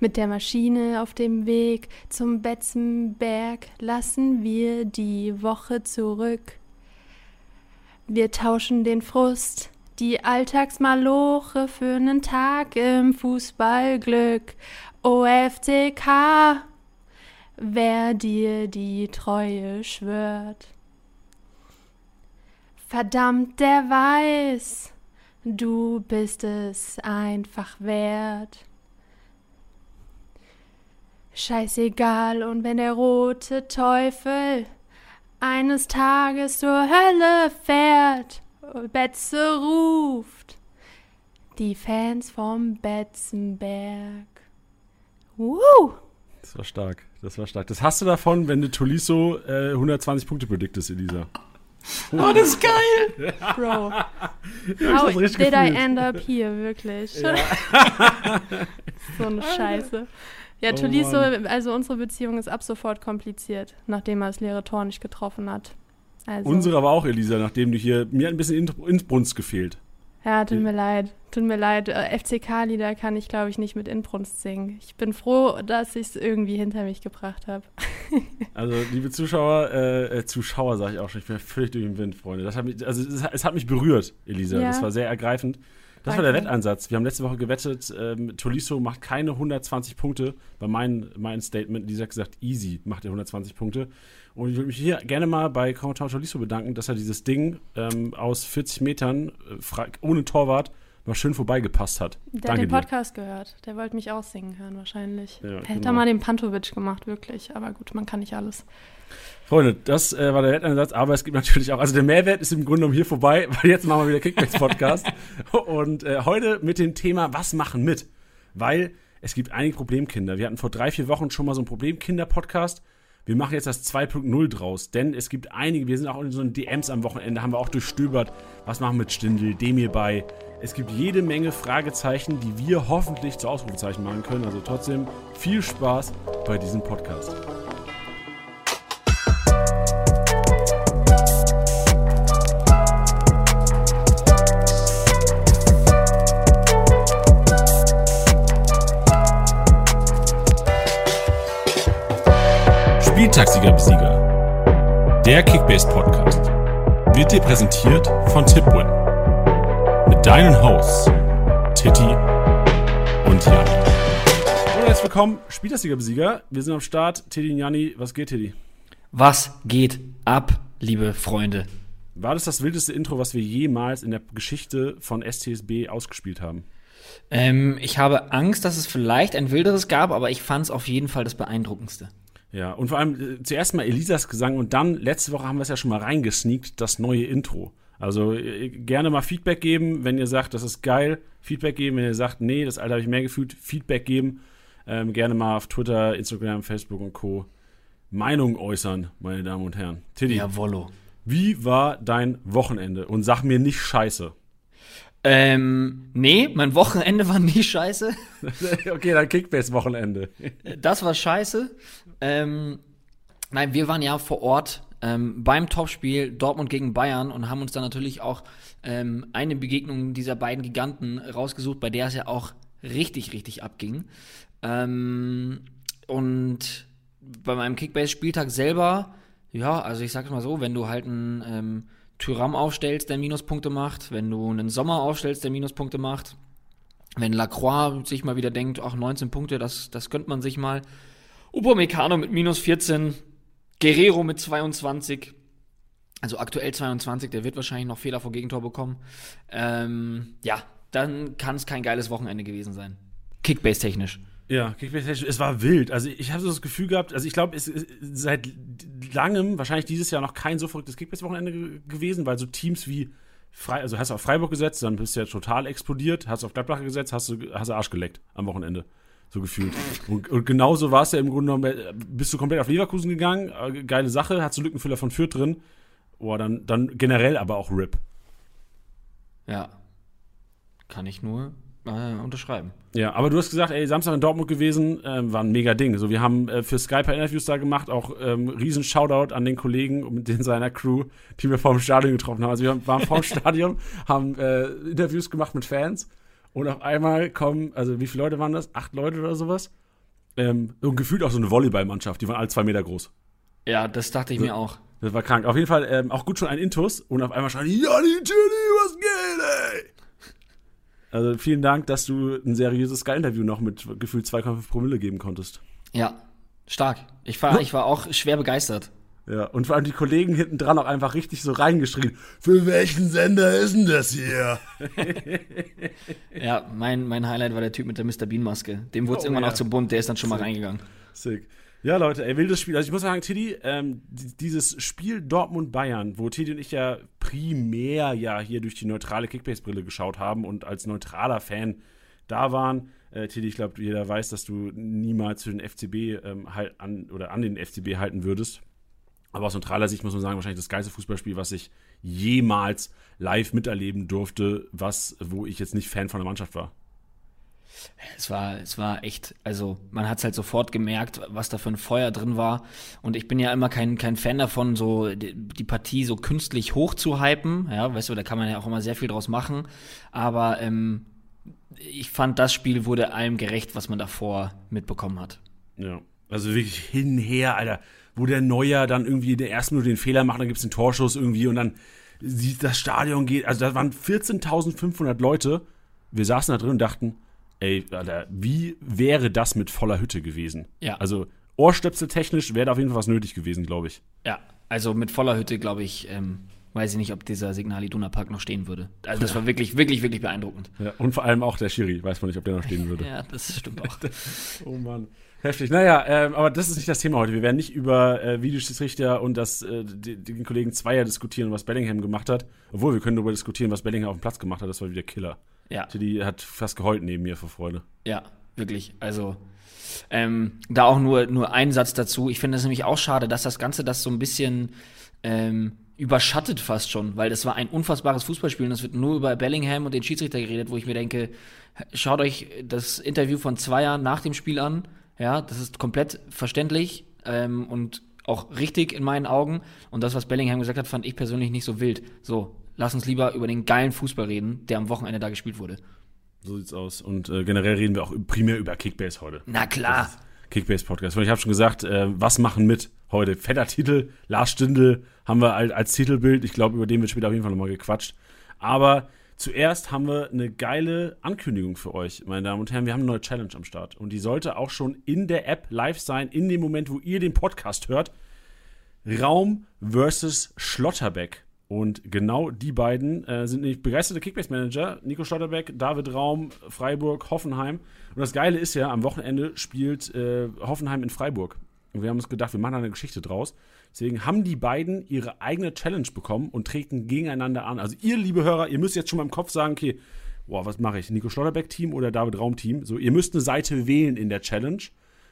Mit der Maschine auf dem Weg zum Betzenberg lassen wir die Woche zurück. Wir tauschen den Frust, die Alltagsmaloche für nen Tag im Fußballglück. OFCK, wer dir die Treue schwört. Verdammt, der weiß, du bist es einfach wert. Scheißegal, und wenn der rote Teufel eines Tages zur Hölle fährt, Betze ruft, die Fans vom Betzenberg. Woo! Das war stark, das war stark. Das hast du davon, wenn du Tolisso äh, 120 Punkte prediktest, Elisa. Oh, das ist geil! Bro, Ja, how did I gefühlt. end up here, wirklich? so eine Scheiße. Ja, Oh Tolisso, Mann. also unsere Beziehung ist ab sofort kompliziert, nachdem er das leere Tor nicht getroffen hat. Also, Unsere aber auch, Elisa, nachdem du hier, mir hat ein bisschen In- Inbrunst gefehlt. Ja, tut mir leid. Tut mir leid. Äh, FCK-Lieder kann ich, glaube ich, nicht mit Inbrunst singen. Ich bin froh, dass ich es irgendwie hinter mich gebracht habe. Also, liebe Zuschauer, äh, äh, Zuschauer sage ich auch schon, ich bin völlig durch den Wind, Freunde. Das hat mich, also, es, hat- es hat mich berührt, Elisa. Ja. Das war sehr ergreifend. Das war der. Wettansatz. Wir haben letzte Woche gewettet, ähm, Tolisso macht keine 120 Punkte. Bei meinem mein Statement, Lisa hat gesagt, easy macht er 120 Punkte. Und ich würde mich hier gerne mal bei Kommentator Tolisso bedanken, dass er dieses Ding ähm, aus 40 Metern äh, ohne Torwart mal schön vorbeigepasst hat. Der Danke hat den dir. Podcast gehört. Der wollte mich auch singen hören, wahrscheinlich. Ja, Hätte genau. er mal den Pantovic gemacht, wirklich. Aber gut, man kann nicht alles. Freunde, das äh, war der Wettansatz, aber es gibt natürlich auch, also der Mehrwert ist im Grunde genommen hier vorbei, weil jetzt machen wir wieder Kickbacks-Podcast. Und äh, heute mit dem Thema, was machen mit? Weil es gibt einige Problemkinder. Wir hatten vor drei, vier Wochen schon mal so einen Problemkinder-Podcast. Wir machen jetzt das 2.0 draus, denn es gibt einige, wir sind auch in so einen DMs am Wochenende, haben wir auch durchstöbert, was machen mit Stindel, Demir bei. Es gibt jede Menge Fragezeichen, die wir hoffentlich zu Ausrufezeichen machen können. Also trotzdem viel Spaß bei diesem Podcast. Spieltagssieger Besieger. Der Kickbase Podcast wird dir präsentiert von Tipwin. Mit deinen Hosts Titti und Janni. Und herzlich willkommen, Spieltagssieger Besieger. Wir sind am Start. Titti und Janni, was geht, Titti? Was geht ab, liebe Freunde? War das das wildeste Intro, was wir jemals in der Geschichte von STSB ausgespielt haben? Ähm, ich habe Angst, dass es vielleicht ein wilderes gab, aber ich fand es auf jeden Fall das beeindruckendste. Ja, und vor allem äh, zuerst mal Elisas Gesang und dann, letzte Woche haben wir es ja schon mal reingesneakt, das neue Intro. Also äh, gerne mal Feedback geben, wenn ihr sagt, das ist geil. Feedback geben, wenn ihr sagt, nee, das Alter habe ich mehr gefühlt. Feedback geben. Ähm, gerne mal auf Twitter, Instagram, Facebook und Co. Meinung äußern, meine Damen und Herren. Tiddy, Jawollo. wie war dein Wochenende? Und sag mir nicht scheiße. Ähm, nee, mein Wochenende war nie scheiße. okay, dann Kickbase-Wochenende. Das war scheiße. Ähm, nein, wir waren ja vor Ort ähm, beim Topspiel Dortmund gegen Bayern und haben uns dann natürlich auch ähm, eine Begegnung dieser beiden Giganten rausgesucht, bei der es ja auch richtig, richtig abging. Ähm, und bei meinem Kickbase-Spieltag selber, ja, also ich sag's mal so, wenn du halt einen ähm, Tyram aufstellst, der Minuspunkte macht, wenn du einen Sommer aufstellst, der Minuspunkte macht, wenn Lacroix sich mal wieder denkt, ach, 19 Punkte, das, das gönnt man sich mal. Upamecano mit minus 14, Guerrero mit 22, also aktuell 22, der wird wahrscheinlich noch Fehler vor Gegentor bekommen. Ähm, ja, dann kann es kein geiles Wochenende gewesen sein. Kickbase-technisch. Ja, Kickbase es war wild. Also ich habe so das Gefühl gehabt, also ich glaube, es ist seit langem, wahrscheinlich dieses Jahr noch kein so verrücktes Kickbase-Wochenende ge gewesen, weil so Teams wie Frei, also hast du auf Freiburg gesetzt, dann bist du ja total explodiert, hast du auf Gladbach gesetzt, hast du, hast du Arsch geleckt am Wochenende. So gefühlt. Und, und genauso war es ja im Grunde genommen, bist du komplett auf Leverkusen gegangen, äh, geile Sache, hast du Lückenfüller von Fürth drin. Boah, dann, dann generell aber auch RIP. Ja. Kann ich nur äh, unterschreiben. Ja, aber du hast gesagt, ey, Samstag in Dortmund gewesen, ähm, war ein mega Ding. So, wir haben äh, für Sky ein paar Interviews da gemacht, auch ähm, riesen Shoutout an den Kollegen und den seiner Crew, die wir vor dem Stadion getroffen haben. Also wir waren vor dem Stadion, haben äh, Interviews gemacht mit Fans Und auf einmal kommen, also wie viele Leute waren das? Acht Leute oder sowas? Ähm, und gefühlt auch so eine Volleyballmannschaft, die waren alle zwei Meter groß. Ja, das dachte ich mir auch. Das war krank. Auf jeden Fall ähm, auch gut schon ein Intus und auf einmal schreien die, ja, die was geht, ey? Also vielen Dank, dass du ein seriöses Sky-Interview noch mit gefühlt 2,5 Promille geben konntest. Ja, stark. Ich war, ich war auch schwer begeistert. Ja, und vor allem die Kollegen hinten dran auch einfach richtig so reingeschrien. Für welchen Sender ist denn das hier? ja, mein, mein Highlight war der Typ mit der Mr. Bean-Maske. Dem wurde es Oh, irgendwann ja. auch zu bunt, der ist dann schon mal reingegangen. Sick. Ja, Leute, ey, wildes Spiel. Also ich muss sagen, Tiddy, ähm, die- dieses Spiel Dortmund-Bayern, wo Tiddy und ich ja primär ja hier durch die neutrale Kickbase-Brille geschaut haben und als neutraler Fan da waren. Äh, Tiddy, ich glaube, jeder weiß, dass du niemals für den FCB ähm, halt an oder an den FCB halten würdest. Aber aus neutraler Sicht muss man sagen, wahrscheinlich das geilste Fußballspiel, was ich jemals live miterleben durfte, was, wo ich jetzt nicht Fan von der Mannschaft war. Es war, es war echt, also man hat es halt sofort gemerkt, was da für ein Feuer drin war. Und ich bin ja immer kein, kein Fan davon, so die, Partie so künstlich hoch zu hypen. Ja, weißt du, da kann man ja auch immer sehr viel draus machen. Aber ähm, ich fand, das Spiel wurde allem gerecht, was man davor mitbekommen hat. Ja. Also wirklich hinher, Alter. Wo der Neuer dann irgendwie in der ersten Minute den Fehler macht, dann gibt es den Torschuss irgendwie und dann sieht das Stadion geht. Also da waren 14.500 Leute. Wir saßen da drin und dachten, ey, Alter, wie wäre das mit voller Hütte gewesen? Ja. Also Ohrstöpsel-technisch wäre da auf jeden Fall was nötig gewesen, glaube ich. Ja, also mit voller Hütte, glaube ich, ähm, weiß ich nicht, ob dieser Signal Iduna Park noch stehen würde. Also das war wirklich, wirklich, wirklich beeindruckend. Ja, und vor allem auch der Schiri, weiß man nicht, ob der noch stehen würde. Ja, das stimmt auch. Oh Mann. Heftig. Naja, ähm, aber das ist nicht das Thema heute. Wir werden nicht über äh, Videoschiedsrichter und das, äh, die, den Kollegen Zweier diskutieren, was Bellingham gemacht hat. Obwohl, wir können darüber diskutieren, was Bellingham auf dem Platz gemacht hat. Das war wieder Killer. Ja. Tilly hat fast geheult neben mir vor Freude. Ja, wirklich. Also ähm, da auch nur, nur ein Satz dazu. Ich finde es nämlich auch schade, dass das Ganze das so ein bisschen ähm, überschattet fast schon, weil das war ein unfassbares Fußballspiel und es wird nur über Bellingham und den Schiedsrichter geredet, wo ich mir denke, schaut euch das Interview von zwei Jahren nach dem Spiel an. Ja, das ist komplett verständlich ähm, und auch richtig in meinen Augen. Und das, was Bellingham gesagt hat, fand ich persönlich nicht so wild. So, lass uns lieber über den geilen Fußball reden, der am Wochenende da gespielt wurde. So sieht's aus. Und äh, generell reden wir auch primär über Kickbase heute. Na klar. Kickbase-Podcast. Und ich habe schon gesagt, äh, was machen mit heute? Fetter Titel, Lars Stindl haben wir als, als Titelbild. Ich glaube, über den wird später auf jeden Fall nochmal gequatscht. Aber zuerst haben wir eine geile Ankündigung für euch, meine Damen und Herren. Wir haben eine neue Challenge am Start. Und die sollte auch schon in der App live sein, in dem Moment, wo ihr den Podcast hört. Raum versus Schlotterbeck. Und genau die beiden äh, sind nämlich begeisterte Kickbase-Manager. Nico Schlotterbeck, David Raum, Freiburg, Hoffenheim. Und das Geile ist ja, am Wochenende spielt äh, Hoffenheim in Freiburg. Und wir haben uns gedacht, wir machen da eine Geschichte draus. Deswegen haben die beiden ihre eigene Challenge bekommen und treten gegeneinander an. Also ihr, liebe Hörer, ihr müsst jetzt schon mal im Kopf sagen, okay, boah, was mache ich? Nico Schlotterbeck-Team oder David Raum-Team? So, ihr müsst eine Seite wählen in der Challenge.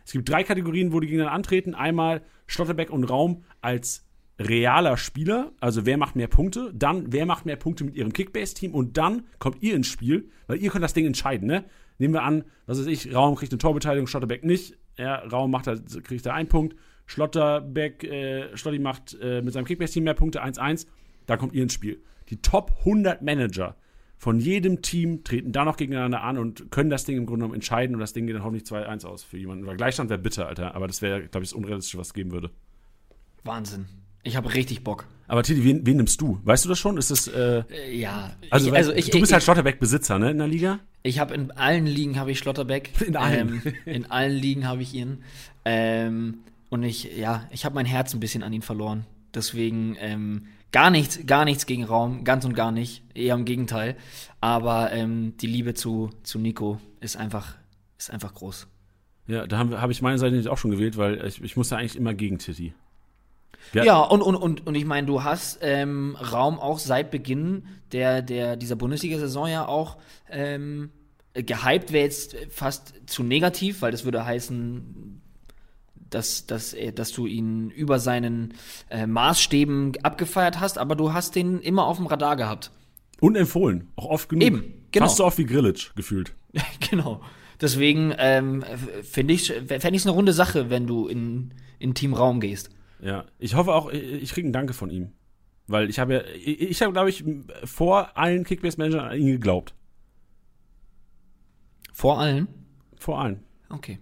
Es gibt drei Kategorien, wo die gegeneinander antreten. Einmal Schlotterbeck und Raum als realer Spieler, also wer macht mehr Punkte, dann wer macht mehr Punkte mit ihrem Kickbase-Team und dann kommt ihr ins Spiel, weil ihr könnt das Ding entscheiden, ne? Nehmen wir an, was weiß ich, Raum kriegt eine Torbeteiligung, Schlotterbeck nicht, ja, Raum macht halt, kriegt da einen Punkt, Schlotterbeck, äh, Schlotti macht äh, mit seinem Kickbase-Team mehr Punkte, 1-1, da kommt ihr ins Spiel. Die Top 100 Manager von jedem Team treten da noch gegeneinander an und können das Ding im Grunde genommen entscheiden und das Ding geht dann hoffentlich 2-1 aus für jemanden. Weil Gleichstand wäre bitter, Alter, aber das wäre, glaube ich, das Unrealistische, was es geben würde. Wahnsinn. Ich habe richtig Bock. Aber Titi, wen, wen nimmst du? Weißt du das schon? Ist das, äh, Äh, ja, also, ich, also ich, du bist ich, halt Schlotterbeck-Besitzer, ne, in der Liga? Ich habe in allen Ligen habe ich Schlotterbeck. In allen. Ähm, in allen Ligen habe ich ihn. Ähm, und ich, ja, ich habe mein Herz ein bisschen an ihn verloren. Deswegen ähm, gar nichts, gar nichts gegen Raum, ganz und gar nicht. Eher im Gegenteil. Aber ähm, die Liebe zu, zu Nico ist einfach, ist einfach groß. Ja, da habe hab ich meine Seite nicht auch schon gewählt, weil ich, ich musste eigentlich immer gegen Titi. Ja, Ja. und, und, und, und ich meine, du hast ähm, Raum auch seit Beginn der, der, dieser Bundesliga-Saison ja auch ähm, gehypt, wäre jetzt fast zu negativ, weil das würde heißen, dass, dass, er- dass du ihn über seinen äh, Maßstäben abgefeiert hast, aber du hast den immer auf dem Radar gehabt. Und empfohlen. Auch oft genug. Eben, genau. Fast so oft wie Grillitsch gefühlt. genau. Deswegen ähm, finde ich fände ich es eine runde Sache, wenn du in, in Team Raum gehst. Ja. Ich hoffe auch, ich, ich kriege einen Danke von ihm. Weil ich habe ja, ich, ich habe, glaube ich, vor allen Kickbase-Managern an ihn geglaubt. Vor allen? Vor allem. Okay.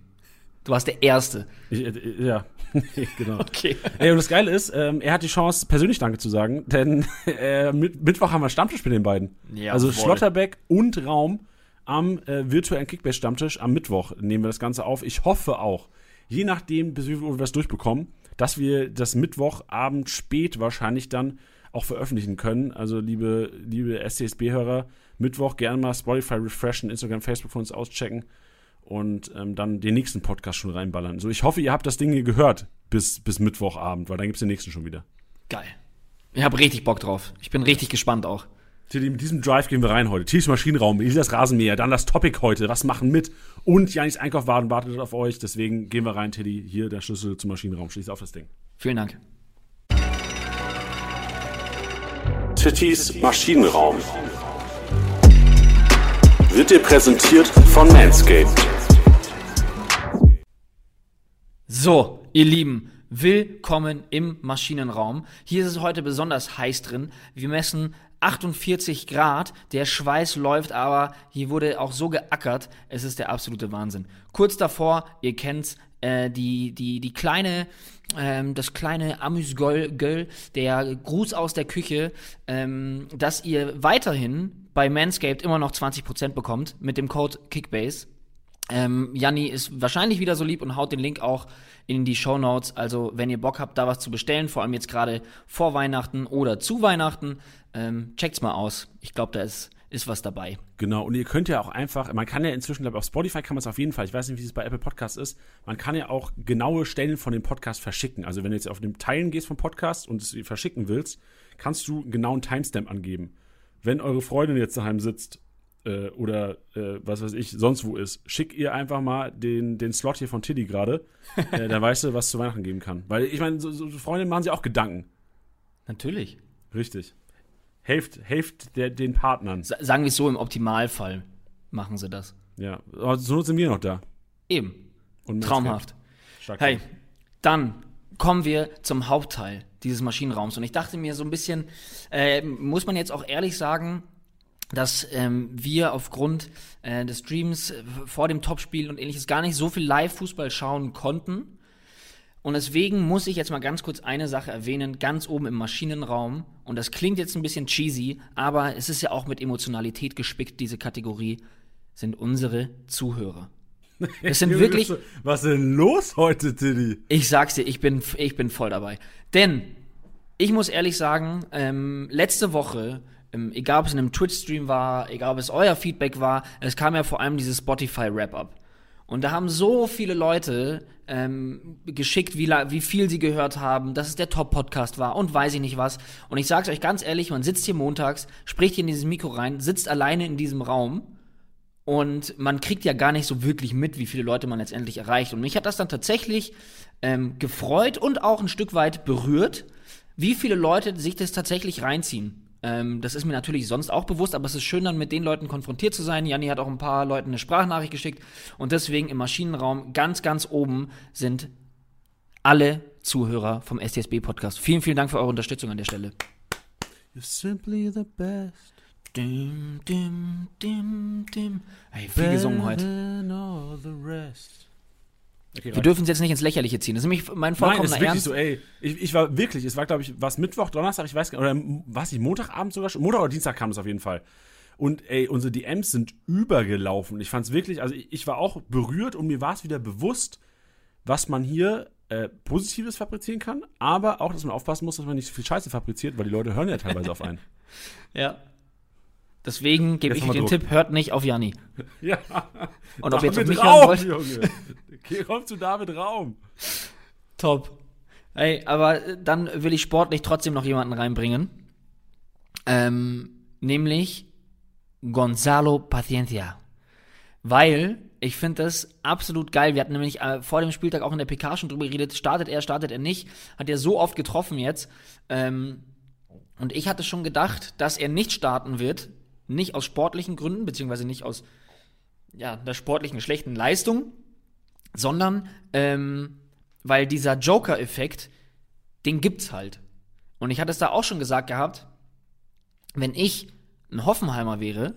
Du warst der Erste. Ich, äh, ja, genau. Okay. Ey, und das Geile ist, ähm, er hat die Chance, persönlich Danke zu sagen, denn äh, mit, Mittwoch haben wir Stammtisch mit den beiden. Jawohl. Also Schlotterbeck und Raum am äh, virtuellen Kickbase-Stammtisch am Mittwoch nehmen wir das Ganze auf. Ich hoffe auch, je nachdem, bis wie wir es durchbekommen, dass wir das Mittwochabend spät wahrscheinlich dann auch veröffentlichen können. Also liebe, liebe STSB-Hörer, Mittwoch gerne mal Spotify refreshen, Instagram, Facebook von uns auschecken und ähm, dann den nächsten Podcast schon reinballern. So, ich hoffe, ihr habt das Ding hier gehört bis, bis Mittwochabend, weil dann gibt's den nächsten schon wieder. Geil. Ich habe richtig Bock drauf. Ich bin richtig gespannt auch. Tilly, mit diesem Drive gehen wir rein heute. Tillys Maschinenraum, das Rasenmäher, dann das Topic heute, was machen mit und Janis Einkaufwagen wartet auf euch. Deswegen gehen wir rein, Tilly. Hier der Schlüssel zum Maschinenraum. Schließ auf das Ding. Vielen Dank. Tittys Maschinenraum wird dir präsentiert von Manscaped. So, ihr Lieben, willkommen im Maschinenraum. Hier ist es heute besonders heiß drin. Wir messen 48 Grad, der Schweiß läuft, aber hier wurde auch so geackert. Es ist der absolute Wahnsinn. Kurz davor, ihr kennt's, äh, die, die, die kleine, ähm, das kleine Amüsgöl, der Gruß aus der Küche, ähm, dass ihr weiterhin bei Manscaped immer noch 20% bekommt mit dem Code Kickbase. Ähm, Janni ist wahrscheinlich wieder so lieb und haut den Link auch in die Show Notes. Also, wenn ihr Bock habt, da was zu bestellen, vor allem jetzt gerade vor Weihnachten oder zu Weihnachten, ähm, checkt's mal aus. Ich glaube, da ist, ist was dabei. Genau, und ihr könnt ja auch einfach, man kann ja inzwischen, glaube ich, auf Spotify kann man es auf jeden Fall, ich weiß nicht, wie es bei Apple Podcasts ist, man kann ja auch genaue Stellen von dem Podcast verschicken. Also wenn du jetzt auf dem Teilen gehst vom Podcast und es verschicken willst, kannst du einen genauen Timestamp angeben. Wenn eure Freundin jetzt daheim sitzt äh, oder äh, was weiß ich, sonst wo ist, schick ihr einfach mal den, den Slot hier von Tiddy gerade, äh, dann weißt du, was zu Weihnachten geben kann. Weil ich meine, so, so Freundinnen machen sich auch Gedanken. Natürlich. Richtig. Helft, helft der, den Partnern. Sa sagen wir es so, im Optimalfall machen sie das. Ja, aber so sind wir noch da. Eben. Und Traumhaft. Stark. Hey, dann kommen wir zum Hauptteil dieses Maschinenraums. Und ich dachte mir so ein bisschen, äh, muss man jetzt auch ehrlich sagen, dass ähm, wir aufgrund äh, des Streams äh, vor dem Topspiel und ähnliches gar nicht so viel Live-Fußball schauen konnten. Und deswegen muss ich jetzt mal ganz kurz eine Sache erwähnen, ganz oben im Maschinenraum. Und das klingt jetzt ein bisschen cheesy, aber es ist ja auch mit Emotionalität gespickt, diese Kategorie, sind unsere Zuhörer. Es sind wirklich, Was ist denn los heute, Tiddy? ich sag's dir, ich bin, ich bin voll dabei. Denn ich muss ehrlich sagen, ähm, letzte Woche, egal ob es in einem Twitch-Stream war, egal ob es euer Feedback war, es kam ja vor allem dieses Spotify-Wrap-Up. Und da haben so viele Leute ähm, geschickt, wie, wie viel sie gehört haben, dass es der Top-Podcast war und weiß ich nicht was. Und ich sag's euch ganz ehrlich, man sitzt hier montags, spricht hier in dieses Mikro rein, sitzt alleine in diesem Raum und man kriegt ja gar nicht so wirklich mit, wie viele Leute man letztendlich erreicht. Und mich hat das dann tatsächlich ähm, gefreut und auch ein Stück weit berührt, wie viele Leute sich das tatsächlich reinziehen. Ähm, das ist mir natürlich sonst auch bewusst, aber es ist schön, dann mit den Leuten konfrontiert zu sein. Janni hat auch ein paar Leuten eine Sprachnachricht geschickt. Und deswegen im Maschinenraum ganz, ganz oben sind alle Zuhörer vom STSB-Podcast. Vielen, vielen Dank für eure Unterstützung an der Stelle. You're simply the best. Dim, dim, dim, dim. Hey, viel gesungen heute. than all the rest. Okay, Wir dürfen es jetzt nicht ins Lächerliche ziehen. Das ist nämlich mein Nein, vollkommener ist wirklich Ernst. so, ey. Ich, ich war wirklich, es war, glaube ich, was Mittwoch, Donnerstag, ich weiß gar nicht, oder was nicht, Montagabend sogar schon? Montag oder Dienstag kam es auf jeden Fall. Und ey, unsere DMs sind übergelaufen. Ich fand es wirklich, also ich, ich war auch berührt und mir war es wieder bewusst, was man hier äh, Positives fabrizieren kann, aber auch, dass man aufpassen muss, dass man nicht so viel Scheiße fabriziert, weil die Leute hören ja teilweise auf einen. Ja. Deswegen gebe ich den Druck. Tipp, hört nicht auf Janni. Ja. Und ob ihr jetzt auf mich hören Raum, wollt, Junge. Okay, komm zu David Raum. top. Ey, aber dann will ich sportlich trotzdem noch jemanden reinbringen. Ähm, nämlich Gonzalo Paciencia. Weil ich finde das absolut geil. Wir hatten nämlich äh, vor dem Spieltag auch in der PK schon drüber geredet. Startet er, startet er nicht. Hat er so oft getroffen jetzt. Ähm, und ich hatte schon gedacht, dass er nicht starten wird. Nicht aus sportlichen Gründen, beziehungsweise nicht aus ja, der sportlichen schlechten Leistung, sondern ähm, weil dieser Joker-Effekt, den gibt's halt. Und ich hatte es da auch schon gesagt gehabt, wenn ich ein Hoffenheimer wäre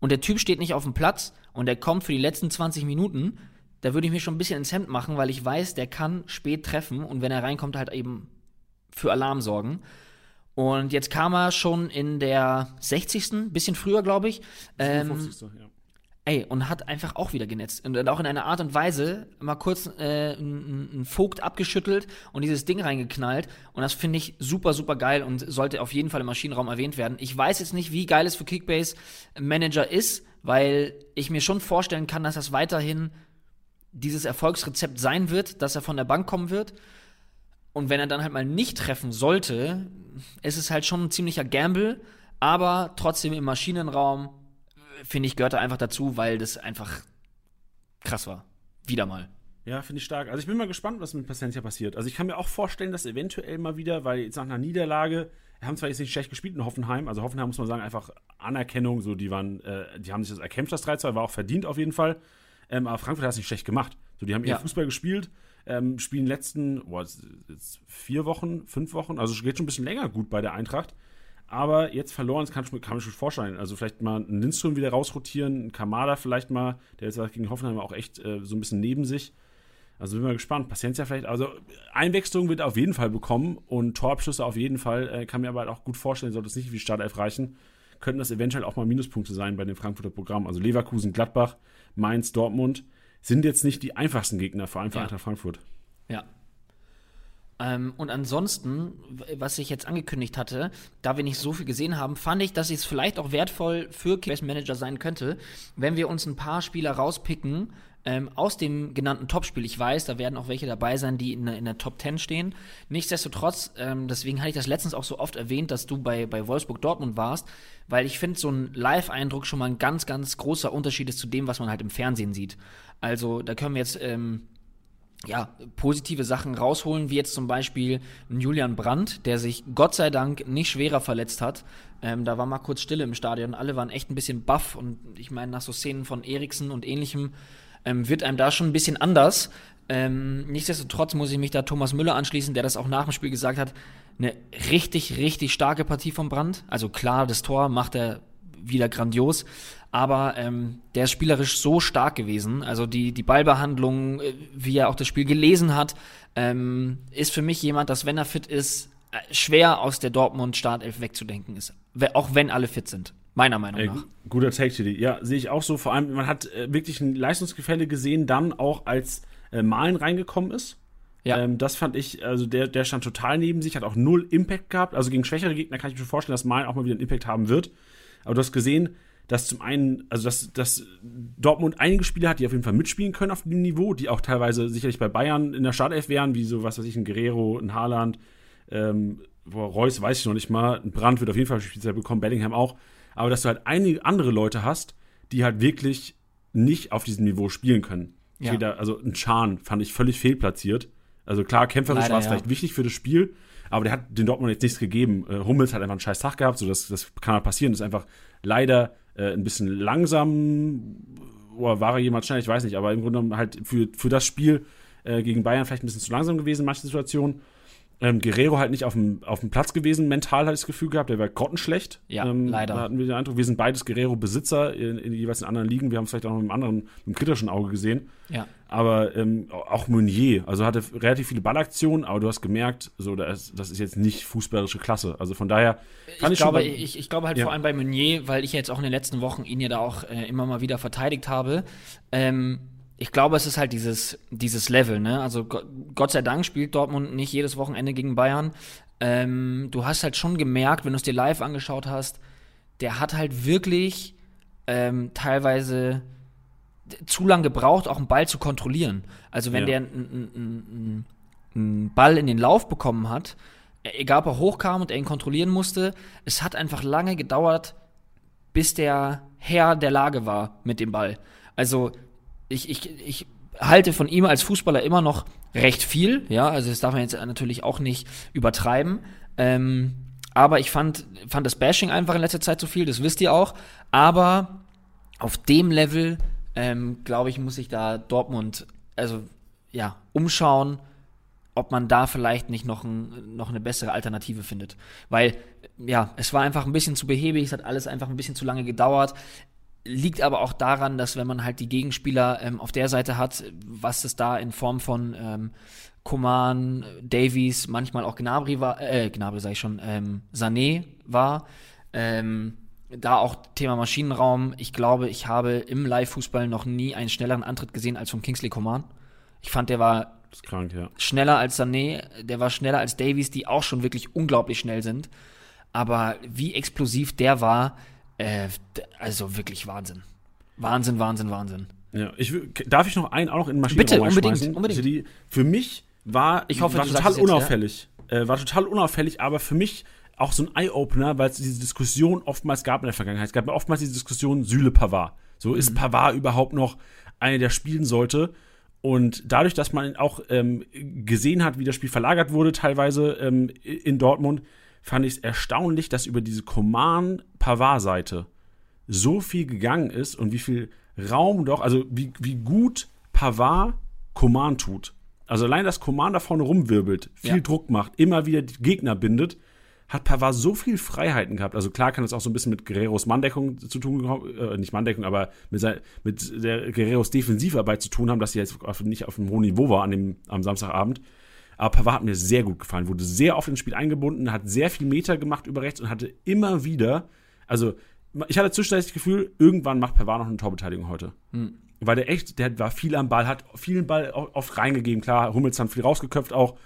und der Typ steht nicht auf dem Platz und der kommt für die letzten 20 Minuten, da würde ich mir schon ein bisschen ins Hemd machen, weil ich weiß, der kann spät treffen und wenn er reinkommt, halt eben für Alarm sorgen. Und jetzt kam er schon in der 60. bisschen früher, glaube ich. Ähm, 50. Ja. Ey, und hat einfach auch wieder genetzt. Und auch in einer Art und Weise mal kurz äh, einen Vogt abgeschüttelt und dieses Ding reingeknallt. Und das finde ich super, super geil und sollte auf jeden Fall im Maschinenraum erwähnt werden. Ich weiß jetzt nicht, wie geil es für Kickbase Manager ist, weil ich mir schon vorstellen kann, dass das weiterhin dieses Erfolgsrezept sein wird, dass er von der Bank kommen wird. Und wenn er dann halt mal nicht treffen sollte, ist es halt schon ein ziemlicher Gamble, aber trotzdem im Maschinenraum finde ich, gehört er einfach dazu, weil das einfach krass war. Wieder mal. Ja, finde ich stark. Also ich bin mal gespannt, was mit Paciencia passiert. Also ich kann mir auch vorstellen, dass eventuell mal wieder, weil jetzt nach einer Niederlage, haben zwar jetzt nicht schlecht gespielt in Hoffenheim, also Hoffenheim muss man sagen, einfach Anerkennung, so die waren, äh, die haben sich das erkämpft, das 3-2, war auch verdient auf jeden Fall. Ähm, aber Frankfurt hat es nicht schlecht gemacht. So, die haben ja. ihr Fußball gespielt, ähm, spielen letzten, boah, vier Wochen, fünf Wochen, also geht schon ein bisschen länger gut bei der Eintracht. Aber jetzt verloren, das kann, ich, kann ich mir vorstellen. Also vielleicht mal einen Lindström wieder rausrotieren, einen Kamada vielleicht mal, der jetzt gegen Hoffenheim auch echt äh, so ein bisschen neben sich. Also bin mal gespannt. Paciencia vielleicht, also Einwechslung wird er auf jeden Fall bekommen und Torabschüsse auf jeden Fall. Äh, kann mir aber halt auch gut vorstellen, sollte es nicht wie Startelf reichen, könnten das eventuell auch mal Minuspunkte sein bei dem Frankfurter Programm. Also Leverkusen, Gladbach, Mainz, Dortmund sind jetzt nicht die einfachsten Gegner, vor allem für ja. Eintracht Frankfurt. Ja, ähm, und ansonsten, was ich jetzt angekündigt hatte, da wir nicht so viel gesehen haben, fand ich, dass es vielleicht auch wertvoll für Kickbase Manager sein könnte, wenn wir uns ein paar Spieler rauspicken ähm, aus dem genannten Topspiel. Ich weiß, da werden auch welche dabei sein, die in, der, in der Top 10 stehen. Nichtsdestotrotz, ähm, deswegen hatte ich das letztens auch so oft erwähnt, dass du bei, bei Wolfsburg Dortmund warst, weil ich finde, so ein Live-Eindruck schon mal ein ganz, ganz großer Unterschied ist zu dem, was man halt im Fernsehen sieht. Also da können wir jetzt ähm, ja, positive Sachen rausholen, wie jetzt zum Beispiel Julian Brandt, der sich Gott sei Dank nicht schwerer verletzt hat. Ähm, da war mal kurz Stille im Stadion, alle waren echt ein bisschen baff und ich meine, nach so Szenen von Eriksen und ähnlichem ähm, wird einem da schon ein bisschen anders. Ähm, nichtsdestotrotz muss ich mich da Thomas Müller anschließen, der das auch nach dem Spiel gesagt hat. Eine richtig, richtig starke Partie von Brandt. Also klar, das Tor macht er wieder grandios. Aber ähm, der ist spielerisch so stark gewesen. Also die, die Ballbehandlung, äh, wie er auch das Spiel gelesen hat, ähm, ist für mich jemand, dass wenn er fit ist, äh, schwer aus der Dortmund-Startelf wegzudenken ist. Auch wenn alle fit sind. Meiner Meinung nach. Ey, guter Take, Chili. Ja, sehe ich auch so. Vor allem, man hat äh, wirklich ein Leistungsgefälle gesehen, dann auch als äh, Malen reingekommen ist. Ja. Ähm, das fand ich, also der, der stand total neben sich, hat auch null Impact gehabt. Also gegen schwächere Gegner kann ich mir vorstellen, dass Malen auch mal wieder einen Impact haben wird. Aber du hast gesehen, dass zum einen, also dass, dass Dortmund einige Spieler hat, die auf jeden Fall mitspielen können auf dem Niveau, die auch teilweise sicherlich bei Bayern in der Startelf wären, wie so, was weiß ich, ein Guerrero, ein Haaland, ähm, Reus weiß ich noch nicht mal, ein Brand wird auf jeden Fall Spielzeit bekommen, Bellingham auch, aber dass du halt einige andere Leute hast, die halt wirklich nicht auf diesem Niveau spielen können. Ja. Wieder, also ein Chan fand ich völlig fehlplatziert. Also klar, kämpferisch war es ja. vielleicht wichtig für das Spiel, aber der hat den Dortmund jetzt nichts gegeben. Äh, Hummels hat einfach einen scheiß Tag gehabt, so das, das kann halt passieren. Ist einfach leider äh, ein bisschen langsam. Oder war er jemand schnell? Ich weiß nicht, aber im Grunde genommen halt für, für das Spiel äh, gegen Bayern vielleicht ein bisschen zu langsam gewesen in manchen Situationen. Ähm, Guerrero halt nicht auf dem, auf dem Platz gewesen, mental hatte ich das Gefühl gehabt, der war grottenschlecht. Ja, ähm, leider. Da hatten wir den Eindruck, wir sind beides Guerrero-Besitzer in, in, jeweils in anderen Ligen. Wir haben es vielleicht auch noch mit einem anderen, mit einem kritischen Auge gesehen. Ja. Aber ähm, auch Meunier, also hatte relativ viele Ballaktionen, aber du hast gemerkt, so, das, das ist jetzt nicht fußballerische Klasse. Also von daher ich, ich glaube, ich, ich, glaube halt ja. vor allem bei Meunier, weil ich jetzt auch in den letzten Wochen ihn ja da auch äh, immer mal wieder verteidigt habe. Ähm, ich glaube, es ist halt dieses, dieses Level, ne? Also Gott sei Dank spielt Dortmund nicht jedes Wochenende gegen Bayern. Ähm, du hast halt schon gemerkt, wenn du es dir live angeschaut hast, der hat halt wirklich ähm, teilweise zu lang gebraucht, auch einen Ball zu kontrollieren. Also wenn ja. der einen Ball in den Lauf bekommen hat, e-, egal ob er hochkam und er ihn kontrollieren musste, es hat einfach lange gedauert, bis der Herr der Lage war mit dem Ball. Also ich, ich, ich halte von ihm als Fußballer immer noch recht viel, ja, also das darf man jetzt natürlich auch nicht übertreiben. Ähm, aber ich fand, fand das Bashing einfach in letzter Zeit zu viel, das wisst ihr auch. Aber auf dem Level, ähm, glaube ich, muss sich da Dortmund, also ja, umschauen, ob man da vielleicht nicht noch, ein, noch eine bessere Alternative findet. Weil, ja, es war einfach ein bisschen zu behäbig, es hat alles einfach ein bisschen zu lange gedauert liegt aber auch daran, dass wenn man halt die Gegenspieler ähm, auf der Seite hat, was es da in Form von ähm, Koman, Davies, manchmal auch Gnabry war, äh, Gnabry sag ich schon, ähm, Sané war, ähm, da auch Thema Maschinenraum. Ich glaube, ich habe im Live-Fußball noch nie einen schnelleren Antritt gesehen als von Kingsley Coman. Ich fand, der war Das krank, ja. schneller als Sané, der war schneller als Davies, die auch schon wirklich unglaublich schnell sind. Aber wie explosiv der war, äh, also wirklich Wahnsinn. Wahnsinn, Wahnsinn, Wahnsinn. Ja, ich, darf ich noch einen auch noch in den Maschinenraum Bitte, unbedingt, reinschmeißen? unbedingt. Also die, für mich war, Ich hoffe, war total jetzt, ja. unauffällig. Äh, war total unauffällig, aber für mich auch so ein Eye-Opener, weil es diese Diskussion oftmals gab in der Vergangenheit. Es gab oftmals diese Diskussion Süle Pavard. So ist Pavard überhaupt noch einer, der spielen sollte? Und dadurch, dass man auch ähm, gesehen hat, wie das Spiel verlagert wurde, teilweise ähm, in Dortmund, fand ich es erstaunlich, dass über diese Coman-Pavard-Seite so viel gegangen ist und wie viel Raum doch, also wie, wie gut Pavard Coman tut. Also allein, dass Coman da vorne rumwirbelt, viel Ja. Druck macht, immer wieder die Gegner bindet, hat Pavard so viel Freiheiten gehabt. Also klar kann das auch so ein bisschen mit Guerreros Manndeckung zu tun, äh, nicht Manndeckung, aber mit, sein, mit der Guerreros Defensivarbeit zu tun haben, dass sie jetzt nicht auf einem hohen Niveau war an dem, am Samstagabend. Aber Pavard hat mir sehr gut gefallen, wurde sehr oft ins Spiel eingebunden, hat sehr viel Meter gemacht über rechts und hatte immer wieder, also ich hatte zwischenzeitlich das Gefühl, irgendwann macht Pavard noch eine Torbeteiligung heute. Weil der echt, der war viel am Ball, hat vielen Ball oft reingegeben. Klar, Hummels hat viel rausgeköpft auch.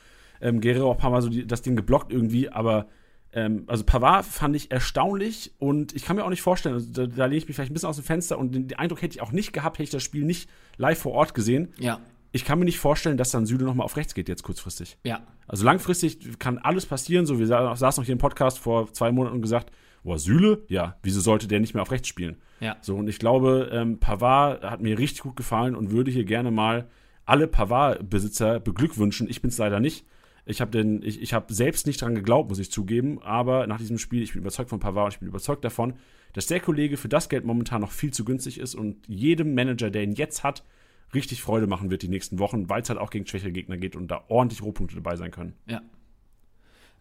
Ähm, Guerrero auch ein paar Mal so die, das Ding geblockt irgendwie, aber ähm, also Pavard fand ich erstaunlich und ich kann mir auch nicht vorstellen, also da, da lehne ich mich vielleicht ein bisschen aus dem Fenster und den, den Eindruck hätte ich auch nicht gehabt, hätte ich das Spiel nicht live vor Ort gesehen. Ja, Ich kann mir nicht vorstellen, dass dann Süle nochmal auf rechts geht jetzt kurzfristig. ja. Also langfristig kann alles passieren. So, wir sa- saßen noch hier im Podcast vor zwei Monaten und gesagt, boah, Süle, ja, wieso sollte der nicht mehr auf rechts spielen? Ja. So, und ich glaube, ähm, Pavard hat mir richtig gut gefallen und würde hier gerne mal alle Pavard-Besitzer beglückwünschen. Ich bin es leider nicht. Ich habe den, ich, ich habe selbst nicht dran geglaubt, muss ich zugeben, aber nach diesem Spiel, ich bin überzeugt von Pavard und ich bin überzeugt davon, dass der Kollege für das Geld momentan noch viel zu günstig ist und jedem Manager, der ihn jetzt hat, richtig Freude machen wird die nächsten Wochen, weil es halt auch gegen schwächere Gegner geht und da ordentlich Rohpunkte dabei sein können. Ja.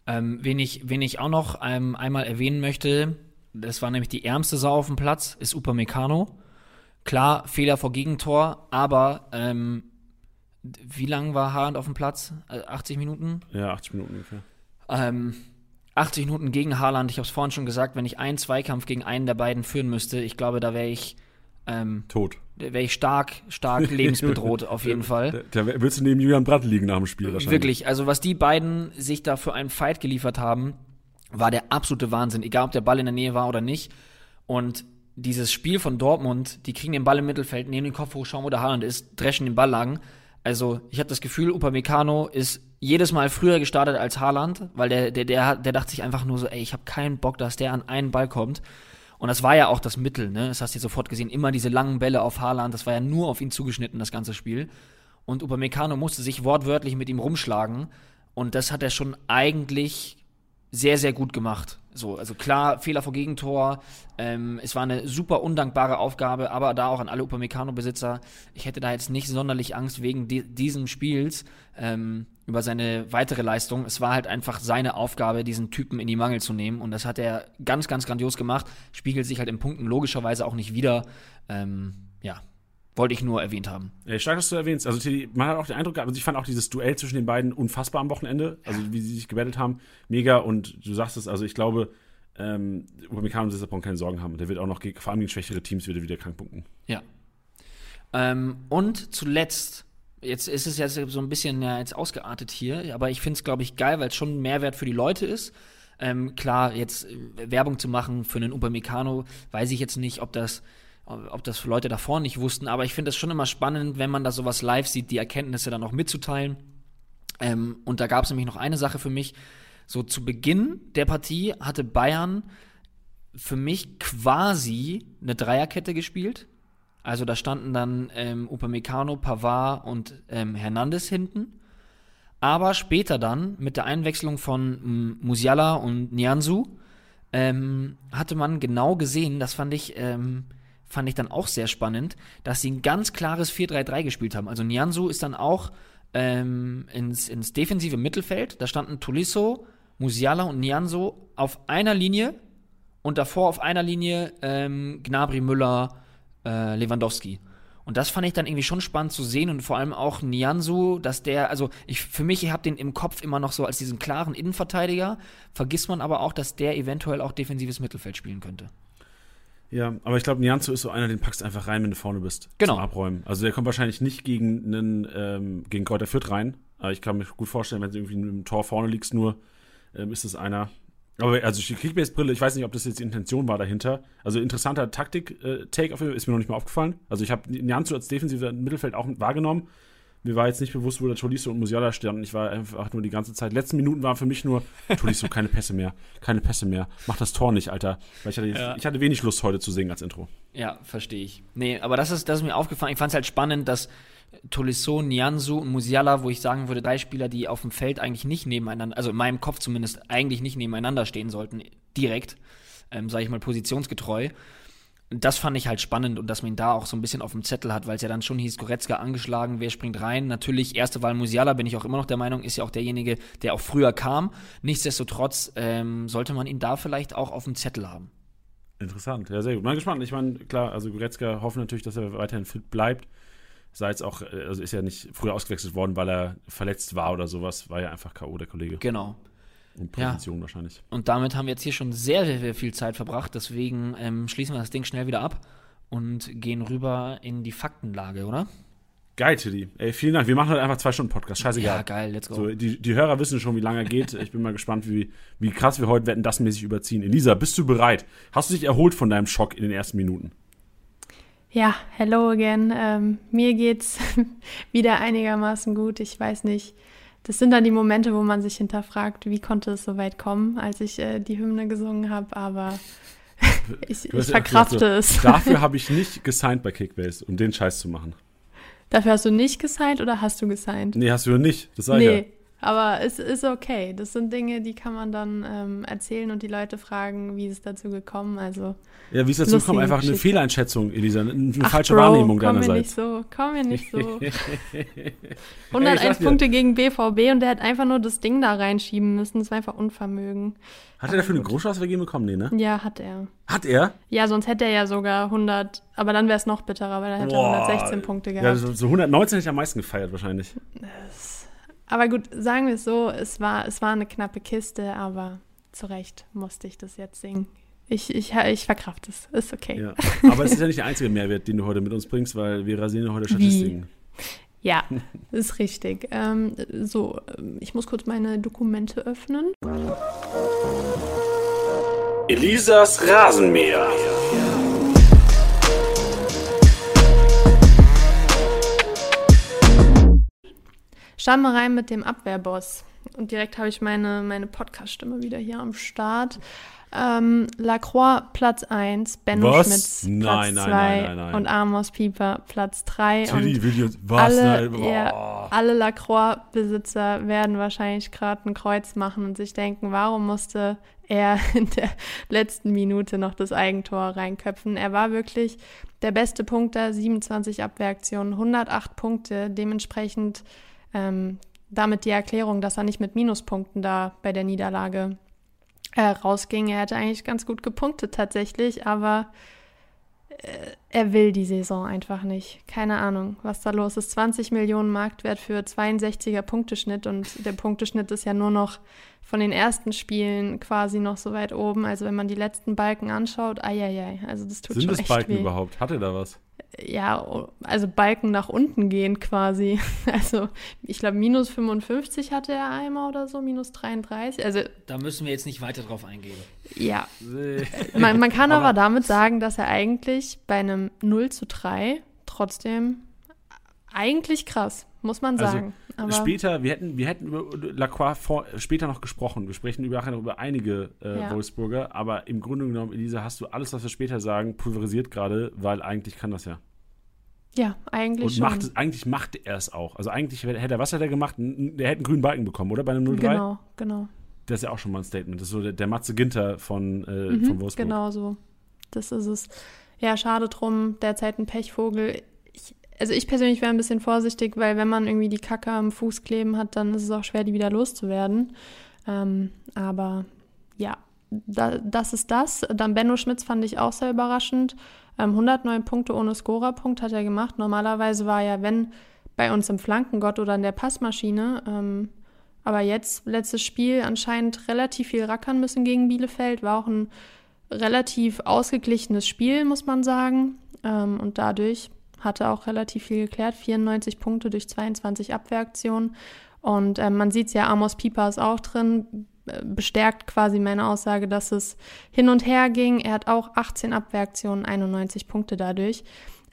Ähm, wen, ich, wen ich auch noch ähm, einmal erwähnen möchte, das war nämlich die ärmste Sau auf dem Platz, ist Upamecano. Klar, Fehler vor Gegentor, aber ähm, wie lang war Haaland auf dem Platz? Äh, 80 Minuten? Ja, 80 Minuten ungefähr. Ähm, 80 Minuten gegen Haaland, ich habe es vorhin schon gesagt, wenn ich einen Zweikampf gegen einen der beiden führen müsste, ich glaube, da wäre ich, ähm, Tot. Wäre ich stark, stark lebensbedroht auf jeden Fall. Da, da willst du neben Julian Brandt liegen nach dem Spiel wahrscheinlich. Wirklich, also was die beiden sich da für einen Fight geliefert haben, war der absolute Wahnsinn. Egal, ob der Ball in der Nähe war oder nicht. Und dieses Spiel von Dortmund, die kriegen den Ball im Mittelfeld, nehmen den Kopf hoch, schauen, wo der Haaland ist, dreschen den Ball lang. Also ich habe das Gefühl, Upamecano ist jedes Mal früher gestartet als Haaland, weil der, der, der, der dachte sich einfach nur so, ey, ich habe keinen Bock, dass der an einen Ball kommt. Und das war ja auch das Mittel, ne? Das hast du sofort gesehen. Immer diese langen Bälle auf Haaland, das war ja nur auf ihn zugeschnitten, das ganze Spiel. Und Upamecano musste sich wortwörtlich mit ihm rumschlagen. Und das hat er schon eigentlich sehr, sehr gut gemacht. So, also klar, Fehler vor Gegentor. Ähm, es war eine super undankbare Aufgabe, aber da auch an alle Upamecano-Besitzer. Ich hätte da jetzt nicht sonderlich Angst wegen di diesem Spiels ähm, über seine weitere Leistung. Es war halt einfach seine Aufgabe, diesen Typen in die Mangel zu nehmen. Und das hat er ganz, ganz grandios gemacht. Spiegelt sich halt in Punkten logischerweise auch nicht wieder. Ähm, ja, wollte ich nur erwähnt haben. Ja, stark, dass du erwähnst. Also man hat auch den Eindruck gehabt, also ich fand auch dieses Duell zwischen den beiden unfassbar am Wochenende. Also wie sie sich gebettelt haben, mega. Und du sagst es, also ich glaube, ähm, Upamecano und brauchen keine Sorgen haben. Der wird auch noch, vor allem gegen schwächere Teams, wieder wieder krank punkten. Ja. Ähm, und zuletzt, jetzt ist es ja so ein bisschen ja, jetzt ausgeartet hier, aber ich finde es, glaube ich, geil, weil es schon Mehrwert für die Leute ist. Ähm, klar, jetzt äh, Werbung zu machen für einen Upamecano, weiß ich jetzt nicht, ob das ob das Leute davor nicht wussten, aber ich finde es schon immer spannend, wenn man da sowas live sieht, die Erkenntnisse dann auch mitzuteilen. Ähm, und da gab es nämlich noch eine Sache für mich. So zu Beginn der Partie hatte Bayern für mich quasi eine Dreierkette gespielt. Also da standen dann ähm, Upamecano, Pavard und ähm, Hernandez hinten. Aber später dann, mit der Einwechslung von ähm, Musiala und Nianzu, ähm, hatte man genau gesehen, das fand ich, ähm, fand ich dann auch sehr spannend, dass sie ein ganz klares 4-3-3 gespielt haben. Also Nianzu ist dann auch ähm, ins, ins defensive Mittelfeld. Da standen Tolisso, Musiala und Nianzo auf einer Linie und davor auf einer Linie ähm, Gnabry, Müller, äh, Lewandowski. Und das fand ich dann irgendwie schon spannend zu sehen und vor allem auch Nianzu, dass der, also ich für mich, ich habe den im Kopf immer noch so als diesen klaren Innenverteidiger, vergisst man aber auch, dass der eventuell auch defensives Mittelfeld spielen könnte. Ja, aber ich glaube, Nianzo ist so einer, den packst du einfach rein, wenn du vorne bist. Genau. Zum Abräumen. Also der kommt wahrscheinlich nicht gegen einen, ähm, gegen Kräuter Fürth rein. Aber ich kann mir gut vorstellen, wenn du irgendwie mit dem Tor vorne liegst, nur ähm, ist es einer. Aber also die Kickbase-Brille, ich weiß nicht, ob das jetzt die Intention war dahinter. Also interessanter Taktik-Take Fall, ist mir noch nicht mal aufgefallen. Also ich habe Nianzo als defensiver Mittelfeld auch wahrgenommen. Mir war jetzt nicht bewusst, wo der Tolisso und Musiala standen. Ich war einfach nur die ganze Zeit. Letzten Minuten waren für mich nur Tolisso, keine Pässe mehr. Keine Pässe mehr. Mach das Tor nicht, Alter. Weil ich hatte, jetzt, Ja. ich hatte wenig Lust, heute zu singen als Intro. Ja, verstehe ich. Nee, aber das ist, das ist mir aufgefallen. Ich fand es halt spannend, dass Tolisso, Nianzu und Musiala, wo ich sagen würde, drei Spieler, die auf dem Feld eigentlich nicht nebeneinander, also in meinem Kopf zumindest eigentlich nicht nebeneinander stehen sollten, direkt, ähm, sage ich mal, positionsgetreu. Das fand ich halt spannend und dass man ihn da auch so ein bisschen auf dem Zettel hat, weil es ja dann schon hieß, Goretzka angeschlagen, wer springt rein? Natürlich, erste Wahl Musiala, bin ich auch immer noch der Meinung, ist ja auch derjenige, der auch früher kam. Nichtsdestotrotz ähm, sollte man ihn da vielleicht auch auf dem Zettel haben. Interessant, ja, sehr gut. Mal gespannt. Ich meine, klar, also Goretzka hoffen natürlich, dass er weiterhin fit bleibt. Sei jetzt auch, äh, also ist ja nicht früher ausgewechselt worden, weil er verletzt war oder sowas. War ja einfach K.O. der Kollege. Genau. Und Ja. Position wahrscheinlich. Und damit haben wir jetzt hier schon sehr, sehr, sehr viel Zeit verbracht. Deswegen ähm, schließen wir das Ding schnell wieder ab und gehen rüber in die Faktenlage, oder? Geil, Tilly. Ey, vielen Dank. Wir machen heute einfach zwei Stunden Podcast. Scheißegal. Ja, geil, let's go. So, die, die Hörer wissen schon, wie lange er geht. Ich bin mal gespannt, wie, wie krass wir heute wetten, das mäßig überziehen. Elisa, bist du bereit? Hast du dich erholt von deinem Schock in den ersten Minuten? Ja, hello again. Ähm, mir geht's wieder einigermaßen gut. Ich weiß nicht. Das sind dann die Momente, wo man sich hinterfragt, wie konnte es so weit kommen, als ich äh, die Hymne gesungen habe, aber ich, ich verkrafte so, es. Dafür habe ich nicht gesigned bei Kickbase, um den Scheiß zu machen. Dafür hast du nicht gesigned oder hast du gesigned? Nee, hast du nicht. Das sag ich ja. Aber es ist okay. Das sind Dinge, die kann man dann ähm, erzählen und die Leute fragen, wie ist es dazu gekommen. Also Ja, wie ist dazu gekommen? Einfach eine Geschichte. Fehleinschätzung, Elisa. Eine, eine Ach, falsche Bro, Wahrnehmung komm mir nicht deinerseits. so, komm mir nicht so. Ey, ich 101 sag dir. Punkte gegen BVB und der hat einfach nur das Ding da reinschieben müssen. Das war einfach Unvermögen. Hat er dafür eine Großchance vergeben bekommen? Nee, ne? Ja, hat er. Hat er? Ja, sonst hätte er ja sogar 100, aber dann wäre es noch bitterer, weil er hätte Boah. 116 Punkte Ja, gehabt. so, so 119 hätte ich am meisten gefeiert wahrscheinlich. Aber gut, sagen wir es so, es war, es war eine knappe Kiste, aber zu Recht musste ich das jetzt singen. Ich, ich, ich verkraft es, ist okay. Ja. Aber es ist ja nicht der einzige Mehrwert, den du heute mit uns bringst, weil wir rasieren ja heute Statistiken. Ja, ist richtig. Ähm, so, ähm, ich muss kurz meine Dokumente öffnen. Elisas Rasenmäher. Starten wir rein mit dem Abwehrboss. Und direkt habe ich meine, meine Podcast-Stimme wieder hier am Start. Ähm, Lacroix Platz 1, Benno Was? Schmitz Nein, Platz nein, 2 nein, nein, nein. und Amos Pieper Platz 3. Und Tilly will jetzt was? alle, Nein, ja, alle Lacroix-Besitzer werden wahrscheinlich gerade ein Kreuz machen und sich denken, warum musste er in der letzten Minute noch das Eigentor reinköpfen? Er war wirklich der beste Punkter, 27 Abwehraktionen, 108 Punkte, dementsprechend ähm, damit die Erklärung, dass er nicht mit Minuspunkten da bei der Niederlage äh, rausging. Er hätte eigentlich ganz gut gepunktet tatsächlich, aber äh, er will die Saison einfach nicht. Keine Ahnung, was da los ist. 20 Millionen Marktwert für 62er Punkteschnitt und der Punkteschnitt ist ja nur noch von den ersten Spielen quasi noch so weit oben. Also wenn man die letzten Balken anschaut, eieiei, also das tut Sind schon das echt Balken weh. überhaupt? Hat er da was? Ja, also Balken nach unten gehen quasi. Also ich glaube minus 55 hatte er einmal oder so, minus 33. Also Da müssen wir jetzt nicht weiter drauf eingehen. ja, man, man kann aber, damit sagen, dass er eigentlich bei einem 0 zu 3 trotzdem eigentlich krass, muss man Also, sagen. aber später, wir hätten, wir hätten über Lacroix vor, später noch gesprochen. Wir sprechen über, über einige äh, Ja. Wolfsburger, aber im Grunde genommen, Elisa, hast du alles, was wir später sagen, pulverisiert gerade, weil eigentlich kann das ja. ja, eigentlich Und schon. macht es, eigentlich macht er es auch. Also eigentlich hätte er, was hat er gemacht? Der hätte einen grünen Balken bekommen, oder? Bei einem 0-3? Genau, genau. Das ist ja auch schon mal ein Statement. Das ist so der, der Matze Ginter von, äh, Mhm, von Wolfsburg. Genau so. Das ist es. Ja, schade drum, derzeit ein Pechvogel. Also ich persönlich wäre ein bisschen vorsichtig, weil wenn man irgendwie die Kacke am Fuß kleben hat, dann ist es auch schwer, die wieder loszuwerden. Ähm, aber ja, da, das ist das. Dann Benno Schmitz fand ich auch sehr überraschend. Ähm, 109 Punkte ohne Scorerpunkt hat er gemacht. Normalerweise war er, wenn bei uns im Flankengott oder in der Passmaschine. Ähm, aber jetzt, letztes Spiel, anscheinend relativ viel rackern müssen gegen Bielefeld. War auch ein relativ ausgeglichenes Spiel, muss man sagen. Ähm, und dadurch hatte auch relativ viel geklärt. 94 Punkte durch 22 Abwehraktionen. Und ähm, man sieht es ja, Amos Pieper ist auch drin, bestärkt quasi meine Aussage, dass es hin und her ging. Er hat auch 18 Abwehraktionen, 91 Punkte dadurch.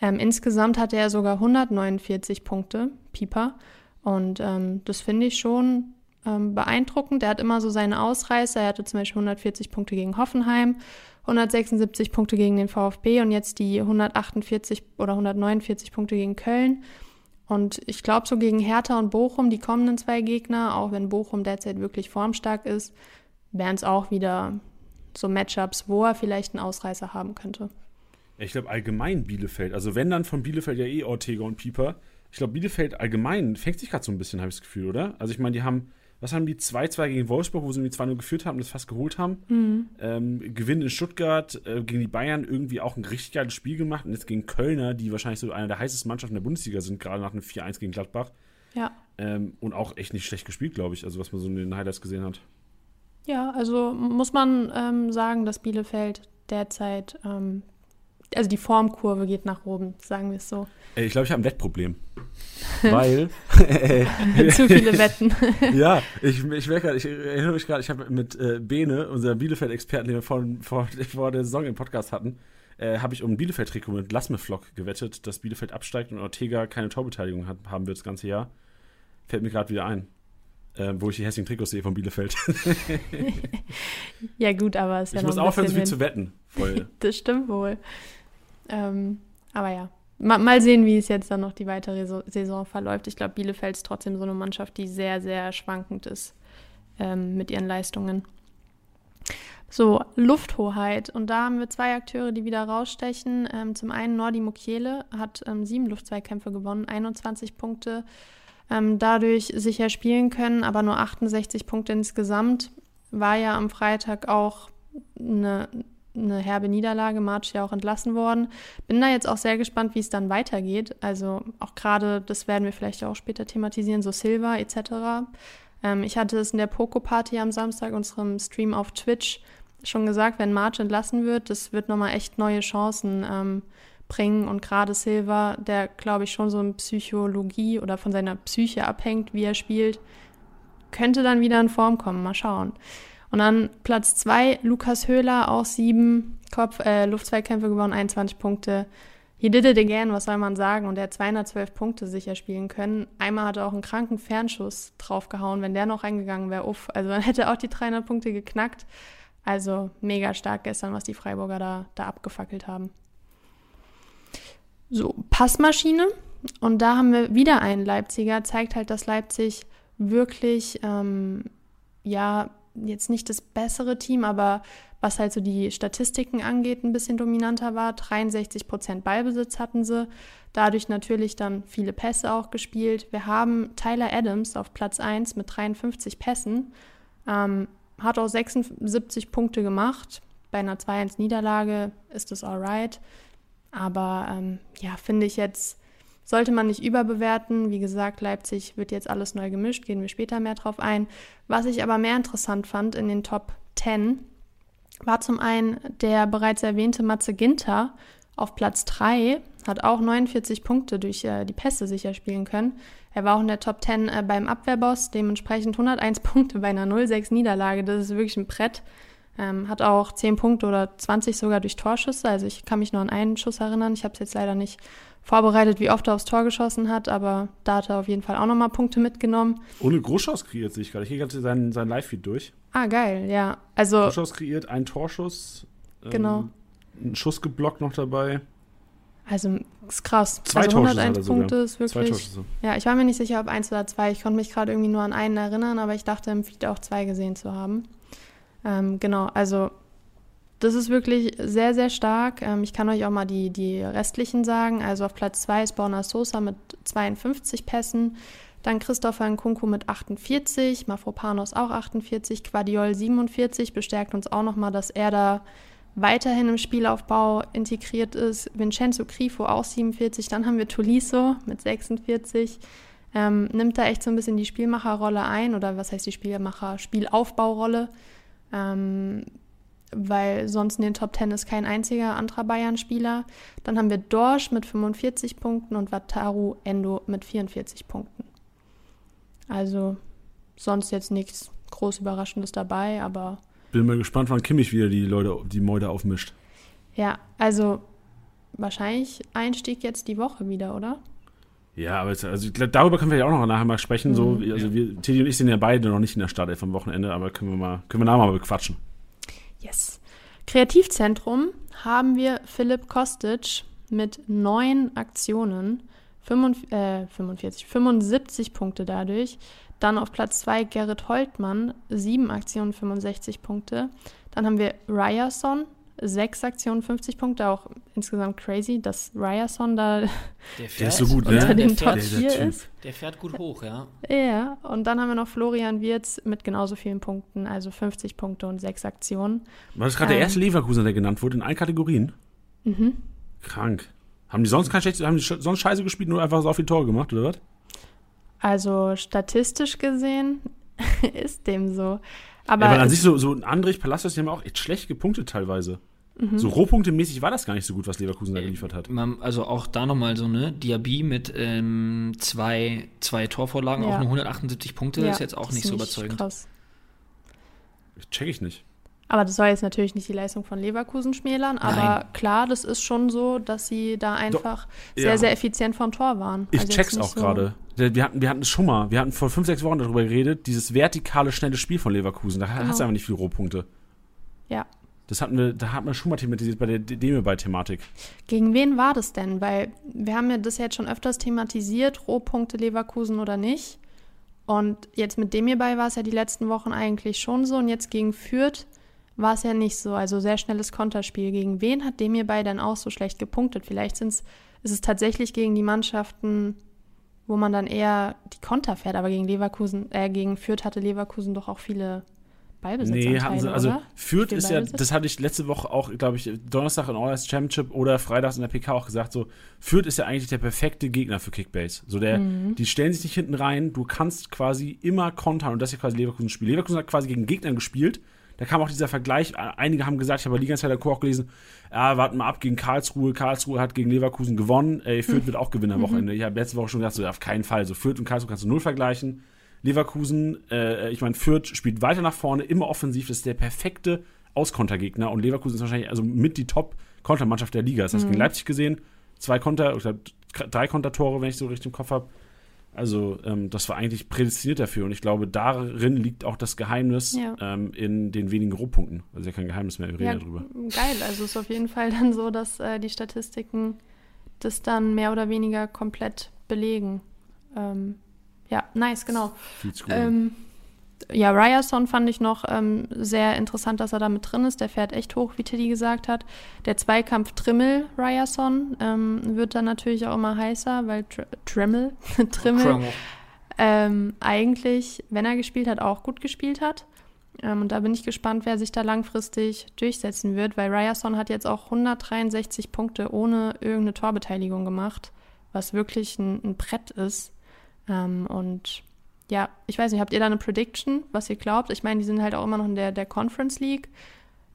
Ähm, insgesamt hatte er sogar 149 Punkte, Pieper. Und ähm, das finde ich schon ähm, beeindruckend. Er hat immer so seine Ausreißer. Er hatte zum Beispiel 140 Punkte gegen Hoffenheim, 176 Punkte gegen den VfB und jetzt die 148 oder 149 Punkte gegen Köln. Und ich glaube, so gegen Hertha und Bochum, die kommenden zwei Gegner, auch wenn Bochum derzeit wirklich formstark ist, wären es auch wieder so Matchups, wo er vielleicht einen Ausreißer haben könnte. Ich glaube allgemein Bielefeld, also wenn dann von Bielefeld ja eh Ortega und Pieper. Ich glaube Bielefeld allgemein fängt sich gerade so ein bisschen, habe ich das Gefühl, oder? Also ich meine, die haben was haben die 2-2 gegen Wolfsburg, wo sie die 2-0 geführt haben und das fast geholt haben. Mhm. Ähm, Gewinn in Stuttgart äh, gegen die Bayern irgendwie auch ein richtig geiles Spiel gemacht und jetzt gegen Kölner, die wahrscheinlich so einer der heißesten Mannschaften der Bundesliga sind, gerade nach einem 4-1 gegen Gladbach. Ja. Ähm, und auch echt nicht schlecht gespielt, glaube ich, also was man so in den Highlights gesehen hat. Ja, also muss man ähm, sagen, dass Bielefeld derzeit ähm, also die Formkurve geht nach oben, sagen wir es so. Ich glaube, ich habe ein Wettproblem. Weil. Zu viele Wetten. ja, ich, ich merke ich erinnere mich gerade, ich habe mit äh, Bene, unserem Bielefeld-Experten, den wir vor, vor, vor, der Saison im Podcast hatten, äh, habe ich um ein Bielefeld-Trikot mit Lassme-Flock gewettet, dass Bielefeld absteigt und Ortega keine Torbeteiligung hat, haben wird das ganze Jahr. Fällt mir gerade wieder ein. Äh, wo ich die hässlichen Trikots sehe von Bielefeld. ja, gut, aber es ist Ich muss aufhören, so viel zu wetten. Voll. das stimmt wohl. Ähm, aber ja, mal, sehen, wie es jetzt dann noch die weitere Saison verläuft. Ich glaube, Bielefeld ist trotzdem so eine Mannschaft, die sehr, sehr schwankend ist ähm, mit ihren Leistungen. So, Lufthoheit. Und da haben wir zwei Akteure, die wieder rausstechen. Ähm, zum einen Nordi Mukiele hat ähm, sieben Luftzweikämpfe gewonnen, 21 Punkte. Ähm, dadurch sicher spielen können, aber nur 68 Punkte insgesamt. War ja am Freitag auch eine eine herbe Niederlage, March ja auch entlassen worden. Bin da jetzt auch sehr gespannt, wie es dann weitergeht. Also auch gerade, das werden wir vielleicht auch später thematisieren, so Silva etc. Ähm, ich hatte es in der Poco-Party am Samstag, unserem Stream auf Twitch, schon gesagt, wenn March entlassen wird, das wird nochmal echt neue Chancen ähm, bringen. Und gerade Silva, der glaube ich schon so in Psychologie oder von seiner Psyche abhängt, wie er spielt, könnte dann wieder in Form kommen. Mal schauen. Und dann Platz zwei Lukas Höhler, auch sieben Kopf, äh, Luftzweikämpfe gewonnen, 21 Punkte. He did it again, was soll man sagen? Und er hat 212 Punkte sicher spielen können. Einmal hat er auch einen kranken Fernschuss draufgehauen. Wenn der noch reingegangen wäre, uff. Also dann hätte er auch die 300 Punkte geknackt. Also mega stark gestern, was die Freiburger da, da abgefackelt haben. So, Passmaschine. Und da haben wir wieder einen Leipziger. Zeigt halt, dass Leipzig wirklich, ähm, ja, jetzt nicht das bessere Team, aber was halt so die Statistiken angeht, ein bisschen dominanter war. 63 Prozent Ballbesitz hatten sie. Dadurch natürlich dann viele Pässe auch gespielt. Wir haben Tyler Adams auf Platz 1 mit 53 Pässen. Ähm, hat auch 76 Punkte gemacht. Bei einer 2-1-Niederlage ist das alright. Aber ähm, ja, finde ich jetzt sollte man nicht überbewerten. Wie gesagt, Leipzig wird jetzt alles neu gemischt, gehen wir später mehr drauf ein. Was ich aber mehr interessant fand in den Top 10 war zum einen der bereits erwähnte Matze Ginter auf Platz 3, hat auch 49 Punkte durch äh, die Pässe sicher spielen können. Er war auch in der Top 10 äh, beim Abwehrboss, dementsprechend 101 Punkte bei einer 0-6 Niederlage. Das ist wirklich ein Brett. Ähm, hat auch 10 Punkte oder 20 sogar durch Torschüsse. Also ich kann mich nur an einen Schuss erinnern. Ich habe es jetzt leider nicht vorbereitet, wie oft er aufs Tor geschossen hat, aber da hat er auf jeden Fall auch nochmal Punkte mitgenommen. Ohne Großschuss kreiert sich gerade. Ich gehe gerade sein, sein Live-Feed durch. Ah, geil, ja. Also, Großschuss kreiert, ein Torschuss. Ähm, genau. Ein Schuss geblockt noch dabei. Also, ist krass. Zwei also 101 Punkte ist wirklich. Ja, ich war mir nicht sicher, ob eins oder zwei. Ich konnte mich gerade irgendwie nur an einen erinnern, aber ich dachte im Feed auch zwei gesehen zu haben. Ähm, genau, also das ist wirklich sehr, sehr stark. Ähm, ich kann euch auch mal die, die restlichen sagen. Also auf Platz 2 ist Borna Sosa mit 52 Pässen. Dann Christopher Nkunku mit 48, Mafropanos auch 48, Quadiol 47, bestärkt uns auch nochmal, dass er da weiterhin im Spielaufbau integriert ist. Vincenzo Grifo auch 47. Dann haben wir Tolisso mit 46. Ähm, nimmt da echt so ein bisschen die Spielmacherrolle ein oder was heißt die Spielmacher? Spielaufbaurolle. Ähm, weil sonst in den Top 10 ist kein einziger anderer Bayern-Spieler. Dann haben wir Dorsch mit 45 Punkten und Wataru Endo mit 44 Punkten. Also sonst jetzt nichts groß Überraschendes dabei, aber. Bin mal gespannt, wann Kimmich wieder die Leute, die Mäude aufmischt. Ja, also wahrscheinlich Einstieg jetzt die Woche wieder, oder? Ja, aber jetzt, also, darüber können wir ja auch noch nachher mal sprechen. Mhm. So, also wir, Teddy und ich sind ja beide noch nicht in der Startelf am Wochenende, aber können wir mal, können wir nachher mal bequatschen. Yes. Kreativzentrum haben wir Philipp Kostic mit neun Aktionen, 45, äh, 45, 75 Punkte dadurch. Dann auf Platz 2 Gerrit Holtmann, sieben Aktionen, 65 Punkte. Dann haben wir Ryerson, sechs Aktionen, 50 Punkte, auch insgesamt crazy, dass Ryerson da der, fährt, so gut, unter ne? dem Top 4 ist. Der fährt gut hoch, ja. Ja, und dann haben wir noch Florian Wirz mit genauso vielen Punkten, also 50 Punkte und sechs Aktionen. War das gerade ähm, der erste Leverkusen, der genannt wurde, in allen Kategorien? Mhm. Krank. Haben die sonst kein schlechtes, haben die sonst scheiße gespielt, nur einfach so viele Tore gemacht, oder was? Also statistisch gesehen ist dem so. Aber ja, weil an sich so, so Andrich Palacios, die haben auch echt schlecht gepunktet teilweise. Mhm. So Rohpunktemäßig war das gar nicht so gut, was Leverkusen da geliefert hat. Also auch da nochmal so, ne? Diaby mit ähm, zwei, zwei Torvorlagen, ja. auch nur 178 Punkte, ja, ist jetzt auch nicht so überzeugend. Krass. Check ich nicht. Aber das soll jetzt natürlich nicht die Leistung von Leverkusen schmälern, aber Nein. klar, das ist schon so, dass sie da einfach Do, sehr, ja. sehr effizient vom Tor waren. Ich also check's auch so gerade. Wir hatten, wir hatten es schon mal, wir hatten vor fünf, sechs Wochen darüber geredet, dieses vertikale, schnelle Spiel von Leverkusen. Da genau. hast du einfach nicht viele Rohpunkte. Ja, das hatten wir, da hat man schon mal thematisiert bei der Deme-bei-Thematik. Gegen wen war das denn? Weil wir haben ja das jetzt schon öfters thematisiert, Rohpunkte Leverkusen oder nicht. Und jetzt mit dem hierbei war es ja die letzten Wochen eigentlich schon so. Und jetzt gegen Fürth war es ja nicht so. Also sehr schnelles Konterspiel. Gegen wen hat dem hierbei dann auch so schlecht gepunktet? Vielleicht sind's, ist es tatsächlich gegen die Mannschaften, wo man dann eher die Konter fährt. Aber gegen Leverkusen, äh, gegen Fürth hatte Leverkusen doch auch viele Ballbesitzanteile, Nee, hatten sie, also oder? Fürth ist ja, das hatte ich letzte Woche auch, glaube ich, Donnerstag in All Championship oder freitags in der PK auch gesagt, so, Fürth ist ja eigentlich der perfekte Gegner für Kickbase. So der, mhm. die stellen sich nicht hinten rein, du kannst quasi immer kontern und das ist ja quasi Leverkusen Spiel. Leverkusen hat quasi gegen Gegnern gespielt, da kam auch dieser Vergleich, einige haben gesagt, ich habe Liga Insider auch gelesen, ja, warten mal ab gegen Karlsruhe, Karlsruhe hat gegen Leverkusen gewonnen, ey, Fürth wird auch gewinnen am mhm. Wochenende. Ich habe letzte Woche schon gesagt, so, auf keinen Fall, so Fürth und Karlsruhe kannst du null vergleichen. Leverkusen, äh, ich meine, Fürth spielt weiter nach vorne, immer offensiv, das ist der perfekte Auskontergegner und Leverkusen ist wahrscheinlich also mit die Top-Kontermannschaft der Liga. Das hast du mhm. gegen Leipzig gesehen, zwei Konter, ich glaube, drei Kontertore, wenn ich so richtig im Kopf habe. Also, ähm, das war eigentlich prädestiniert dafür und ich glaube, darin liegt auch das Geheimnis ja. ähm, in den wenigen Rohpunkten. Also, ja kein Geheimnis mehr, wir reden ja, darüber. Geil, also ist auf jeden Fall dann so, dass äh, die Statistiken das dann mehr oder weniger komplett belegen. Ähm, ja, nice, genau. Ähm, ja, Ryerson fand ich noch ähm, sehr interessant, dass er da mit drin ist. Der fährt echt hoch, wie Teddy gesagt hat. Der Zweikampf Trimmel Ryerson ähm, wird dann natürlich auch immer heißer, weil Tr Trimmel, Trimmel ähm, eigentlich, wenn er gespielt hat, auch gut gespielt hat. Ähm, und da bin ich gespannt, wer sich da langfristig durchsetzen wird, weil Ryerson hat jetzt auch 163 Punkte ohne irgendeine Torbeteiligung gemacht, was wirklich ein, ein Brett ist. Ähm, und ja, ich weiß nicht, habt ihr da eine Prediction, was ihr glaubt? Ich meine, die sind halt auch immer noch in der, der Conference League.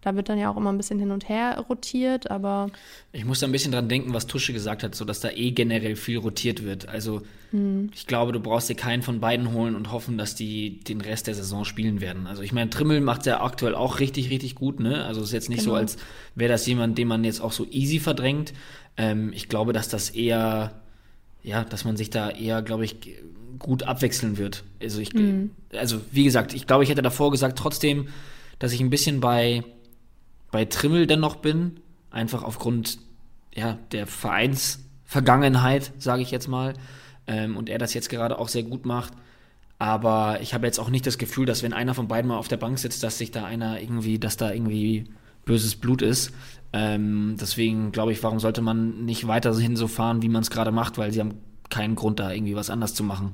Da wird dann ja auch immer ein bisschen hin und her rotiert, aber. Ich muss da ein bisschen dran denken, was Tusche gesagt hat, so dass da eh generell viel rotiert wird. Also hm. ich glaube, du brauchst dir keinen von beiden holen und hoffen, dass die den Rest der Saison spielen werden. Also ich meine, Trimmel macht ja aktuell auch richtig, richtig gut, ne? Also es ist jetzt nicht genau. so, als wäre das jemand, den man jetzt auch so easy verdrängt. Ähm, ich glaube, dass das eher ja, dass man sich da eher, glaube ich, gut abwechseln wird. Also ich, mhm. also wie gesagt, ich glaube, ich hätte davor gesagt, trotzdem, dass ich ein bisschen bei, bei Trimmel dennoch bin, einfach aufgrund ja, der Vereinsvergangenheit, sage ich jetzt mal, ähm, und er das jetzt gerade auch sehr gut macht. Aber ich habe jetzt auch nicht das Gefühl, dass wenn einer von beiden mal auf der Bank sitzt, dass sich da einer irgendwie, dass da irgendwie böses Blut ist. Ähm, deswegen glaube ich, warum sollte man nicht weiterhin so fahren, wie man es gerade macht, weil sie haben keinen Grund, da irgendwie was anders zu machen.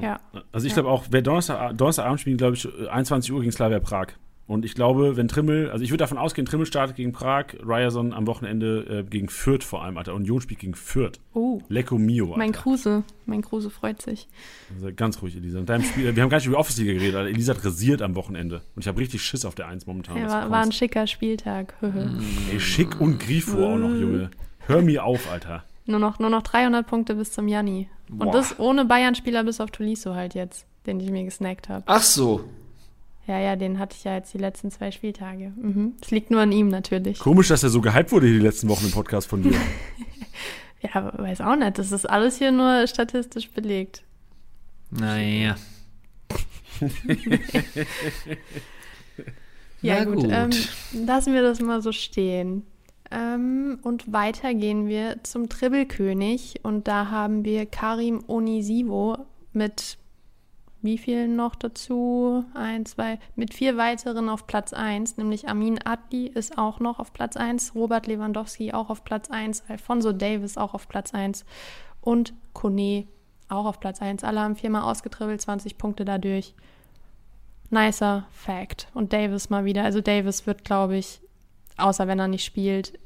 Ja. Also ich ja. glaube auch, wer Donnerstag, Donnerstagabend spielt, glaube ich, 21 Uhr gegen Slavia Prag. Und ich glaube, wenn Trimmel, also ich würde davon ausgehen, Trimmel startet gegen Prag, Ryerson am Wochenende äh, gegen Fürth vor allem, Alter. Union spielt gegen Fürth. Oh, Lecco Mio, Alter. mein Kruse. Mein Kruse freut sich. Also ganz ruhig, Elisa. In deinem Spiel, wir haben gar nicht über Office League geredet, Alter. Elisa hat rasiert am Wochenende. Und ich habe richtig Schiss auf der Eins momentan. Ja, war, war ein schicker Spieltag. Ey, schick und Grifo auch noch, Junge. Hör mir auf, Alter. nur, noch, nur noch 300 Punkte bis zum Janni. Boah. Und das ohne Bayern-Spieler bis auf Tolisso halt jetzt, den ich mir gesnackt habe. Ach so. Ja, ja, den hatte ich ja jetzt die letzten zwei Spieltage. Mhm. Es liegt nur an ihm natürlich. Komisch, dass er so gehypt wurde die letzten Wochen im Podcast von dir. Ja, weiß auch nicht. Das ist alles hier nur statistisch belegt. Naja. Ja, Na gut. gut. Ähm, lassen wir das mal so stehen. Ähm, und weiter gehen wir zum Tribbelkönig. Und da haben wir Karim Onisivo mit wie vielen noch dazu? Ein, zwei, mit vier weiteren auf Platz 1, nämlich Amin Adli ist auch noch auf Platz 1, Robert Lewandowski auch auf Platz 1, Alfonso Davis auch auf Platz 1 und Kone auch auf Platz 1. Alle haben viermal ausgetribbelt, 20 Punkte dadurch. Nicer Fact. Und Davis mal wieder. Also Davis wird, glaube ich, außer wenn er nicht spielt,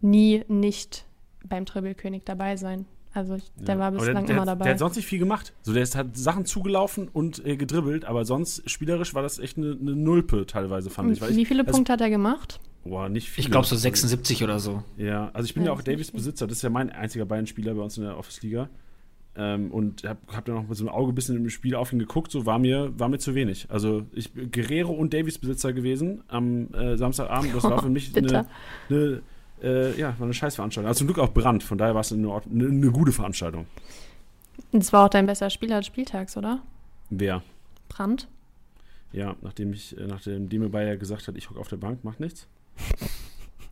nie nicht beim Tribbelkönig dabei sein. Also ich, der Ja. war bislang der, immer der, dabei. Der hat sonst nicht viel gemacht. So, der ist, hat Sachen zugelaufen und äh, gedribbelt, aber sonst spielerisch war das echt eine, eine Nulpe teilweise, fand ich. Weil Wie ich viele also, Punkte hat er gemacht? Boah, nicht viele. Ich glaube so 76 oder so. Ja, also ich bin Ja, ja auch viel. Besitzer. Das ist ja mein einziger Bayern-Spieler bei uns in der Office-Liga. Ähm, und hab, hab da noch mit so einem Auge ein bisschen im Spiel auf ihn geguckt, so war mir, war mir zu wenig. Also ich bin Guerrero und Davies Besitzer gewesen am äh, Samstagabend. Das war für mich eine, eine, äh, ja, war eine Scheißveranstaltung. Also zum Glück auch Brand, von daher war es eine, eine, eine gute Veranstaltung. Das war auch dein bester Spieler des Spieltags, oder? Wer? Brandt? Ja, nachdem ich, äh, nachdem Deme Bayer gesagt hat, ich hocke auf der Bank, macht nichts.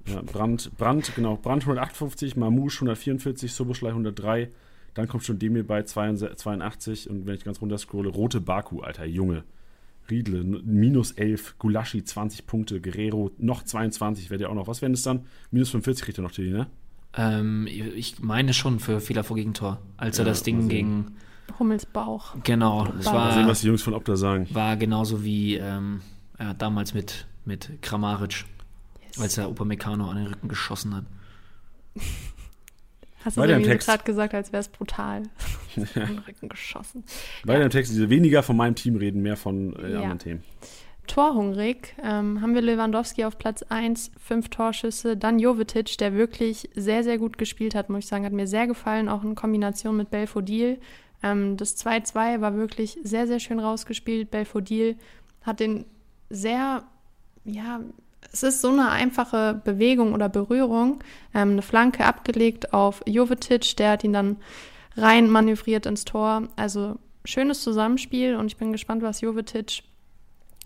Ja, Brand, Brand, genau, Brand 158, Mamouche 144, Soboschlei 103, dann kommt schon Demir bei 82 und wenn ich ganz runter scrolle, Rote Baku, alter Junge. Riedle, minus 11, Gulaschi 20 Punkte, Guerrero noch 22, wird ja auch noch, was wären das dann? Minus 45 kriegt er noch, Tilly, ne? Ähm, ich meine schon für Fehler vor Gegentor. Als er Ja, das mal Ding gegen. Hummels Bauch. Genau, das Mal Mal sehen, war, was die Jungs von Opta sagen. war genauso wie ähm, ja, damals mit, mit Kramaric, Yes. als er Upamecano an den Rücken geschossen hat. Hast du Weiter Text. gerade gesagt, als wäre es brutal. In den Rücken geschossen. Weiter im Text, diese weniger von meinem Team reden, mehr von äh, Ja. anderen Themen. Torhungrig ähm, haben wir Lewandowski auf Platz 1, fünf Torschüsse. Dann Jovetic, der wirklich sehr, sehr gut gespielt hat, muss ich sagen. Hat mir sehr gefallen, auch in Kombination mit Belfodil. Ähm, das 2-2 war wirklich sehr, sehr schön rausgespielt. Belfodil hat den sehr, ja, es ist so eine einfache Bewegung oder Berührung. Ähm, eine Flanke abgelegt auf Jovetic, der hat ihn dann rein manövriert ins Tor. Also schönes Zusammenspiel und ich bin gespannt, was Jovetic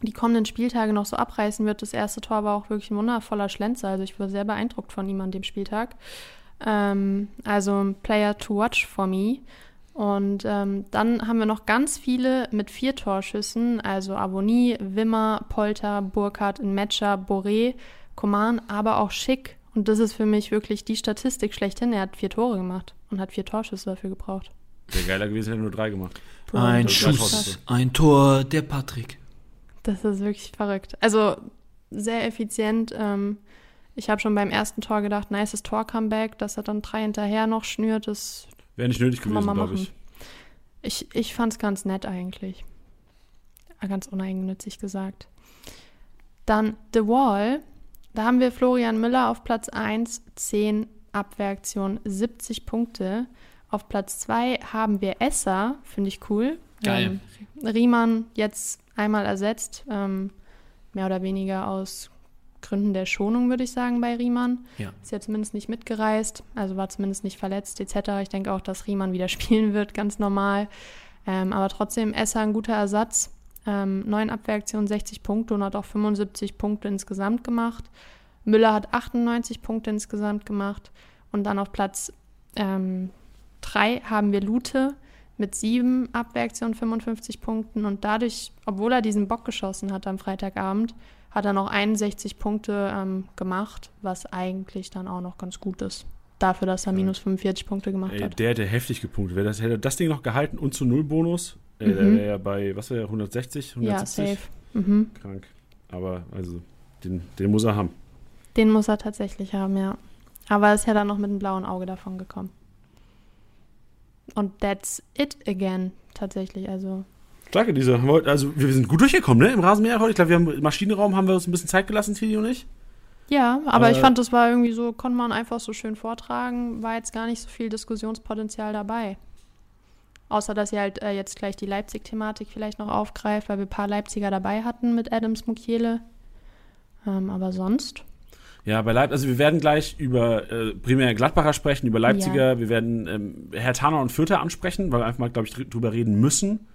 die kommenden Spieltage noch so abreißen wird. Das erste Tor war auch wirklich ein wundervoller Schlenzer. Also ich war sehr beeindruckt von ihm an dem Spieltag. Ähm, also ein Player to watch for me. Und ähm, dann haben wir noch ganz viele mit vier Torschüssen, also Aboni, Wimmer, Polter, Burkhardt, Metscher, Boré, Koman, aber auch Schick. Und das ist für mich wirklich die Statistik schlechthin. Er hat vier Tore gemacht und hat vier Torschüsse dafür gebraucht. Wäre geiler gewesen, hätte er nur drei gemacht. Ein Schuss, ein Tor, der Patrick. Das ist wirklich verrückt. Also sehr effizient. Ähm, ich habe schon beim ersten Tor gedacht, nices Tor-Comeback, dass er dann drei hinterher noch schnürt. Das Wäre nicht nötig Kann gewesen, glaube ich. Ich, ich fand es ganz nett eigentlich. Äh, Ganz uneigennützig gesagt. Dann The Wall. Da haben wir Florian Müller auf Platz 1, 10 Abwehraktionen, 70 Punkte. Auf Platz 2 haben wir Esser, finde ich cool. Geil. Ähm, Riemann jetzt einmal ersetzt, ähm, mehr oder weniger aus Gründen der Schonung, würde ich sagen, bei Riemann. Ja. Ist ja zumindest nicht mitgereist, also war zumindest nicht verletzt etc. Ich denke auch, dass Riemann wieder spielen wird, ganz normal. Ähm, aber trotzdem Esser ein guter Ersatz. Ähm, neun Abwehraktionen, 60 Punkte und hat auch 75 Punkte insgesamt gemacht. Müller hat 98 Punkte insgesamt gemacht. Und dann auf Platz 3 haben wir Lute mit sieben Abwehraktionen, 55 Punkten. Und dadurch, obwohl er diesen Bock geschossen hat am Freitagabend, hat er noch 61 Punkte ähm, gemacht, was eigentlich dann auch noch ganz gut ist. Dafür, dass er minus 45 Punkte gemacht Ey, hat. der hätte heftig gepunktet. Wäre das, hätte er das Ding noch gehalten und zu Null Bonus, äh, der Mhm. wäre ja bei, was wäre 160, Ja, 170? safe. Mhm. Krank. Aber also, den, den muss er haben. Den muss er tatsächlich haben, ja. Aber er ist ja dann noch mit einem blauen Auge davon gekommen. Und that's it again, tatsächlich. Also Danke, diese. Also, wir sind gut durchgekommen, ne? Im Rasenmäher heute. Ich glaube, wir haben im Maschinenraum haben wir uns ein bisschen Zeit gelassen, Tili und ich. Ja, aber Äh, ich fand, das war irgendwie so, konnte man einfach so schön vortragen, war jetzt gar nicht so viel Diskussionspotenzial dabei. Außer, dass ihr halt äh, jetzt gleich die Leipzig-Thematik vielleicht noch aufgreift, weil wir ein paar Leipziger dabei hatten mit Adams Mukiele. Ähm, aber sonst, Ja, bei Leipzig, also wir werden gleich über äh, primär Gladbacher sprechen, über Leipziger, wir werden ähm, Herr Tanner und Fürther ansprechen, weil wir einfach mal, glaube ich, dr- drüber reden müssen.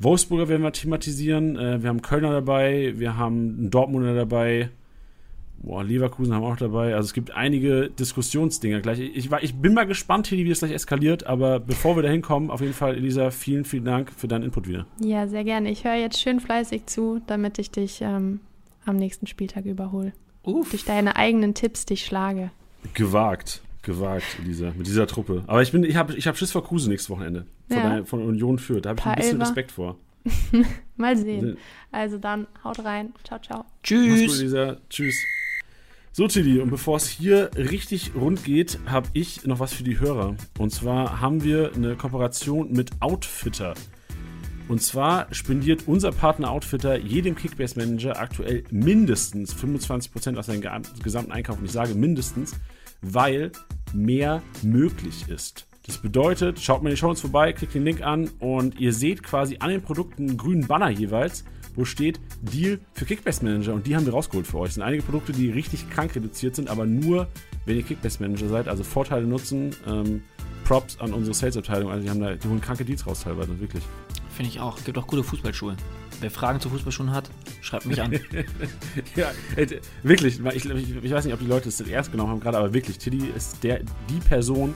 Wolfsburger werden wir thematisieren, äh, wir haben Kölner dabei, wir haben einen Dortmunder dabei, boah, Leverkusen haben wir auch dabei. Also es gibt einige Diskussionsdinger gleich. Ich, war, ich bin mal gespannt, Hedi, wie es gleich eskaliert, aber bevor wir da hinkommen, auf jeden Fall, Elisa, vielen, vielen Dank für deinen Input wieder. ja, sehr gerne. Ich höre jetzt schön fleißig zu, damit ich dich ähm, am nächsten Spieltag überhole. Uff. Durch deine eigenen Tipps dich schlage. Gewagt, gewagt, Elisa, mit dieser Truppe. Aber ich bin, ich habe ich hab Schiss vor Kruse nächstes Wochenende. Von, Ja. der, von Union führt. Da habe ich ein bisschen Elfer. Respekt vor. Mal sehen. Also dann, haut rein. Ciao, ciao. Mach's gut, Tschüss. Tschüss. So, Tilly, und bevor es hier richtig rund geht, habe ich noch was für die Hörer. Und zwar haben wir eine Kooperation mit Outfitter. Und zwar spendiert unser Partner Outfitter jedem Kickbase-Manager aktuell mindestens 25% aus seinem ge- gesamten Einkauf. Und ich sage mindestens, weil mehr möglich ist. Das bedeutet, schaut mal in die Show uns vorbei, klickt den Link an und ihr seht quasi an den Produkten einen grünen Banner jeweils, wo steht Deal für Kickbase Manager und die haben wir rausgeholt für euch. Es sind einige Produkte, die richtig krank reduziert sind, aber nur, wenn ihr Kickbase Manager seid, also Vorteile nutzen. Ähm, Props an unsere Sales-Abteilung, also die haben da, die holen kranke Deals raus teilweise, wirklich. Finde ich auch. Gibt auch gute Fußballschuhe. Wer Fragen zu Fußballschuhen hat, schreibt mich an. Ja, äh, wirklich, ich, ich, weiß nicht, ob die Leute es zuerst genommen haben gerade, aber wirklich, Tiddy ist der, die Person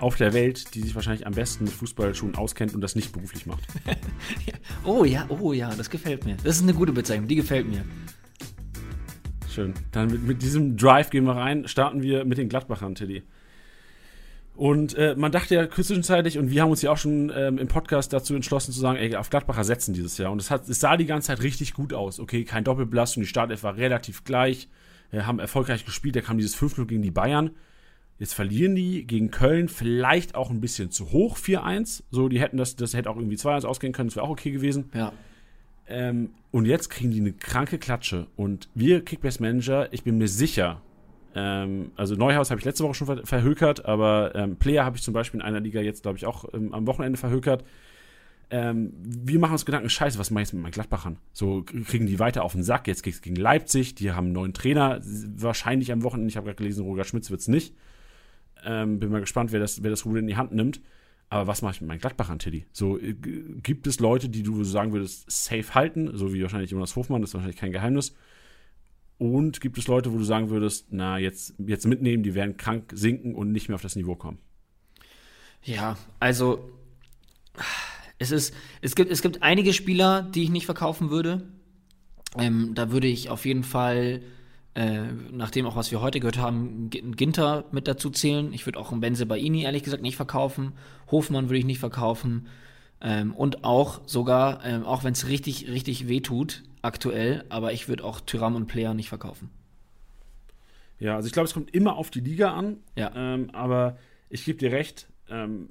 auf der Welt, die sich wahrscheinlich am besten mit Fußballschuhen auskennt und das nicht beruflich macht. Oh ja, oh ja, das gefällt mir. Das ist eine gute Bezeichnung, die gefällt mir. Schön. Dann mit, mit diesem Drive gehen wir rein, starten wir mit den Gladbachern, Tilly. Und äh, man dachte ja zwischenzeitlich, und wir haben uns ja auch schon ähm, im Podcast dazu entschlossen zu sagen, ey, auf Gladbacher setzen dieses Jahr. Und es, hat, es sah die ganze Zeit richtig gut aus. Okay, kein Doppelbelastung, die Startelf war relativ gleich, äh, haben erfolgreich gespielt, da kam dieses 5-0 gegen die Bayern. Jetzt verlieren die gegen Köln vielleicht auch ein bisschen zu hoch, 4-1. So, die hätten das, das hätte auch irgendwie 2-1 ausgehen können, das wäre auch okay gewesen. Ja. Ähm, und jetzt kriegen die eine kranke Klatsche. Und wir Kickbase Manager, ich bin mir sicher, ähm, also Neuhaus habe ich letzte Woche schon ver verhökert, aber ähm, Player habe ich zum Beispiel in einer Liga jetzt, glaube ich, auch ähm, am Wochenende verhökert. Ähm, wir machen uns Gedanken, scheiße, was mache ich jetzt mit meinen Gladbachern? So kriegen die weiter auf den Sack. Jetzt geht's gegen Leipzig, die haben einen neuen Trainer, wahrscheinlich am Wochenende. Ich habe gerade gelesen, Roger Schmitz wird's nicht. Ähm, bin mal gespannt, wer das, wer das Ruder in die Hand nimmt. Aber was mache ich mit meinen Gladbachern, Teddy? So, äh, gibt es Leute, die du sagen würdest, safe halten, so wie wahrscheinlich Jonas Hofmann, das ist wahrscheinlich kein Geheimnis. Und gibt es Leute, wo du sagen würdest, na, jetzt, jetzt mitnehmen, die werden krank sinken und nicht mehr auf das Niveau kommen? Ja, also es ist, es gibt, es gibt einige Spieler, die ich nicht verkaufen würde. Ähm, da würde ich auf jeden Fall, äh, nachdem auch was wir heute gehört haben, Ginter mit dazu zählen. Ich würde auch einen Benze Baini ehrlich gesagt nicht verkaufen. Hofmann würde ich nicht verkaufen. Ähm, und auch sogar, ähm, auch wenn es richtig, richtig weh tut, aktuell, aber ich würde auch Tyram und Player nicht verkaufen. Ja, also ich glaube, es kommt immer auf die Liga an. Ja. Ähm, aber ich gebe dir recht, ähm,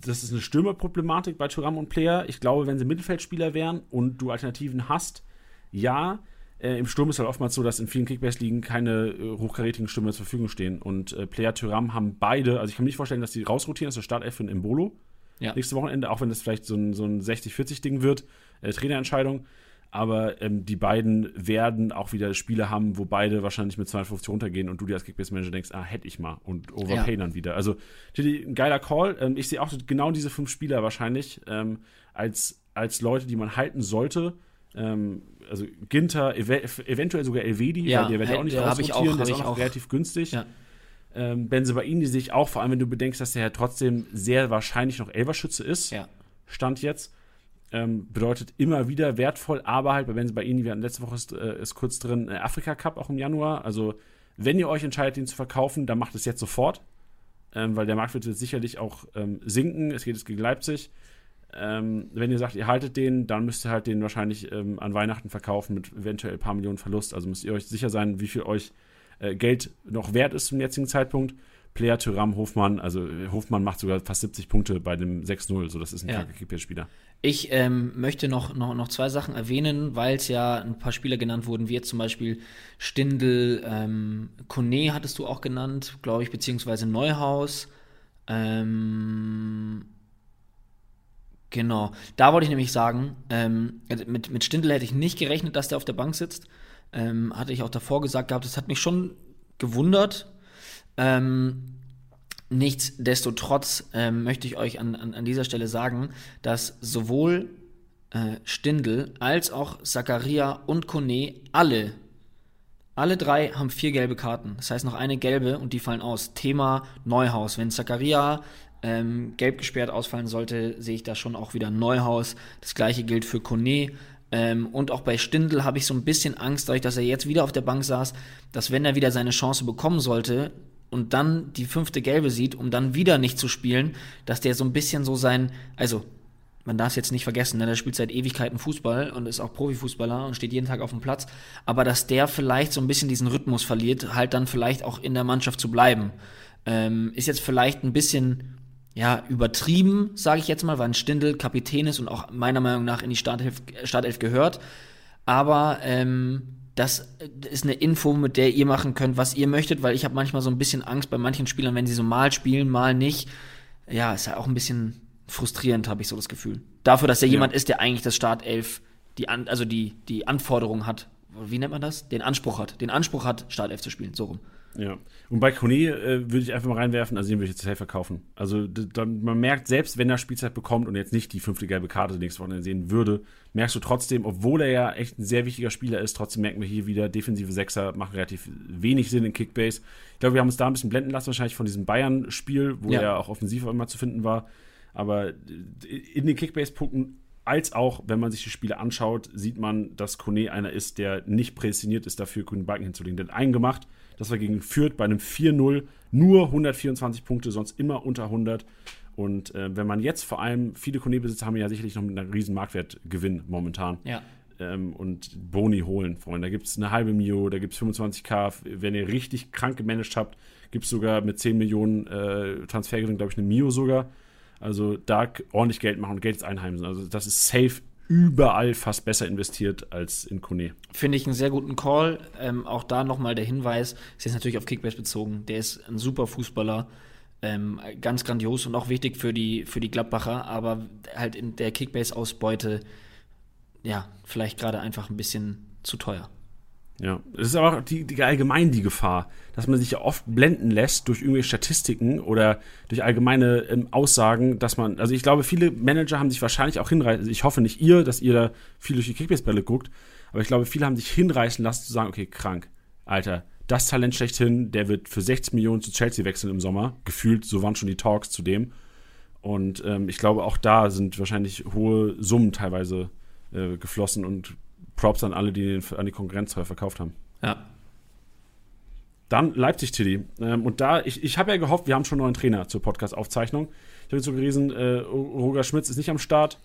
das ist eine Stürmerproblematik bei Thuram und Player. Ich glaube, wenn sie Mittelfeldspieler wären und du Alternativen hast, ja, äh, im Sturm ist halt oftmals so, dass in vielen Kickbase-Ligen keine äh, hochkarätigen Stürmer zur Verfügung stehen. Und äh, Player Thuram haben beide, also ich kann mir nicht vorstellen, dass die rausrotieren, ist der Startelf für ein Embolo Ja. nächste Wochenende, auch wenn das vielleicht so ein, so ein 60-40-Ding wird, äh, Trainerentscheidung. Aber ähm, die beiden werden auch wieder Spiele haben, wo beide wahrscheinlich mit 250 runtergehen und du dir als Kickbase-Manager denkst, ah, hätte ich mal und overpay Ja. dann wieder. Also, ein geiler Call. Ähm, ich sehe auch genau diese fünf Spieler wahrscheinlich ähm, als, als Leute, die man halten sollte. Ähm, also Ginter, ev eventuell sogar Elvedi, Ja, weil der wird ja auch äh, nicht ich rausrotieren, auch- der ist auch auch. relativ günstig. Ja. Ähm, Benzebaini sehe ich auch, vor allem wenn du bedenkst, dass der ja trotzdem sehr wahrscheinlich noch Elverschütze ist. Ja. Stand jetzt. Ähm, bedeutet immer wieder wertvoll, aber halt bei Benzebaini, wir hatten letzte Woche ist, äh, ist kurz drin, äh, Afrika Cup auch im Januar. Also, wenn ihr euch entscheidet, ihn zu verkaufen, dann macht es jetzt sofort. Ähm, weil der Markt wird jetzt sicherlich auch ähm, sinken. Es geht jetzt gegen Leipzig. Ähm, wenn ihr sagt, ihr haltet den, dann müsst ihr halt den wahrscheinlich ähm, an Weihnachten verkaufen mit eventuell ein paar Millionen Verlust. Also müsst ihr euch sicher sein, wie viel euch äh, Geld noch wert ist zum jetzigen Zeitpunkt. Player, Tyram, Hofmann, also äh, Hofmann macht sogar fast 70 Punkte bei dem 6-0, so das ist ein Ja. kranker spieler Ich ähm, möchte noch, noch, noch zwei Sachen erwähnen, weil es ja ein paar Spieler genannt wurden, wie jetzt zum Beispiel Stindl, ähm, Kone hattest du auch genannt, glaube ich, beziehungsweise Neuhaus. Ähm, genau, da wollte ich nämlich sagen, ähm, mit, mit Stindl hätte ich nicht gerechnet, dass der auf der Bank sitzt. Ähm, hatte ich auch davor gesagt gehabt, das hat mich schon gewundert. Ähm, nichtsdestotrotz ähm, möchte ich euch an, an, an dieser Stelle sagen, dass sowohl äh, Stindl als auch Zakaria und Kone alle, alle drei haben vier gelbe Karten. Das heißt noch eine gelbe und die fallen aus. Thema Neuhaus. Wenn Zakaria ähm, gelb gesperrt ausfallen sollte, sehe ich da schon auch wieder Neuhaus. Das gleiche gilt für Kone. Ähm, und auch bei Stindl habe ich so ein bisschen Angst, dadurch, dass er jetzt wieder auf der Bank saß, dass wenn er wieder seine Chance bekommen sollte und dann die fünfte Gelbe sieht, um dann wieder nicht zu spielen, dass der so ein bisschen so sein, also man darf es jetzt nicht vergessen, ne? der spielt seit Ewigkeiten Fußball und ist auch Profifußballer und steht jeden Tag auf dem Platz, aber dass der vielleicht so ein bisschen diesen Rhythmus verliert, halt dann vielleicht auch in der Mannschaft zu bleiben. Ähm, ist jetzt vielleicht ein bisschen ja, übertrieben, sage ich jetzt mal, weil ein Stindl Kapitän ist und auch meiner Meinung nach in die Startelf, Startelf gehört. Aber ähm, das ist eine Info, mit der ihr machen könnt, was ihr möchtet, weil ich habe manchmal so ein bisschen Angst bei manchen Spielern, wenn sie so mal spielen, mal nicht. Ja, ist ja auch ein bisschen frustrierend, habe ich so das Gefühl. Dafür, dass er Ja. jemand ist, der eigentlich das Startelf, die an, also die, die Anforderung hat, wie nennt man das? Den Anspruch hat. Den Anspruch hat, Startelf zu spielen, so rum. Ja. Und bei Kone äh, würde ich einfach mal reinwerfen, also den würde ich jetzt safe verkaufen. Also dann, man merkt, selbst wenn er Spielzeit bekommt und jetzt nicht die fünfte gelbe Karte nächste Woche sehen würde, merkst du trotzdem, obwohl er ja echt ein sehr wichtiger Spieler ist, trotzdem merken wir hier wieder, defensive Sechser machen relativ wenig Sinn in Kickbase. Ich glaube, wir haben uns da ein bisschen blenden lassen, wahrscheinlich von diesem Bayern-Spiel, wo Ja. er auch offensiv immer zu finden war. Aber in den Kickbase-Punkten als auch, wenn man sich die Spiele anschaut, sieht man, dass Kone einer ist, der nicht prädestiniert ist, dafür grünen Balken hinzulegen. Der hat einen gemacht, das war gegen Fürth bei einem 4-0, nur 124 Punkte, sonst immer unter 100. Und äh, wenn man jetzt vor allem, viele Kone-Besitzer haben ja sicherlich noch mit einem riesen Marktwertgewinn momentan. Ja. Ähm, und Boni holen, Freunde. Da gibt es eine halbe Mio, da gibt es 25k. Wenn ihr richtig krank gemanagt habt, gibt es sogar mit 10 Millionen äh, Transfergewinn, glaube ich, eine Mio sogar. Also da ordentlich Geld machen und Geld einheimsen. Also das ist safe überall fast besser investiert als in Kone. Finde ich einen sehr guten Call. Ähm, auch da nochmal der Hinweis, ist jetzt natürlich auf Kickbase bezogen. Der ist ein super Fußballer, ähm, ganz grandios und auch wichtig für die, für die Gladbacher, aber halt in der Kickbase-Ausbeute, ja, vielleicht gerade einfach ein bisschen zu teuer. Ja, es ist aber auch die, die allgemein die Gefahr, dass man sich ja oft blenden lässt durch irgendwelche Statistiken oder durch allgemeine ähm, Aussagen, dass man, also ich glaube, viele Manager haben sich wahrscheinlich auch hinreißen, also ich hoffe nicht ihr, dass ihr da viel durch die Kickbase-Brille guckt, aber ich glaube, viele haben sich hinreißen lassen zu sagen, okay, krank, Alter, das Talent schlechthin, der wird für 60 Millionen zu Chelsea wechseln im Sommer, gefühlt, so waren schon die Talks zu dem. Und ähm, ich glaube, auch da sind wahrscheinlich hohe Summen teilweise äh, geflossen und Props an alle, die den an die Konkurrenz teuer verkauft haben. Ja. Dann Leipzig, Tilly. Ähm, und da, ich, ich habe ja gehofft, wir haben schon einen neuen Trainer zur Podcast-Aufzeichnung. Ich habe jetzt so gelesen, äh, Roger Schmitz ist nicht am Start.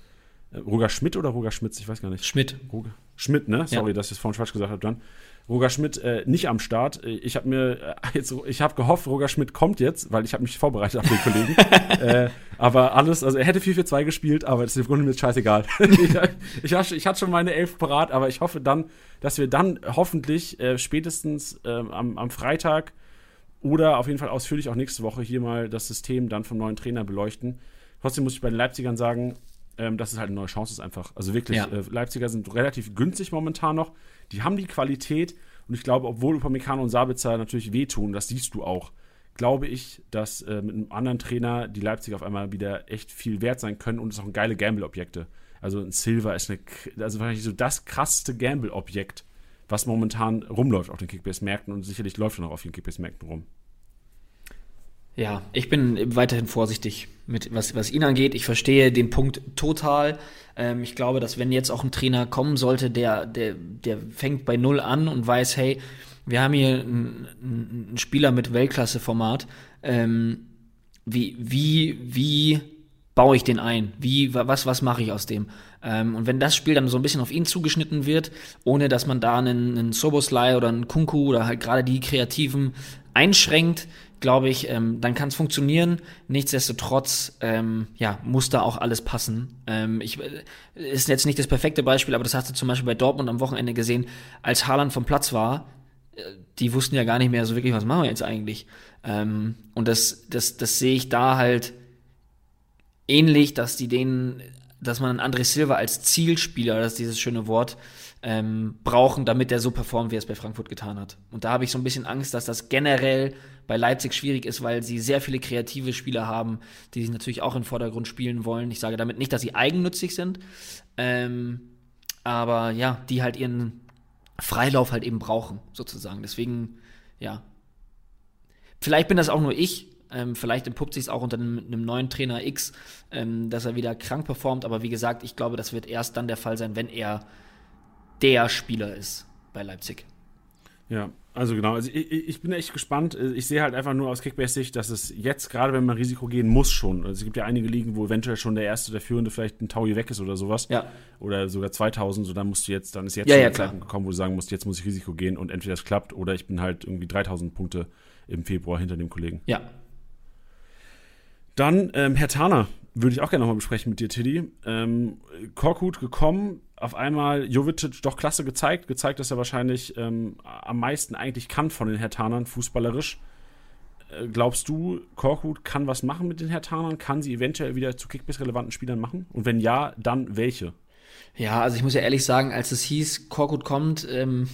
Äh, Roger Schmidt oder Roger Schmitz? Ich weiß gar nicht. Schmidt. Roger Schmidt, ne? Sorry, dass ich es vorhin falsch gesagt habe dann. Roger Schmidt äh, nicht am Start. Äh, Ich habe mir äh, jetzt, ich habe gehofft, Roger Schmidt kommt jetzt, weil ich habe mich vorbereitet auf den Kollegen. äh, aber alles, also er hätte 4-4-2 gespielt, aber das ist im Grunde mir scheißegal. ich, ich, hab- ich hatte schon meine Elf parat, aber ich hoffe dann, dass wir dann hoffentlich äh, spätestens ähm, am, am Freitag oder auf jeden Fall ausführlich auch nächste Woche hier mal das System dann vom neuen Trainer beleuchten. Trotzdem muss ich bei den Leipzigern sagen, ähm, dass es halt eine neue Chance ist einfach. Also wirklich, Ja. äh, Leipziger sind relativ günstig momentan noch. Die haben die Qualität und ich glaube, obwohl Upamecano und Sabitzer natürlich wehtun, das siehst du auch, glaube ich, dass äh, mit einem anderen Trainer die Leipziger auf einmal wieder echt viel wert sein können und es auch geile Gamble-Objekte. Also ein Silver ist eine, also wahrscheinlich so das krasseste Gamble-Objekt, was momentan rumläuft auf den Kickbase-Märkten und sicherlich läuft er noch auf den Kickbase-Märkten rum. Ja, ich bin weiterhin vorsichtig mit was, was ihn angeht. Ich verstehe den Punkt total. Ähm, ich glaube, dass wenn jetzt auch ein Trainer kommen sollte, der, der, der fängt bei Null an und weiß, hey, wir haben hier einen, einen Spieler mit Weltklasse-Format, ähm, wie, wie, wie baue ich den ein? Wie, was, was mache ich aus dem? Ähm, und wenn das Spiel dann so ein bisschen auf ihn zugeschnitten wird, ohne dass man da einen, einen Soboslai oder einen Kunku oder halt gerade die Kreativen einschränkt, glaube ich, ähm, dann kann es funktionieren. Nichtsdestotrotz, ähm, ja, muss da auch alles passen. Ähm, ich, äh, ist jetzt nicht das perfekte Beispiel, aber das hast du zum Beispiel bei Dortmund am Wochenende gesehen, als Haaland vom Platz war. Äh, die wussten ja gar nicht mehr so wirklich, was machen wir jetzt eigentlich. Ähm, und das, das, das sehe ich da halt ähnlich, dass die denen, dass man André Silva als Zielspieler, das ist dieses schöne Wort, ähm, brauchen, damit der so performt, wie er es bei Frankfurt getan hat. Und da habe ich so ein bisschen Angst, dass das generell bei Leipzig schwierig ist, weil sie sehr viele kreative Spieler haben, die sich natürlich auch im Vordergrund spielen wollen. Ich sage damit nicht, dass sie eigennützig sind, ähm, aber ja, die halt ihren Freilauf halt eben brauchen, sozusagen. Deswegen, ja. Vielleicht bin das auch nur ich, ähm, vielleicht entpuppt sich es auch unter einem, einem, neuen Trainer X, ähm, dass er wieder krank performt. Aber wie gesagt, ich glaube, das wird erst dann der Fall sein, wenn er der Spieler ist bei Leipzig. Ja, also genau. Also ich, ich bin echt gespannt. Ich sehe halt einfach nur aus Kickbase-Sicht, dass es jetzt, gerade wenn man Risiko gehen muss, schon. Also es gibt ja einige Ligen, wo eventuell schon der erste, der Führende vielleicht ein Taui weg ist oder sowas. Ja. Oder sogar 2000. So dann musst du jetzt, dann ist jetzt ja, schon ja, der Zeitpunkt gekommen, wo du sagen musst, jetzt muss ich Risiko gehen und entweder es klappt oder ich bin halt irgendwie 3000 Punkte im Februar hinter dem Kollegen. Ja. Dann ähm, Herr Taner, würde ich auch gerne nochmal besprechen mit dir, Tiddy. Ähm, Korkut gekommen, auf einmal Jovic doch klasse gezeigt, gezeigt, dass er wahrscheinlich ähm, am meisten eigentlich kann von den Hertanern, fußballerisch. Äh, glaubst du, Korkut kann was machen mit den Hertanern? Kann sie eventuell wieder zu Kickbase-relevanten Spielern machen? Und wenn ja, dann welche? Ja, also ich muss ja ehrlich sagen, als es hieß, Korkut kommt, ähm,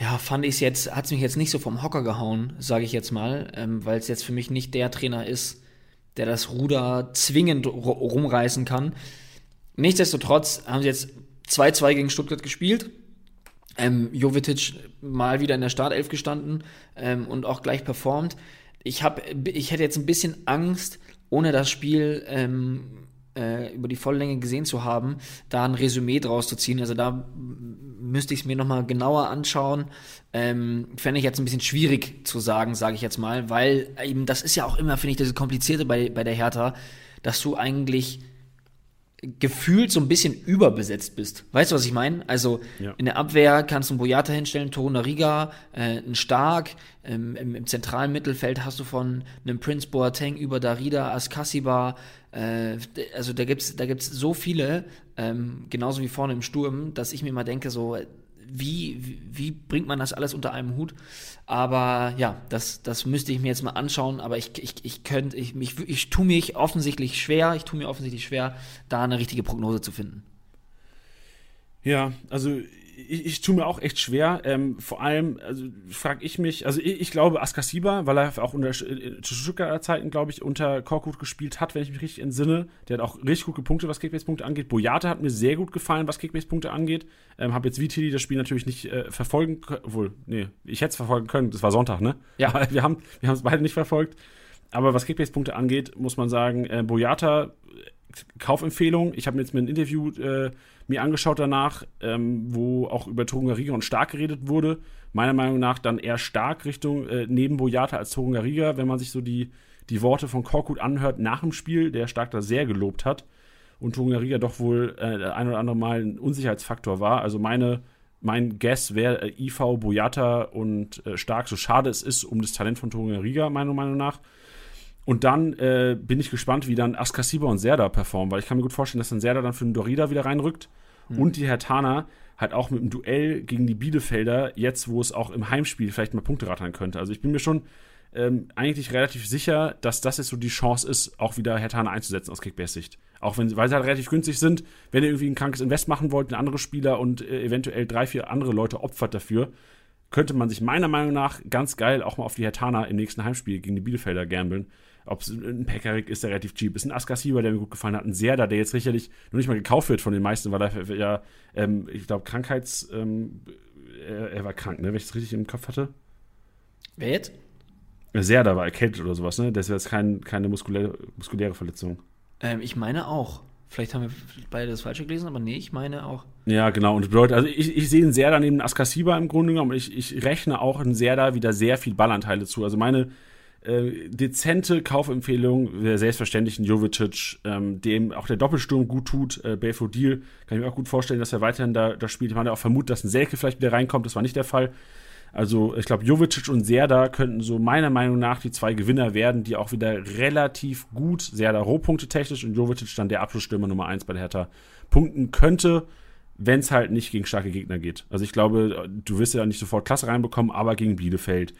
ja, fand ich es jetzt, hat es mich jetzt nicht so vom Hocker gehauen, sage ich jetzt mal, ähm, weil es jetzt für mich nicht der Trainer ist, der das Ruder zwingend rumreißen kann. Nichtsdestotrotz haben sie jetzt 2-2 gegen Stuttgart gespielt. Ähm, Jovetic mal wieder in der Startelf gestanden ähm, und auch gleich performt. Ich, hab, ich hätte jetzt ein bisschen Angst, ohne das Spiel ähm, äh, über die Volllänge gesehen zu haben, da ein Resümee draus zu ziehen. Also da müsste ich es mir nochmal genauer anschauen. Ähm, Fände ich jetzt ein bisschen schwierig zu sagen, sage ich jetzt mal, weil eben das ist ja auch immer, finde ich, das Komplizierte bei, bei der Hertha, dass du eigentlich gefühlt so ein bisschen überbesetzt bist. Weißt du, was ich meine? Also ja. in der Abwehr kannst du einen Boyata hinstellen, Toruna Riga, äh, einen Stark. Ähm, im, im, zentralen Mittelfeld hast du von einem Prince Boateng über Darida, Askasiba. Äh, also da gibt's da gibt's so viele, ähm, genauso wie vorne im Sturm, dass ich mir mal denke, so wie, wie, bringt man das alles unter einem Hut? Aber ja, das, das müsste ich mir jetzt mal anschauen. Aber ich, ich, ich könnte, ich, ich, ich tue mich offensichtlich schwer, ich tue mir offensichtlich schwer, da eine richtige Prognose zu finden. Ja, also ich, ich tue mir auch echt schwer. Ähm, vor allem, also frage ich mich, also ich, ich glaube Askasiba, weil er auch unter äh, Stuttgarter Zeiten, glaube ich, unter Korkut gespielt hat, wenn ich mich richtig entsinne. Der hat auch richtig gut gepunktet, was Kickbase-Punkte angeht. Boyata hat mir sehr gut gefallen, was Kickbase-Punkte angeht. Ähm, habe jetzt wie Tilly das Spiel natürlich nicht äh, verfolgen können. Obwohl, nee, ich hätte es verfolgen können. Das war Sonntag, ne? Ja. Aber wir haben wir es beide nicht verfolgt. Aber was Kickbase-Punkte angeht, muss man sagen, äh, Boyata, Kaufempfehlung. Ich habe mir jetzt mit ein Interview äh, mir angeschaut danach, ähm, wo auch über Torungariga und Stark geredet wurde. Meiner Meinung nach dann eher Stark Richtung äh, neben Boyata als Torungariga, wenn man sich so die, die Worte von Korkut anhört nach dem Spiel, der Stark da sehr gelobt hat. Und Torungariga doch wohl äh, ein oder andere Mal ein Unsicherheitsfaktor war. Also meine, mein Guess wäre äh, IV, Boyata und äh, Stark, so schade es ist um das Talent von Torungariga, meiner Meinung nach. Und dann äh, bin ich gespannt, wie dann Askasiba und Serda performen, weil ich kann mir gut vorstellen, dass dann Serda dann für den Dorida wieder reinrückt mhm. und die Hertana halt auch mit dem Duell gegen die Bielefelder, jetzt wo es auch im Heimspiel vielleicht mal Punkte rattern könnte. Also ich bin mir schon ähm, eigentlich relativ sicher, dass das jetzt so die Chance ist, auch wieder Hertana einzusetzen aus Kickbase-Sicht. Auch wenn, weil sie halt relativ günstig sind, wenn ihr irgendwie ein krankes Invest machen wollt, ein anderer Spieler und äh, eventuell drei, vier andere Leute opfert dafür, könnte man sich meiner Meinung nach ganz geil auch mal auf die Hertana im nächsten Heimspiel gegen die Bielefelder gambeln ob es ein Pekarik ist, der relativ cheap ist, ein Askasiba, der mir gut gefallen hat, ein Serda, der jetzt sicherlich noch nicht mal gekauft wird von den meisten, weil er ja, ähm, ich glaube, Krankheits, ähm, er, er, war krank, ne, wenn ich es richtig im Kopf hatte. Wer jetzt? Serda war erkältet oder sowas, ne? Das wäre jetzt kein, keine muskuläre, muskuläre Verletzung. Ähm, ich meine auch. Vielleicht haben wir beide das Falsche gelesen, aber nee, ich meine auch. Ja, genau. Und bedeutet, also ich, ich sehe einen Serda neben Askasiba im Grunde genommen. Ich, ich rechne auch einen Serda wieder sehr viel Ballanteile zu. Also meine Äh, dezente Kaufempfehlung, der selbstverständlichen Jovicic, ähm, dem auch der Doppelsturm gut tut, äh, Belfodil, kann ich mir auch gut vorstellen, dass er weiterhin da, da spielt. Ich meine auch vermutet, dass ein Selke vielleicht wieder reinkommt, das war nicht der Fall. Also ich glaube, Jovicic und Serda könnten so meiner Meinung nach die zwei Gewinner werden, die auch wieder relativ gut, Serda Rohpunkte technisch und Jovicic dann der Abschlussstürmer Nummer 1 bei der Hertha punkten könnte, wenn es halt nicht gegen starke Gegner geht. Also ich glaube, du wirst ja nicht sofort Klasse reinbekommen, aber gegen Bielefeld,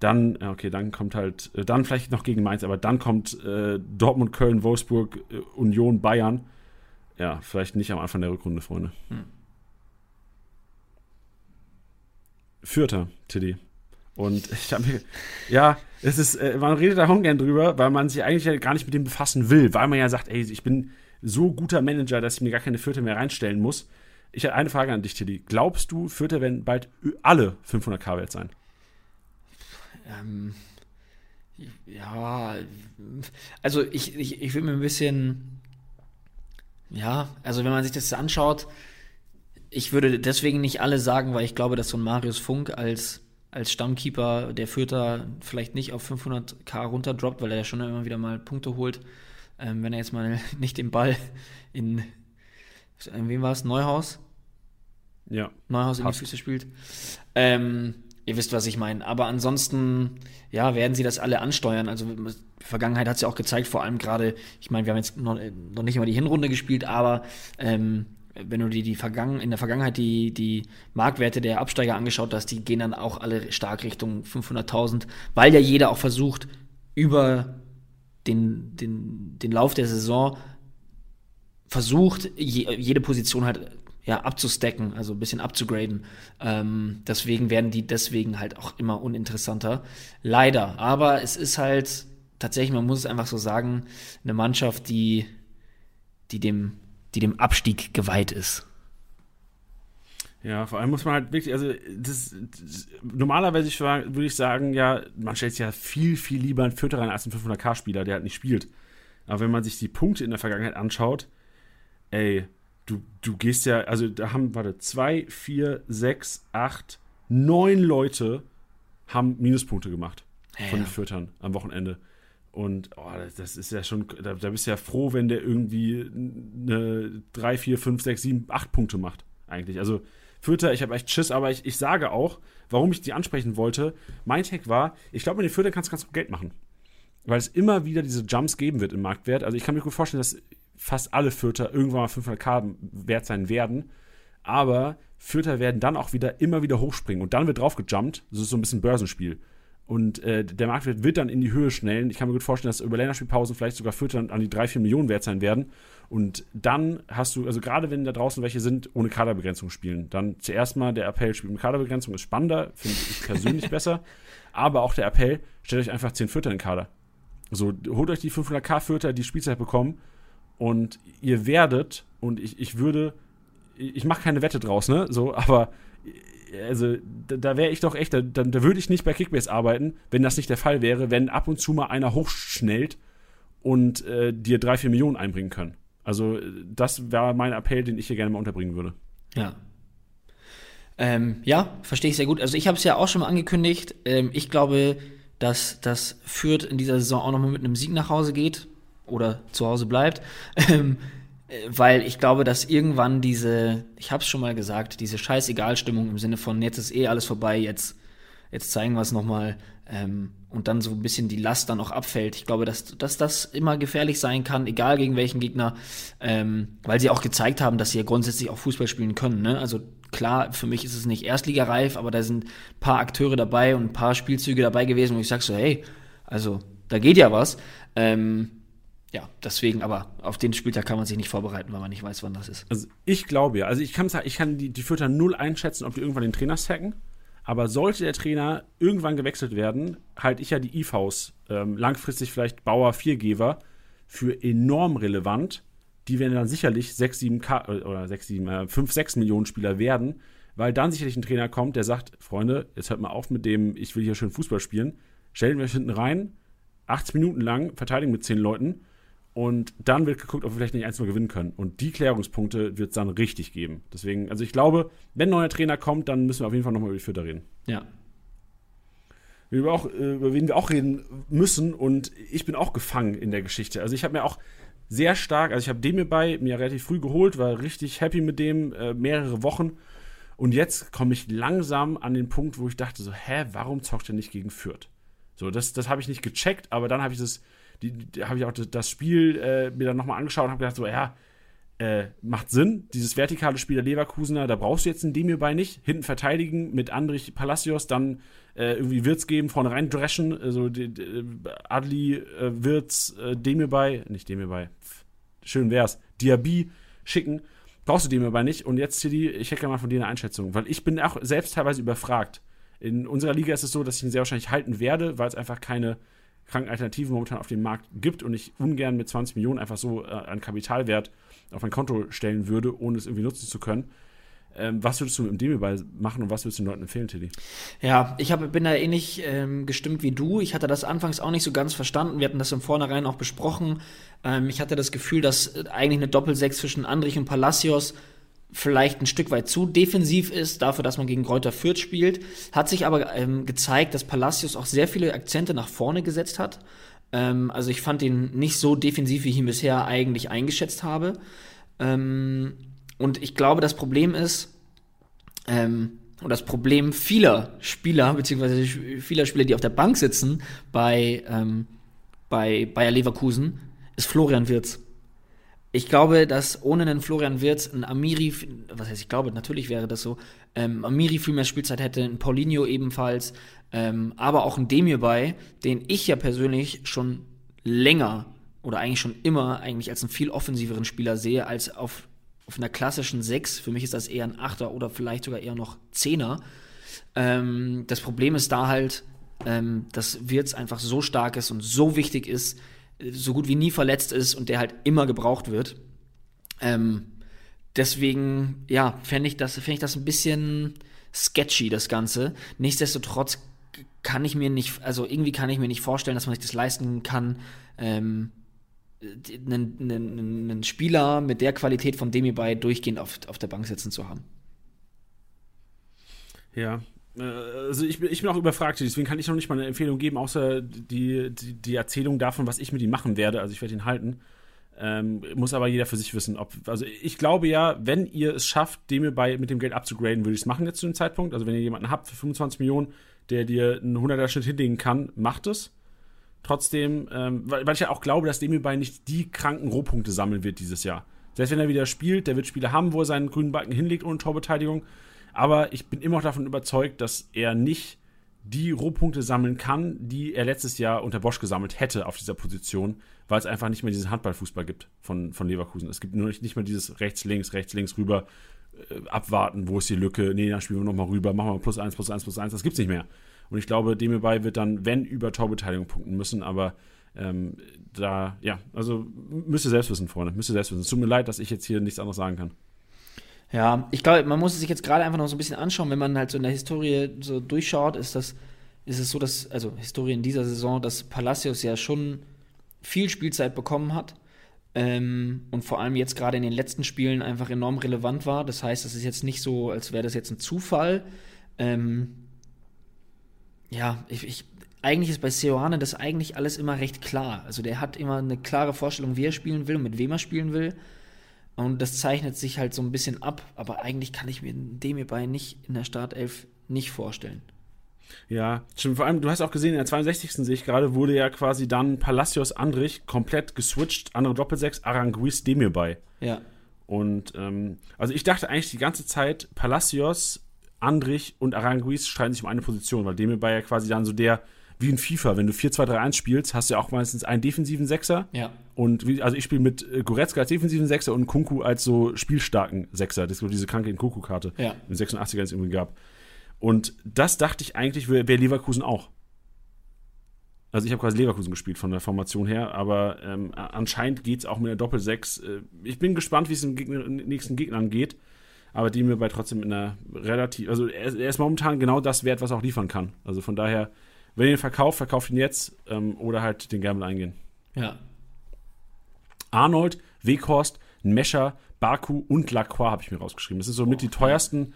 dann, okay, dann kommt halt, äh, dann vielleicht noch gegen Mainz, aber dann kommt äh, Dortmund, Köln, Wolfsburg, äh, Union, Bayern. Ja, vielleicht nicht am Anfang der Rückrunde, Freunde. Hm. Vierter, Tiddy. Und ich habe mir, ja, es ist, äh, man redet da ungern drüber, weil man sich eigentlich ja gar nicht mit dem befassen will, weil man ja sagt, ey, ich bin so guter Manager, dass ich mir gar keine Vierter mehr reinstellen muss. Ich habe eine Frage an dich, Tiddy. Glaubst du, Vierter werden bald alle 500k wert sein? Ähm, ja, also ich, ich, ich will mir ein bisschen, ja, also wenn man sich das anschaut, ich würde deswegen nicht alle sagen, weil ich glaube, dass so ein Marius Funk als, als Stammkeeper der Fürther vielleicht nicht auf 500k runterdroppt, weil er ja schon immer wieder mal Punkte holt. Ähm, wenn er jetzt mal nicht den Ball in, in wem war es? Neuhaus? Ja. Neuhaus in die Füße spielt. Ähm, Ihr wisst, was ich meine. Aber ansonsten, ja, werden sie das alle ansteuern. Also Vergangenheit hat es ja auch gezeigt, vor allem gerade, ich meine, wir haben jetzt noch, noch nicht immer die Hinrunde gespielt, aber ähm, wenn du dir die Vergangen in der Vergangenheit die, die Marktwerte der Absteiger angeschaut hast, die gehen dann auch alle stark Richtung 500.000, weil ja jeder auch versucht, über den, den, den Lauf der Saison versucht, je, jede Position halt ja, abzustacken, also ein bisschen abzugraden. Ähm, deswegen werden die deswegen halt auch immer uninteressanter. Leider. Aber es ist halt tatsächlich, man muss es einfach so sagen, eine Mannschaft, die, die, dem, die dem Abstieg geweiht ist. Ja, vor allem muss man halt wirklich, also das, das, normalerweise würde ich sagen, ja, man stellt sich ja viel, viel lieber einen Vierter rein als einen 500k-Spieler, der halt nicht spielt. Aber wenn man sich die Punkte in der Vergangenheit anschaut, ey, du, du gehst ja, also da haben, warte, zwei, vier, sechs, acht, neun Leute haben Minuspunkte gemacht ja, von den Füttern am Wochenende. Und oh, das ist ja schon, da, da, bist du ja froh, wenn der irgendwie eine 3, 4, 5, 6, 7, 8 Punkte macht, eigentlich. Also Fürther, ich habe echt Schiss, aber ich, ich sage auch, warum ich die ansprechen wollte. Mein Tag war, ich glaube, mit den Fürther kannst du ganz gut Geld machen. Weil es immer wieder diese Jumps geben wird im Marktwert. Also ich kann mir gut vorstellen, dass fast alle Fürther irgendwann mal 500k wert sein werden. Aber Fürther werden dann auch wieder immer wieder hochspringen und dann wird drauf gejumpt. Das ist so ein bisschen Börsenspiel. Und äh, der Marktwert wird dann in die Höhe schnellen. Ich kann mir gut vorstellen, dass über Länderspielpausen vielleicht sogar Fürther an die 3, 4 Millionen wert sein werden. Und dann hast du, also gerade wenn da draußen welche sind, ohne Kaderbegrenzung spielen, dann zuerst mal der Appell spielt mit Kaderbegrenzung, ist spannender, finde ich persönlich besser. Aber auch der Appell, stellt euch einfach 10 Fürther in den Kader. So, holt euch die 500k Fürther, die Spielzeit bekommen und ihr werdet, und ich, ich würde, ich mache keine Wette draus, ne? So, aber also da, da wäre ich doch echt, da, da würde ich nicht bei Kickbase arbeiten, wenn das nicht der Fall wäre, wenn ab und zu mal einer hochschnellt und äh, dir drei, vier Millionen einbringen können. Also das wäre mein Appell, den ich hier gerne mal unterbringen würde. Ja. Ähm, ja, verstehe ich sehr gut. Also ich habe es ja auch schon mal angekündigt. Ähm, ich glaube, dass das Fürth in dieser Saison auch nochmal mit einem Sieg nach Hause geht oder zu Hause bleibt. Ähm, äh, weil ich glaube, dass irgendwann diese, ich habe es schon mal gesagt, diese Scheißegal-Stimmung im Sinne von jetzt ist eh alles vorbei, jetzt, jetzt zeigen wir es nochmal ähm, und dann so ein bisschen die Last dann auch abfällt. Ich glaube, dass, dass das immer gefährlich sein kann, egal gegen welchen Gegner, ähm, weil sie auch gezeigt haben, dass sie ja grundsätzlich auch Fußball spielen können. Ne? Also klar, für mich ist es nicht erstligareif, aber da sind ein paar Akteure dabei und ein paar Spielzüge dabei gewesen, wo ich sag so, hey, also da geht ja was. Ähm, ja, deswegen, aber auf den Spieltag kann man sich nicht vorbereiten, weil man nicht weiß, wann das ist. Also ich glaube ja, also ich kann sagen, ich kann die, die Fürther null einschätzen, ob die irgendwann den Trainer sacken. Aber sollte der Trainer irgendwann gewechselt werden, halte ich ja die IVs, ähm, langfristig vielleicht Bauer Viergeber, für enorm relevant. Die werden dann sicherlich 6, 7 K oder 6, 7, äh, 5, 6 Millionen Spieler werden, weil dann sicherlich ein Trainer kommt, der sagt, Freunde, jetzt hört mal auf mit dem, ich will hier schön Fußball spielen, stellen wir hinten rein, 80 Minuten lang, verteidigen mit 10 Leuten und dann wird geguckt, ob wir vielleicht nicht eins mal gewinnen können. Und die Klärungspunkte wird es dann richtig geben. Deswegen, also ich glaube, wenn ein neuer Trainer kommt, dann müssen wir auf jeden Fall nochmal über die Vierter reden. Ja. über, auch, äh, über wen wir auch reden müssen. Und ich bin auch gefangen in der Geschichte. Also ich habe mir auch sehr stark, also ich habe den mir bei mir relativ früh geholt, war richtig happy mit dem, äh, mehrere Wochen. Und jetzt komme ich langsam an den Punkt, wo ich dachte so, hä, warum zockt er nicht gegen Fürth? So, das, das habe ich nicht gecheckt, aber dann habe ich das, die, die habe ich auch das Spiel äh, mir dann nochmal angeschaut und habe gedacht so, ja, äh, macht Sinn. Dieses vertikale Spiel der Leverkusener, da brauchst du jetzt einen Demir bei nicht. Hinten verteidigen mit Andrich Palacios, dann äh, irgendwie Wirtz geben, vorne rein dreschen. Also die, die, Adli, äh, Wirtz, äh, Demir bei, nicht Demir bei, schön wär's, Diaby schicken. Brauchst du Demir bei nicht. Und jetzt, Tilly, ich hätte gerne mal von dir eine Einschätzung, weil ich bin auch selbst teilweise überfragt. In unserer Liga ist es so, dass ich ihn sehr wahrscheinlich halten werde, weil es einfach keine kranken Alternativen momentan auf dem Markt gibt und ich ungern mit 20 Millionen einfach so äh, an Kapitalwert auf mein Konto stellen würde, ohne es irgendwie nutzen zu können. Ähm, was würdest du mit dem Demiball machen und was würdest du den Leuten empfehlen, Tilly? Ja, ich hab, bin da ähnlich ähm, gestimmt wie du. Ich hatte das anfangs auch nicht so ganz verstanden. Wir hatten das im Vornherein auch besprochen. Ähm, ich hatte das Gefühl, dass eigentlich eine Doppelsechs zwischen Andrich und Palacios vielleicht ein Stück weit zu defensiv ist, dafür, dass man gegen Kräuter Fürth spielt. Hat sich aber ähm, gezeigt, dass Palacios auch sehr viele Akzente nach vorne gesetzt hat. Ähm, also ich fand ihn nicht so defensiv, wie ich ihn bisher eigentlich eingeschätzt habe. Ähm, und ich glaube, das Problem ist, ähm, und das Problem vieler Spieler, beziehungsweise vieler Spieler, die auf der Bank sitzen bei, ähm, bei Bayer Leverkusen, ist Florian Wirz. Ich glaube, dass ohne einen Florian Wirz ein Amiri, was heißt ich glaube, natürlich wäre das so, ähm, Amiri viel mehr Spielzeit hätte, ein Paulinho ebenfalls, ähm, aber auch ein Demir bei, den ich ja persönlich schon länger oder eigentlich schon immer eigentlich als einen viel offensiveren Spieler sehe als auf auf einer klassischen 6. Für mich ist das eher ein Achter oder vielleicht sogar eher noch Zehner. Ähm, das Problem ist da halt, ähm, dass Wirtz einfach so stark ist und so wichtig ist, so gut wie nie verletzt ist und der halt immer gebraucht wird. Ähm, deswegen, ja, fände ich, das, fänd ich das ein bisschen sketchy, das Ganze. Nichtsdestotrotz kann ich mir nicht, also irgendwie kann ich mir nicht vorstellen, dass man sich das leisten kann, ähm, einen, einen, einen Spieler mit der Qualität von Demi bei durchgehend auf, auf der Bank sitzen zu haben. Ja, also ich bin, ich bin auch überfragt, deswegen kann ich noch nicht mal eine Empfehlung geben, außer die, die, die Erzählung davon, was ich mit ihm machen werde. Also ich werde ihn halten. Ähm, muss aber jeder für sich wissen. Ob, also ich glaube ja, wenn ihr es schafft, dem ihr bei mit dem Geld abzugraden, würde ich es machen jetzt zu dem Zeitpunkt. Also wenn ihr jemanden habt für 25 Millionen, der dir einen 100er Schnitt hinlegen kann, macht es. Trotzdem, ähm, weil, weil, ich ja auch glaube, dass Demirbay nicht die kranken Rohpunkte sammeln wird dieses Jahr. Selbst wenn er wieder spielt, der wird Spiele haben, wo er seinen grünen Balken hinlegt ohne Torbeteiligung. Aber ich bin immer noch davon überzeugt, dass er nicht die Rohpunkte sammeln kann, die er letztes Jahr unter Bosch gesammelt hätte auf dieser Position, weil es einfach nicht mehr diesen Handballfußball gibt von, von Leverkusen. Es gibt nur nicht, mehr dieses rechts, links, rechts, links rüber, äh, abwarten, wo ist die Lücke, nee, dann spielen wir nochmal rüber, machen wir plus eins, plus eins, plus eins. Das gibt's nicht mehr. Und ich glaube, Demirbay wird dann, wenn, über Torbeteiligung punkten müssen, aber ähm, da, ja, also müsst ihr selbst wissen, Freunde, müsst ihr selbst wissen. Es tut mir leid, dass ich jetzt hier nichts anderes sagen kann. Ja, ich glaube, man muss es sich jetzt gerade einfach noch so ein bisschen anschauen, wenn man halt so in der Historie so durchschaut, ist das, ist es so, dass, also Historie in dieser Saison, dass Palacios ja schon viel Spielzeit bekommen hat ähm, und vor allem jetzt gerade in den letzten Spielen einfach enorm relevant war. Das heißt, es ist jetzt nicht so, als wäre das jetzt ein Zufall. Ähm, ja, ich, ich, eigentlich ist bei Seoane das eigentlich alles immer recht klar. Also der hat immer eine klare Vorstellung, wie er spielen will und mit wem er spielen will. Und das zeichnet sich halt so ein bisschen ab, aber eigentlich kann ich mir dem hierbei nicht in der Startelf nicht vorstellen. Ja, stimmt. Vor allem, du hast auch gesehen, in der 62. sehe ich gerade, wurde ja quasi dann Palacios Andrich komplett geswitcht, andere Doppelsechs, Aranguiz Demir bei. Ja. Und ähm, also ich dachte eigentlich die ganze Zeit, Palacios Andrich und Aranguiz streiten sich um eine Position, weil Demir ja quasi dann so der, wie in FIFA, wenn du 4-2-3-1 spielst, hast du ja auch meistens einen defensiven Sechser. Ja. Und wie, also ich spiele mit äh, Goretzka als defensiven Sechser und Kunku als so spielstarken Sechser. Das ist diese kranke Kunku-Karte, ja. in 86er es irgendwie gab. Und das dachte ich eigentlich, wäre wär Leverkusen auch. Also ich habe quasi Leverkusen gespielt von der Formation her, aber ähm, anscheinend geht es auch mit der Doppel-6. Äh, ich bin gespannt, wie es den Gegner, nächsten Gegnern geht aber die mir bei trotzdem in einer relativ, also er, er, ist momentan genau das wert, was er auch liefern kann. Also von daher, wenn ihr ihn verkauft, verkauft ihn jetzt ähm, oder halt den Gamble eingehen. Ja. Arnold, Weghorst, Mescher, Baku und Lacroix habe ich mir rausgeschrieben. Das ist somit oh, die teuersten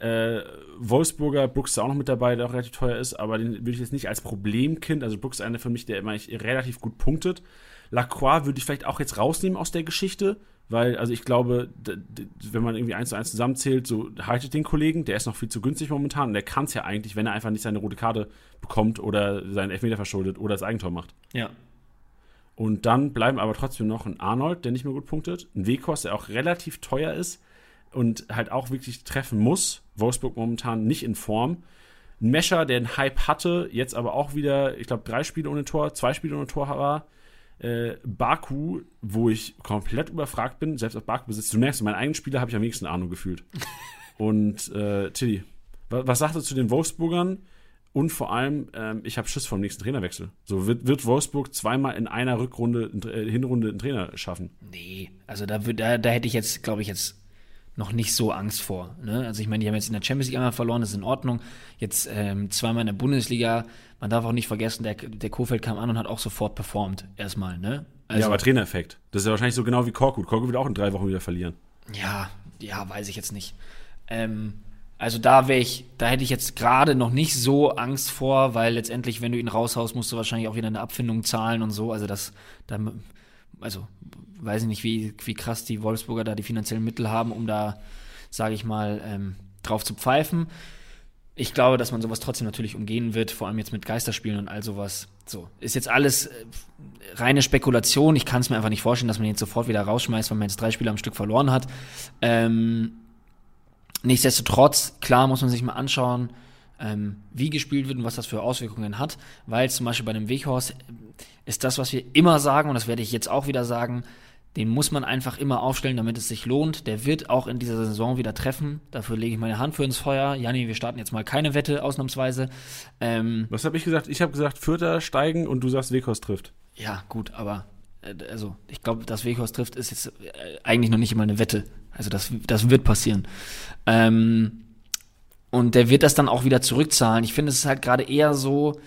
Äh, Wolfsburger, Brooks ist auch noch mit dabei, der auch relativ teuer ist, aber den würde ich jetzt nicht als Problemkind, also Brooks ist einer für mich, der immer relativ gut punktet. Lacroix würde ich vielleicht auch jetzt rausnehmen aus der Geschichte, weil, also ich glaube, wenn man irgendwie eins zu eins zusammenzählt, so haltet den Kollegen, der ist noch viel zu günstig momentan und der kann es ja eigentlich, wenn er einfach nicht seine rote Karte bekommt oder seinen Elfmeter verschuldet oder das Eigentor macht. Ja. Und dann bleiben aber trotzdem noch ein Arnold, der nicht mehr gut punktet, ein Wekos, der auch relativ teuer ist und halt auch wirklich treffen muss. Wolfsburg momentan nicht in Form. Ein Mescher, der einen Hype hatte, jetzt aber auch wieder, ich glaube, drei Spiele ohne Tor, zwei Spiele ohne Tor war äh, Baku, wo ich komplett überfragt bin, selbst auf Baku besitzt. Du merkst, in meinen eigenen Spieler habe ich am wenigsten Ahnung gefühlt. Und äh, Tilly, was, was sagst du zu den Wolfsburgern? Und vor allem, ähm, ich habe Schiss vom nächsten Trainerwechsel. So wird, wird Wolfsburg zweimal in einer Rückrunde, in, äh, Hinrunde einen Trainer schaffen. Nee, also da, da, da hätte ich jetzt, glaube ich, jetzt noch nicht so Angst vor. Ne? Also ich meine, die haben jetzt in der Champions League einmal verloren, das ist in Ordnung. Jetzt ähm, zweimal in der Bundesliga. Man darf auch nicht vergessen, der, der Kofeld kam an und hat auch sofort performt, erstmal. Ne? Also, ja, aber Trainereffekt. Das ist ja wahrscheinlich so genau wie Korkut. Korkut wird auch in drei Wochen wieder verlieren. Ja, ja, weiß ich jetzt nicht. Ähm, also da wäre ich, da hätte ich jetzt gerade noch nicht so Angst vor, weil letztendlich, wenn du ihn raushaust, musst du wahrscheinlich auch wieder eine Abfindung zahlen und so. Also das, da, also weiß ich nicht, wie, wie krass die Wolfsburger da die finanziellen Mittel haben, um da, sage ich mal, ähm, drauf zu pfeifen. Ich glaube, dass man sowas trotzdem natürlich umgehen wird, vor allem jetzt mit Geisterspielen und all sowas. So, ist jetzt alles äh, reine Spekulation. Ich kann es mir einfach nicht vorstellen, dass man jetzt sofort wieder rausschmeißt, weil man jetzt drei Spiele am Stück verloren hat. Ähm, nichtsdestotrotz, klar muss man sich mal anschauen, ähm, wie gespielt wird und was das für Auswirkungen hat, weil zum Beispiel bei einem Weghorst äh, ist das, was wir immer sagen, und das werde ich jetzt auch wieder sagen, den muss man einfach immer aufstellen, damit es sich lohnt. Der wird auch in dieser Saison wieder treffen. Dafür lege ich meine Hand für ins Feuer. Janni, wir starten jetzt mal keine Wette, ausnahmsweise. Ähm, Was habe ich gesagt? Ich habe gesagt, Fürther steigen und du sagst, Wekos trifft. Ja, gut, aber äh, also ich glaube, dass Wekos trifft, ist jetzt äh, eigentlich noch nicht immer eine Wette. Also das, das wird passieren. Ähm, und der wird das dann auch wieder zurückzahlen. Ich finde, es ist halt gerade eher so,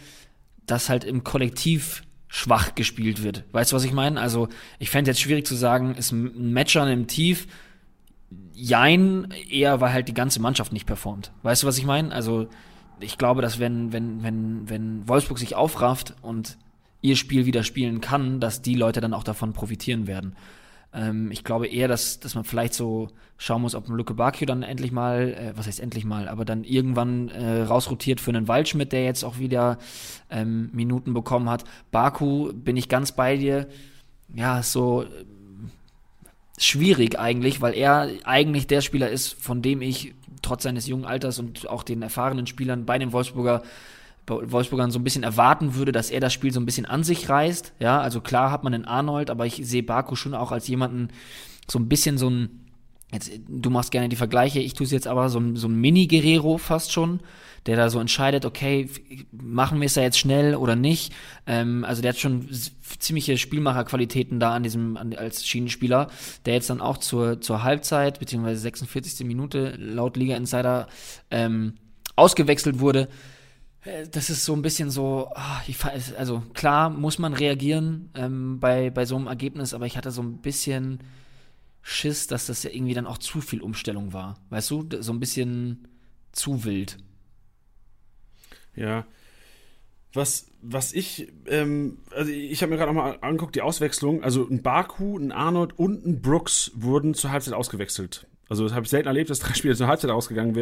dass halt im Kollektiv schwach gespielt wird. Weißt du, was ich meine? Also, ich fände jetzt schwierig zu sagen, ist ein Matcher im Tief. Jein, eher weil halt die ganze Mannschaft nicht performt. Weißt du, was ich meine? Also, ich glaube, dass wenn, wenn, wenn, wenn Wolfsburg sich aufrafft und ihr Spiel wieder spielen kann, dass die Leute dann auch davon profitieren werden. Ähm, ich glaube eher, dass, dass man vielleicht so schauen muss, ob ein Luke Bakio dann endlich mal, äh, was heißt endlich mal, aber dann irgendwann äh, rausrotiert für einen Waldschmidt, der jetzt auch wieder ähm, Minuten bekommen hat. Baku, bin ich ganz bei dir. Ja, so äh, schwierig eigentlich, weil er eigentlich der Spieler ist, von dem ich trotz seines jungen Alters und auch den erfahrenen Spielern bei den Wolfsburger Wolfsburgern so ein bisschen erwarten würde, dass er das Spiel so ein bisschen an sich reißt. Ja, also klar hat man den Arnold, aber ich sehe Baku schon auch als jemanden, so ein bisschen so ein, jetzt, du machst gerne die Vergleiche, ich tue es jetzt aber so so ein Mini-Guerrero fast schon, der da so entscheidet, okay, machen wir es da jetzt schnell oder nicht. Ähm, also der hat schon ziemliche Spielmacherqualitäten da an diesem, an, als Schienenspieler, der jetzt dann auch zur, zur Halbzeit, beziehungsweise 46. Minute laut Liga Insider ähm, ausgewechselt wurde. Äh, das ist so ein bisschen so, ah, also klar muss man reagieren ähm, bei, bei so einem Ergebnis, aber ich hatte so ein bisschen Schiss, dass das ja irgendwie dann auch zu viel Umstellung war. Weißt du, so ein bisschen zu wild. Ja. Was, was ich, ähm, also ich habe mir gerade nochmal angeguckt, die Auswechslung. Also ein Baku, ein Arnold und ein Brooks wurden zur Halbzeit ausgewechselt. Also das habe ich selten erlebt, dass drei Spiele zur Halbzeit rausgegangen,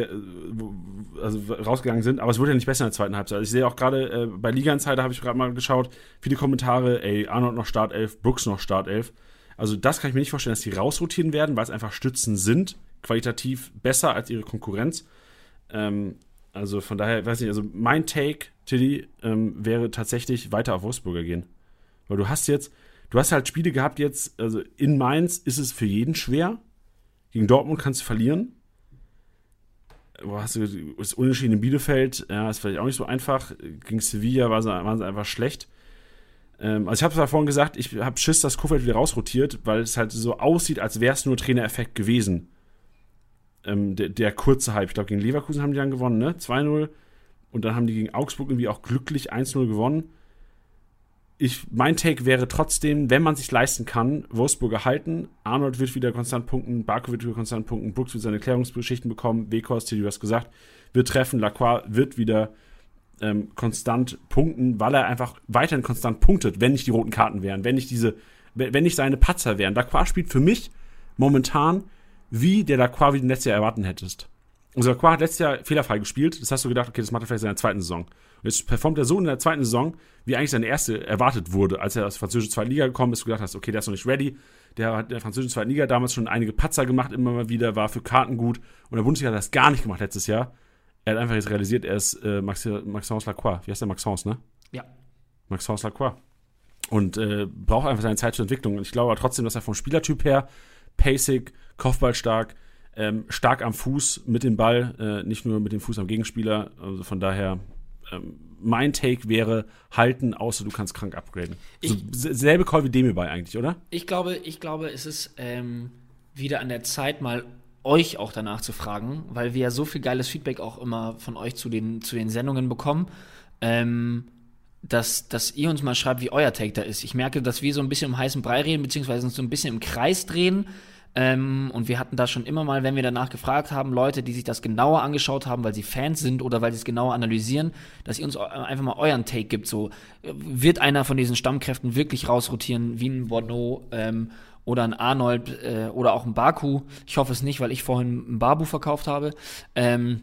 also rausgegangen sind, aber es wurde ja nicht besser in der zweiten Halbzeit. Also ich sehe auch gerade äh, bei Liga Insider habe ich gerade mal geschaut, viele Kommentare, ey, Arnold noch Startelf, Brooks noch Startelf. Also das kann ich mir nicht vorstellen, dass die rausrotieren werden, weil es einfach Stützen sind, qualitativ besser als ihre Konkurrenz. Ähm, also von daher, weiß ich, also mein Take, Tilly, ähm, wäre tatsächlich weiter auf Wolfsburger gehen. Weil du hast jetzt, du hast halt Spiele gehabt jetzt, also in Mainz ist es für jeden schwer, gegen Dortmund kannst du verlieren. Wo hast du das Unentschieden in Bielefeld? Ja, ist vielleicht auch nicht so einfach. Gegen Sevilla war sie, waren sie einfach schlecht. Ähm, also ich habe es ja vorhin gesagt, ich habe Schiss, dass Kofeld wieder rausrotiert, weil es halt so aussieht, als wäre es nur Trainereffekt gewesen. Ähm, der, der, kurze Hype. Ich glaube, gegen Leverkusen haben die dann gewonnen, ne? 2-0. Und dann haben die gegen Augsburg irgendwie auch glücklich 1-0 gewonnen. Ich, mein Take wäre trotzdem, wenn man sich leisten kann, Wolfsburger halten. Arnold wird wieder konstant punkten, Barco wird wieder konstant punkten, Brooks wird seine Klärungsgeschichten bekommen, Wekost, du hast gesagt, wird treffen, Lacroix wird wieder ähm, konstant punkten, weil er einfach weiterhin konstant punktet, wenn nicht die roten Karten wären, wenn nicht diese, wenn nicht seine Patzer wären. Lacroix spielt für mich momentan wie der Lacroix wie du letztes Jahr erwarten hättest. Also Lacroix hat letztes Jahr fehlerfrei gespielt, das hast du gedacht, okay, das macht er vielleicht in seiner zweiten Saison. Jetzt performt er so in der zweiten Saison, wie eigentlich seine erste erwartet wurde, als er aus der französischen zweiten Liga gekommen ist, du gedacht hast, okay, der ist noch nicht ready. Der hat in der französischen zweiten Liga damals schon einige Patzer gemacht, immer mal wieder, war für Karten gut. Und der Bundesliga hat das gar nicht gemacht letztes Jahr. Er hat einfach jetzt realisiert, er ist äh, Max, Maxence Lacroix. Wie heißt der Maxence, ne? Ja. Maxence Lacroix. Und äh, braucht einfach seine Zeit zur Entwicklung. Und ich glaube aber trotzdem, dass er vom Spielertyp her, pacig, Kopfballstark, ähm, stark am Fuß mit dem Ball, äh, nicht nur mit dem Fuß am Gegenspieler. Also von daher, ähm, mein Take wäre halten, außer du kannst krank upgraden. Ich, so, selbe Call wie Demi bei eigentlich, oder? Ich glaube, ich glaube, es ist ähm, wieder an der Zeit, mal euch auch danach zu fragen, weil wir ja so viel geiles Feedback auch immer von euch zu den, zu den Sendungen bekommen, ähm, dass, dass ihr uns mal schreibt, wie euer Take da ist. Ich merke, dass wir so ein bisschen im heißen Brei reden, beziehungsweise uns so ein bisschen im Kreis drehen. Ähm, und wir hatten da schon immer mal, wenn wir danach gefragt haben, Leute, die sich das genauer angeschaut haben, weil sie Fans sind oder weil sie es genauer analysieren, dass ihr uns einfach mal euren Take gibt. So, wird einer von diesen Stammkräften wirklich rausrotieren, wie ein Bordeaux ähm, oder ein Arnold äh, oder auch ein Baku. Ich hoffe es nicht, weil ich vorhin ein Babu verkauft habe. Ähm,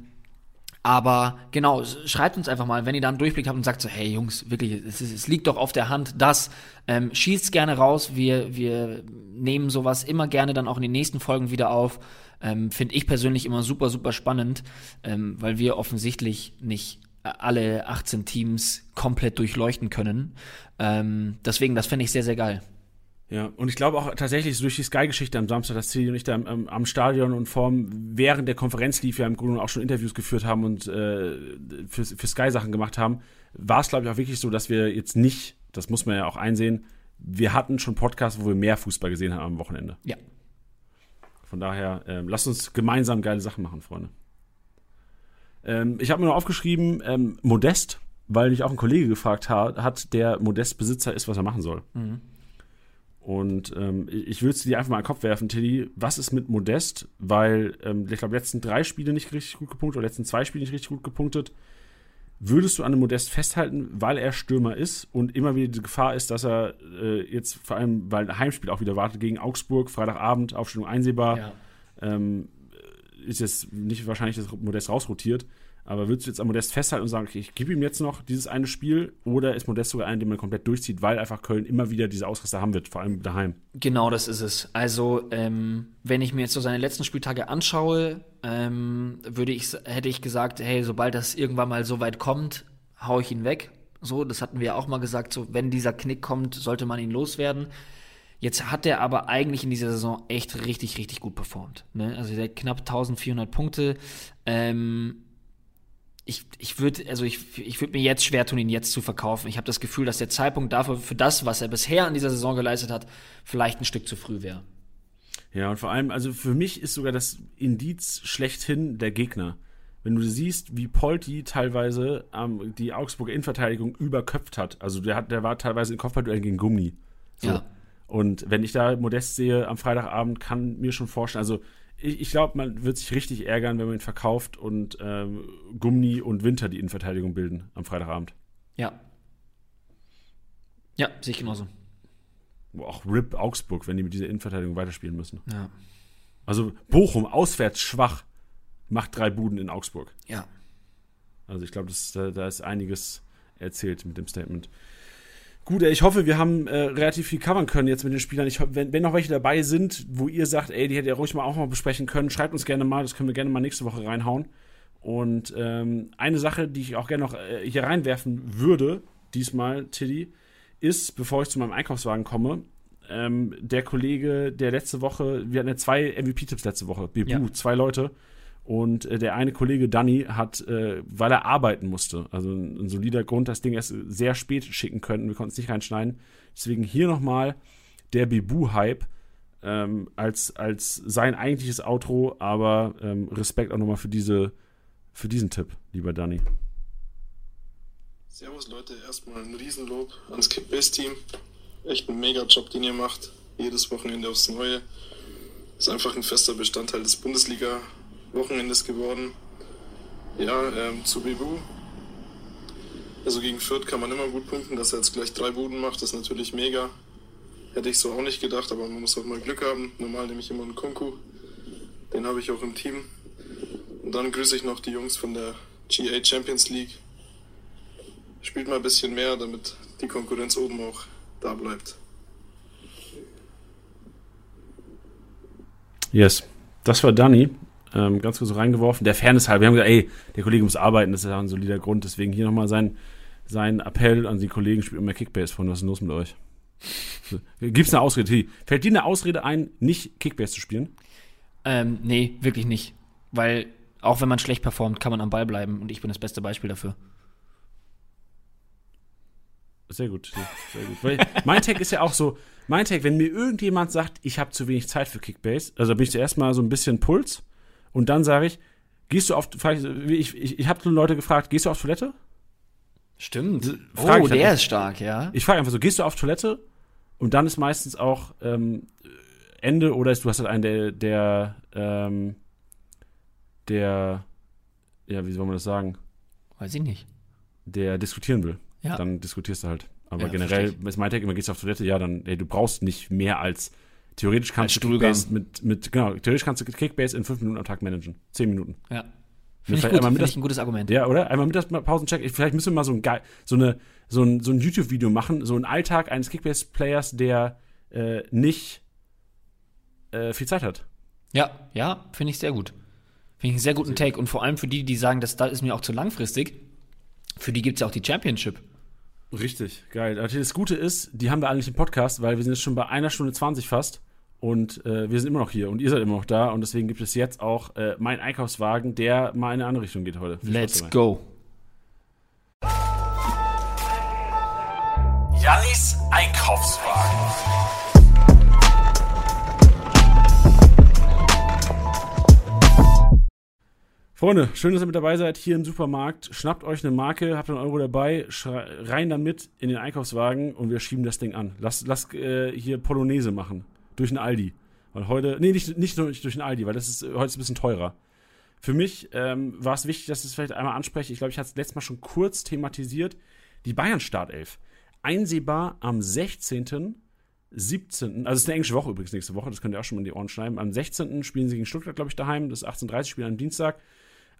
aber genau, schreibt uns einfach mal, wenn ihr da einen Durchblick habt und sagt so, hey Jungs, wirklich, es, es liegt doch auf der Hand, das ähm, schießt gerne raus. Wir, wir nehmen sowas immer gerne dann auch in den nächsten Folgen wieder auf. Ähm, Finde ich persönlich immer super, super spannend, ähm, weil wir offensichtlich nicht alle 18 Teams komplett durchleuchten können. Ähm, deswegen, das fände ich sehr, sehr geil. Ja, und ich glaube auch tatsächlich durch die Sky-Geschichte am Samstag, dass City und ich da am, am, Stadion und vorm, während der Konferenz lief, ja im Grunde auch schon Interviews geführt haben und äh, für, für Sky Sachen gemacht haben, war es, glaube ich, auch wirklich so, dass wir jetzt nicht, das muss man ja auch einsehen, wir hatten schon Podcasts, wo wir mehr Fußball gesehen haben am Wochenende. Ja. Von daher, äh, lasst uns gemeinsam geile Sachen machen, Freunde. Ähm, ich habe mir noch aufgeschrieben, ähm, Modest, weil mich auch ein Kollege gefragt hat, hat der Modest Besitzer ist, was er machen soll. Mhm. Und ähm, ich würde es dir einfach mal in den Kopf werfen, Tilly. Was ist mit Modest? Weil ähm, ich glaube, letzten drei Spiele nicht richtig gut gepunktet oder letzten zwei Spiele nicht richtig gut gepunktet. Würdest du an dem Modest festhalten, weil er Stürmer ist und immer wieder die Gefahr ist, dass er äh, jetzt vor allem, weil ein Heimspiel auch wieder wartet gegen Augsburg, Freitagabend, Aufstellung einsehbar, ja. ähm, ist jetzt nicht wahrscheinlich, dass Modest rausrotiert. Aber würdest du jetzt an Modest festhalten und sagen, okay, ich gebe ihm jetzt noch dieses eine Spiel oder ist Modest sogar einer, den man komplett durchzieht, weil einfach Köln immer wieder diese Ausraster haben wird, vor allem daheim? Genau, das ist es. Also, ähm, wenn ich mir jetzt so seine letzten Spieltage anschaue, ähm, würde ich, hätte ich gesagt, hey, sobald das irgendwann mal so weit kommt, hau ich ihn weg. So, das hatten wir auch mal gesagt, so, wenn dieser Knick kommt, sollte man ihn loswerden. Jetzt hat er aber eigentlich in dieser Saison echt richtig, richtig gut performt. Ne? Also der knapp 1400 Punkte. Ähm, ich, ich würde also ich, ich würde mir jetzt schwer tun, ihn jetzt zu verkaufen. Ich habe das Gefühl, dass der Zeitpunkt dafür, für das, was er bisher in dieser Saison geleistet hat, vielleicht ein Stück zu früh wäre. Ja, und vor allem, also für mich ist sogar das Indiz schlechthin der Gegner. Wenn du siehst, wie Polti teilweise ähm, die Augsburger Innenverteidigung überköpft hat. Also der, hat, der war teilweise in Kopfballduell gegen Gummi. So. Ja. Und wenn ich da Modest sehe am Freitagabend, kann mir schon vorstellen, also ich, ich glaube, man wird sich richtig ärgern, wenn man ihn verkauft und ähm, Gummi und Winter die Innenverteidigung bilden am Freitagabend. Ja. Ja, sehe ich genauso. Auch RIP Augsburg, wenn die mit dieser Innenverteidigung weiterspielen müssen. Ja. Also Bochum, auswärts schwach, macht drei Buden in Augsburg. Ja. Also ich glaube, da, da ist einiges erzählt mit dem Statement. Gut, ich hoffe, wir haben äh, relativ viel covern können jetzt mit den Spielern. Ich, wenn, wenn noch welche dabei sind, wo ihr sagt, ey, die hättet ihr ruhig mal auch mal besprechen können, schreibt uns gerne mal, das können wir gerne mal nächste Woche reinhauen. Und ähm, eine Sache, die ich auch gerne noch äh, hier reinwerfen würde, diesmal, Tiddy, ist, bevor ich zu meinem Einkaufswagen komme, ähm, der Kollege, der letzte Woche, wir hatten ja zwei MVP-Tipps letzte Woche, Bebu, ja. zwei Leute. Und äh, der eine Kollege Danny hat, äh, weil er arbeiten musste, also ein, ein, solider Grund, das Ding erst sehr spät schicken können. Wir konnten es nicht reinschneiden. Deswegen hier nochmal der Bibu-Hype ähm, als, als sein eigentliches Outro, aber ähm, Respekt auch nochmal für, diese, für diesen Tipp, lieber Danny. Servus Leute, erstmal ein Riesenlob ans Kickbase-Team. Echt ein mega Job, den ihr macht. Jedes Wochenende aufs Neue. Ist einfach ein fester Bestandteil des Bundesliga-Wochenendes geworden. Ja, ähm, zu Bebu. Also gegen Fürth kann man immer gut punkten, dass er jetzt gleich drei Buden macht, ist natürlich mega. Hätte ich so auch nicht gedacht, aber man muss auch mal Glück haben. Normal nehme ich immer einen Kunku. Den habe ich auch im Team. Und dann grüße ich noch die Jungs von der GA Champions League. Spielt mal ein bisschen mehr, damit die Konkurrenz oben auch da bleibt. Yes. Das war Danny. Ähm, ganz kurz so reingeworfen. Der Fairness halber. Wir haben gesagt, ey, der Kollege muss arbeiten, das ist ja ein solider Grund. Deswegen hier nochmal sein, sein Appell an die Kollegen, spielt immer Kickbase von. Was ist denn los mit euch? Gibt es eine Ausrede? Fällt dir eine Ausrede ein, nicht Kickbase zu spielen? Ähm, nee, wirklich nicht. Weil auch wenn man schlecht performt, kann man am Ball bleiben und ich bin das beste Beispiel dafür. Sehr gut, sehr gut. Weil mein Tag ist ja auch so, mein Tag, wenn mir irgendjemand sagt, ich habe zu wenig Zeit für Kickbase, also bin ich zuerst mal so ein bisschen Puls und dann sage ich, gehst du auf, ich, ich, ich habe Leute gefragt, gehst du auf Toilette? Stimmt. Frag oh, der ist stark, ja. Ich frage einfach so, gehst du auf Toilette? Und dann ist meistens auch ähm, Ende oder ist, du hast halt einen, der, der, ähm, der, ja, wie soll man das sagen? Weiß ich nicht. Der diskutieren will. Ja. Dann diskutierst du halt. Aber Ja, generell versteh ist mein Tag immer, gehst du auf Toilette, ja, dann, ey, du brauchst nicht mehr als, theoretisch kannst du. Kickbase mit, mit, genau, theoretisch kannst du Kickbase in fünf Minuten am Tag managen. Zehn Minuten. Ja. Finde ich, gut, einmal find mit ich ein gutes Argument. Ja, oder? Einmal mit das Pausencheck. Ich- Vielleicht müssen wir mal so ein, so eine, so ein, so ein YouTube-Video machen, so ein Alltag eines Kickbase-Players, der äh, nicht äh, viel Zeit hat. Ja, ja, finde ich sehr gut. Finde ich einen sehr guten Take. Und vor allem für die, die sagen, das da ist mir auch zu langfristig, für die gibt es ja auch die Championship. Richtig, geil. Also Das Gute ist, die haben wir nicht im Podcast, weil wir sind jetzt schon bei einer Stunde 20 fast. Und äh, wir sind immer noch hier und ihr seid immer noch da. Und deswegen gibt es jetzt auch äh, meinen Einkaufswagen, der mal in eine andere Richtung geht heute. Viel Let's go. Jannis Einkaufswagen. Freunde, schön, dass ihr mit dabei seid hier im Supermarkt. Schnappt euch eine Marke, habt einen Euro dabei, rein damit in den Einkaufswagen und wir schieben das Ding an. Lass, lass äh, hier Polonaise machen. Durch einen Aldi. Weil heute, nee, nicht, nicht nur durch einen Aldi, weil das ist äh, heute ist ein bisschen teurer. Für mich ähm, war es wichtig, dass ich es vielleicht einmal anspreche. Ich glaube, ich hatte es letztes Mal schon kurz thematisiert. Die Bayern-Startelf. Einsehbar am 16. 17. Also es ist eine englische Woche übrigens nächste Woche, das könnt ihr auch schon mal in die Ohren schreiben. Am 16. spielen sie gegen Stuttgart, glaube ich, daheim. Das ist 18.30 Spiel am Dienstag.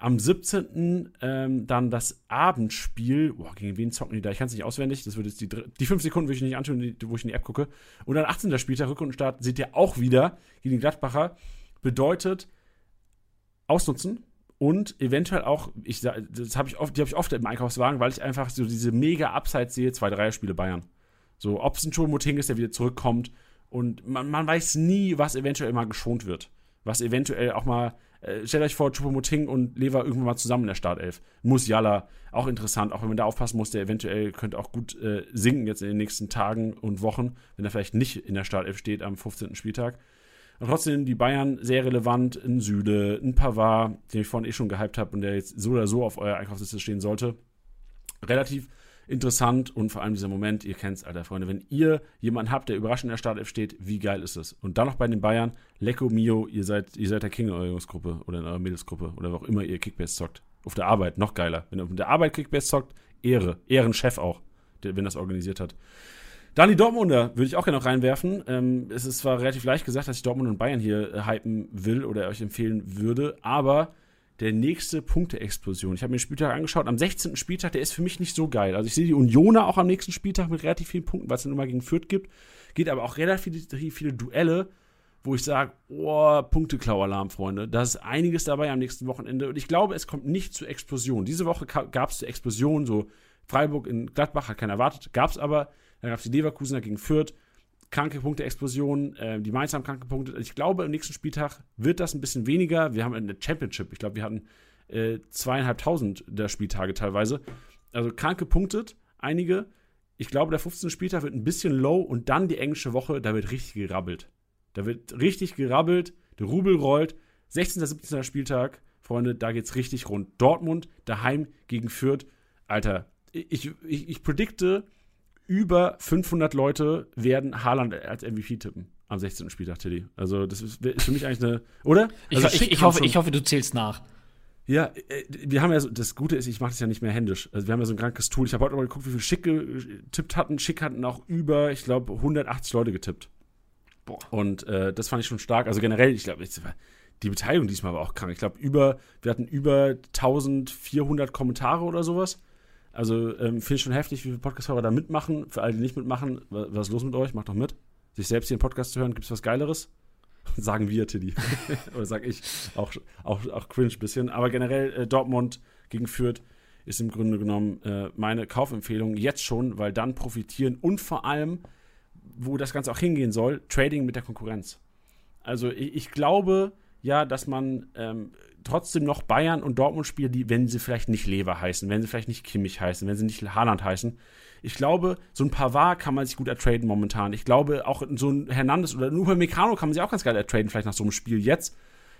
Am 17. Ähm, dann das Abendspiel. Boah, gegen wen zocken die da? Ich kann es nicht auswendig. Das wird jetzt die, die fünf Sekunden, würde ich nicht anschauen, wo ich in die App gucke. Und dann 18. Spieltag, Rückrundenstart, seht ihr auch wieder gegen die Gladbacher. Bedeutet ausnutzen und eventuell auch, ich, das habe ich oft, die habe ich oft im Einkaufswagen, weil ich einfach so diese mega Abseits sehe, zwei, drei Spiele Bayern. So, ob es ein Choupo-Moting ist, der wieder zurückkommt. Und man, man weiß nie, was eventuell mal geschont wird. Was eventuell auch mal, äh, stellt euch vor, Choupo-Moting und Lever irgendwann mal zusammen in der Startelf. Musiala, auch interessant, auch wenn man da aufpassen muss, der eventuell könnte auch gut äh, sinken jetzt in den nächsten Tagen und Wochen, wenn er vielleicht nicht in der Startelf steht am 15. Spieltag. Und trotzdem die Bayern sehr relevant, ein Süde, ein Pavard, den ich vorhin eh schon gehypt habe und der jetzt so oder so auf eurer Einkaufsliste stehen sollte. Relativ interessant und vor allem dieser Moment, ihr kennt's, alter Freunde, wenn ihr jemanden habt, der überraschend in der Startelf steht, wie geil ist es? Und dann noch bei den Bayern, Lecco Mio, ihr seid, ihr seid der King in eurer Jungsgruppe oder in eurer Mädelsgruppe oder wo auch immer ihr Kickbase zockt. Auf der Arbeit, noch geiler. Wenn ihr auf der Arbeit Kickbase zockt, Ehre. Ehrenchef auch, der, wenn das organisiert hat. Dann die Dortmunder würde ich auch gerne noch reinwerfen. Ähm, es ist zwar relativ leicht gesagt, dass ich Dortmund und Bayern hier äh, hypen will oder euch empfehlen würde, aber der nächste Punkte-Explosion. Ich habe mir den Spieltag angeschaut. Am 16. Spieltag, der ist für mich nicht so geil. Also ich sehe die Unioner auch am nächsten Spieltag mit relativ vielen Punkten, was es dann immer gegen Fürth gibt. Geht aber auch relativ viele, Duelle, wo ich sage, oh, Punkteklau-Alarm, Freunde. Da ist einiges dabei am nächsten Wochenende. Und ich glaube, es kommt nicht zur Explosion. Diese Woche gab es zur Explosion, so Freiburg in Gladbach hat keiner erwartet, gab es aber. Dann gab es die Leverkusener gegen Fürth. Kranke Punkte-Explosion, äh, die Mainz haben kranke Punkte. Ich glaube, am nächsten Spieltag wird das ein bisschen weniger. Wir haben eine Championship. Ich glaube, wir hatten äh, zweieinhalbtausend der Spieltage teilweise. Also krank gepunktet, einige. Ich glaube, der 15. Spieltag wird ein bisschen low und dann die englische Woche, da wird richtig gerabbelt. Da wird richtig gerabbelt, der Rubel rollt. 16. 17. Spieltag, Freunde, da geht's richtig rund. Dortmund daheim gegen Fürth. Alter, ich, ich, ich predikte, über 500 Leute werden Haaland als MVP tippen am 16. Spieltag, Tilly. Also das ist, ist für mich eigentlich eine, oder? Ich, Also ich, ich, kam hoffe, ich hoffe, du zählst nach. Ja, äh, wir haben ja so, das Gute ist, ich mache das ja nicht mehr händisch. Also wir haben ja so ein krankes Tool. Ich habe heute mal geguckt, wie viele Schick getippt hatten. Schick hatten auch über, ich glaube, 180 Leute getippt. Boah. Und äh, das fand ich schon stark. Also generell, ich glaube, ich- die Beteiligung diesmal war auch krank. Ich glaube, über, wir hatten über 1400 Kommentare oder sowas. Also ähm, finde ich schon heftig, wie viele Podcast-Hörer da mitmachen. Für alle, die nicht mitmachen, wa- was ist los mit euch? Macht doch mit. Sich selbst hier einen Podcast zu hören, gibt es was Geileres? Sagen wir, Tiddy. Oder sag ich. Auch, auch, auch cringe ein bisschen. Aber generell, äh, Dortmund gegen Fürth ist im Grunde genommen äh, meine Kaufempfehlung jetzt schon, weil dann profitieren und vor allem, wo das Ganze auch hingehen soll, Trading mit der Konkurrenz. Also ich, ich glaube ja, dass man ähm, trotzdem noch Bayern und Dortmund spielt, die, wenn sie vielleicht nicht Lever heißen, wenn sie vielleicht nicht Kimmich heißen, wenn sie nicht Haaland heißen. Ich glaube, so ein Pavard kann man sich gut ertraden momentan. Ich glaube, auch so ein Hernandez oder nur Meccano kann man sich auch ganz geil ertraden, vielleicht nach so einem Spiel jetzt.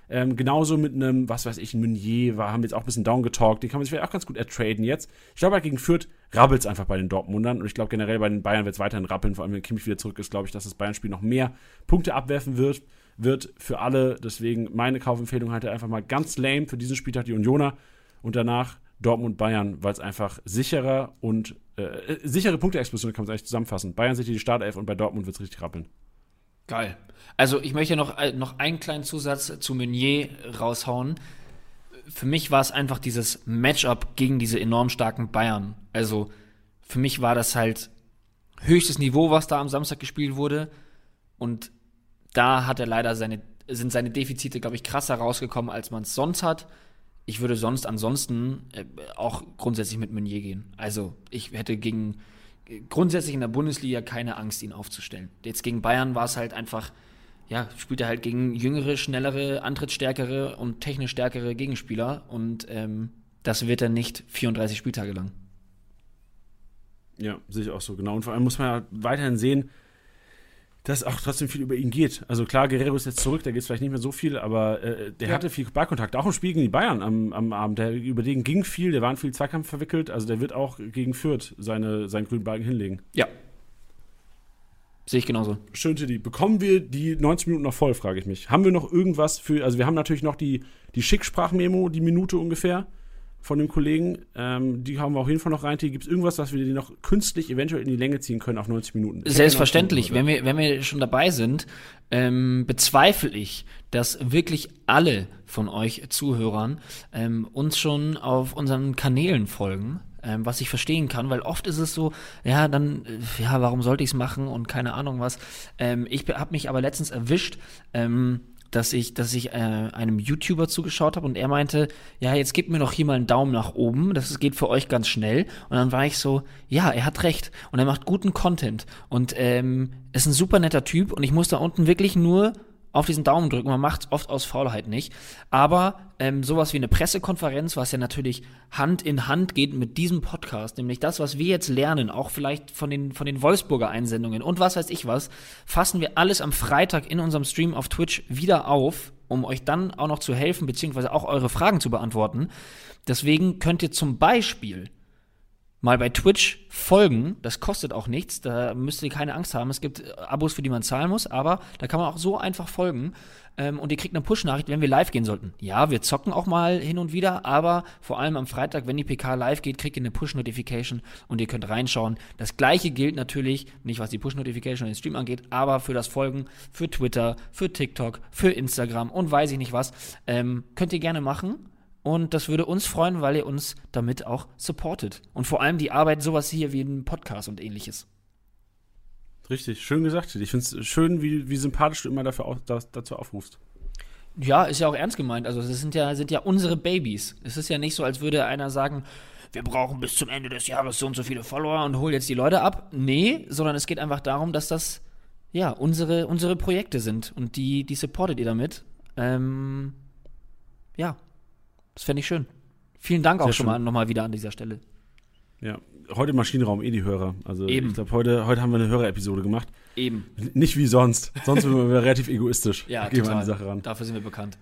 Ähm, genauso mit einem, was weiß ich, ein Meunier, war, haben wir jetzt auch ein bisschen downgetalkt, den kann man sich vielleicht auch ganz gut ertraden jetzt. Ich glaube, halt gegen Fürth rabbelt es einfach bei den Dortmundern und ich glaube Bayern wird für alle. Deswegen meine Kaufempfehlung halt einfach mal ganz lame für diesen Spieltag die Unioner und danach Dortmund-Bayern, weil es einfach sicherer und äh, äh, sichere Punkteexplosion kann man es eigentlich zusammenfassen. Bayern sicher die Startelf und bei Dortmund wird es richtig rappeln. Geil. Also ich möchte noch, äh, noch einen kleinen Zusatz zu Meunier raushauen. Für mich war es einfach dieses Matchup gegen diese enorm starken Bayern. Also für mich war das halt höchstes Niveau, was da am Samstag gespielt wurde. Und da hat er leider seine, sind seine Defizite, glaube ich, krasser rausgekommen, als man es sonst hat. Ich würde sonst ansonsten äh, auch grundsätzlich mit Meunier gehen. Also ich hätte gegen grundsätzlich in der Bundesliga keine Angst, ihn aufzustellen. Jetzt gegen Bayern war es halt einfach, ja, spielt er halt gegen jüngere, schnellere, antrittsstärkere und technisch stärkere Gegenspieler und ähm, das wird er nicht 34 Spieltage lang. Ja, sehe ich auch so, genau. Und vor allem muss man ja weiterhin sehen, dass auch trotzdem viel über ihn geht. Also klar, Guerrero ist jetzt zurück, da geht es vielleicht nicht mehr so viel, aber äh, der Ja. hatte viel Ballkontakt, auch im Spiel gegen die Bayern am, am Abend. Der, über den ging viel, der war in viel Zweikampf verwickelt, also der wird auch gegen Fürth seine, seinen grünen Balken hinlegen. Ja. Sehe ich genauso. Schön, Tiddy. Bekommen wir die 90 Minuten noch voll, frage ich mich. Haben wir noch irgendwas für, also wir haben natürlich noch die, die Schicksprachmemo, die Minute ungefähr von dem Kollegen. Ähm, die haben wir auf jeden Fall noch rein. Gibt es irgendwas, was wir die noch künstlich eventuell in die Länge ziehen können auf 90 Minuten? Selbstverständlich, 90 wenn Minuten wir, wenn wir schon dabei sind, ähm, bezweifle ich, dass wirklich alle von euch Zuhörern ähm, uns schon auf unseren Kanälen folgen. Ähm, was ich verstehen kann, weil oft ist es so, ja, dann, äh, ja, warum sollte ich es machen und keine Ahnung was. Ähm, ich habe mich aber letztens erwischt, ähm, dass ich, dass ich äh, einem YouTuber zugeschaut habe und er meinte, ja, jetzt gebt mir doch hier mal einen Daumen nach oben, das geht für euch ganz schnell. Und dann war ich so, ja, er hat recht und er macht guten Content und ähm, ist ein super netter Typ und ich muss da unten wirklich nur auf diesen Daumen drücken. Man macht es oft aus Faulheit nicht. Aber ähm, sowas wie eine Pressekonferenz, was ja natürlich Hand in Hand geht mit diesem Podcast, nämlich das, was wir jetzt lernen, auch vielleicht von den, von den Wolfsburger Einsendungen und was weiß ich was, fassen wir alles am Freitag in unserem Stream auf Twitch wieder auf, um euch dann auch noch zu helfen, beziehungsweise auch eure Fragen zu beantworten. Deswegen könnt ihr zum Beispiel mal bei Twitch folgen. Das kostet auch nichts. Da müsst ihr keine Angst haben. Es gibt äh, Abos, für die man zahlen muss, aber da kann man auch so einfach folgen. Ähm, und ihr kriegt eine Push-Nachricht, wenn wir live gehen sollten. Ja, wir zocken auch mal hin und wieder, aber vor allem am Freitag, wenn die PK live geht, kriegt ihr eine Push-Notification und ihr könnt reinschauen. Das gleiche gilt natürlich, nicht was die Push-Notification und den Stream angeht, aber für das Folgen, für Twitter, für TikTok, für Instagram und weiß ich nicht was. Ähm, könnt ihr gerne machen. Und das würde uns freuen, weil ihr uns damit auch supportet. Und vor allem die Arbeit, sowas hier wie ein Podcast und ähnliches. Richtig, schön gesagt. Ich finde es schön, wie, wie sympathisch du immer dafür auf, das, dazu aufrufst. Ja, ist ja auch ernst gemeint. Also, das sind ja, sind ja unsere Babys. Es ist ja nicht so, als würde einer sagen, wir brauchen bis zum Ende des Jahres so und so viele Follower und hol jetzt die Leute ab. Nee, sondern es geht einfach darum, dass das, ja, unsere, unsere Projekte sind. Und die, die supportet ihr damit. Ähm, ja, das fände ich schön. Vielen Dank auch Sehr schon schön. mal nochmal wieder an dieser Stelle. Ja, heute im Maschinenraum eh die Hörer. Also Eben. ich glaube, heute, heute haben wir eine Hörerepisode gemacht. Eben. Nicht wie sonst. Sonst sind wir relativ egoistisch. Ja, Gehen wir total. an die Sache ran. Dafür sind wir bekannt.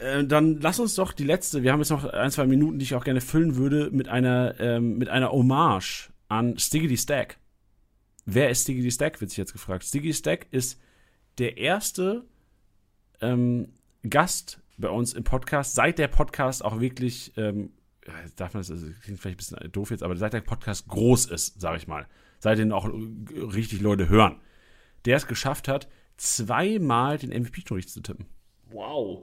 Äh, dann lass uns doch die letzte, wir haben jetzt noch ein, zwei Minuten, die ich auch gerne füllen würde, mit einer, ähm, mit einer Hommage an Stiggity Stack. Wer ist Stiggity Stack, wird sich jetzt gefragt. Stiggity Stack ist der erste ähm, Gast bei uns im Podcast, seit der Podcast auch wirklich, ähm, darf man das, das klingt vielleicht ein bisschen doof jetzt, aber seit der Podcast groß ist, sage ich mal, seit den auch richtig Leute hören, der es geschafft hat, zweimal den MVP schon richtig zu tippen. Wow.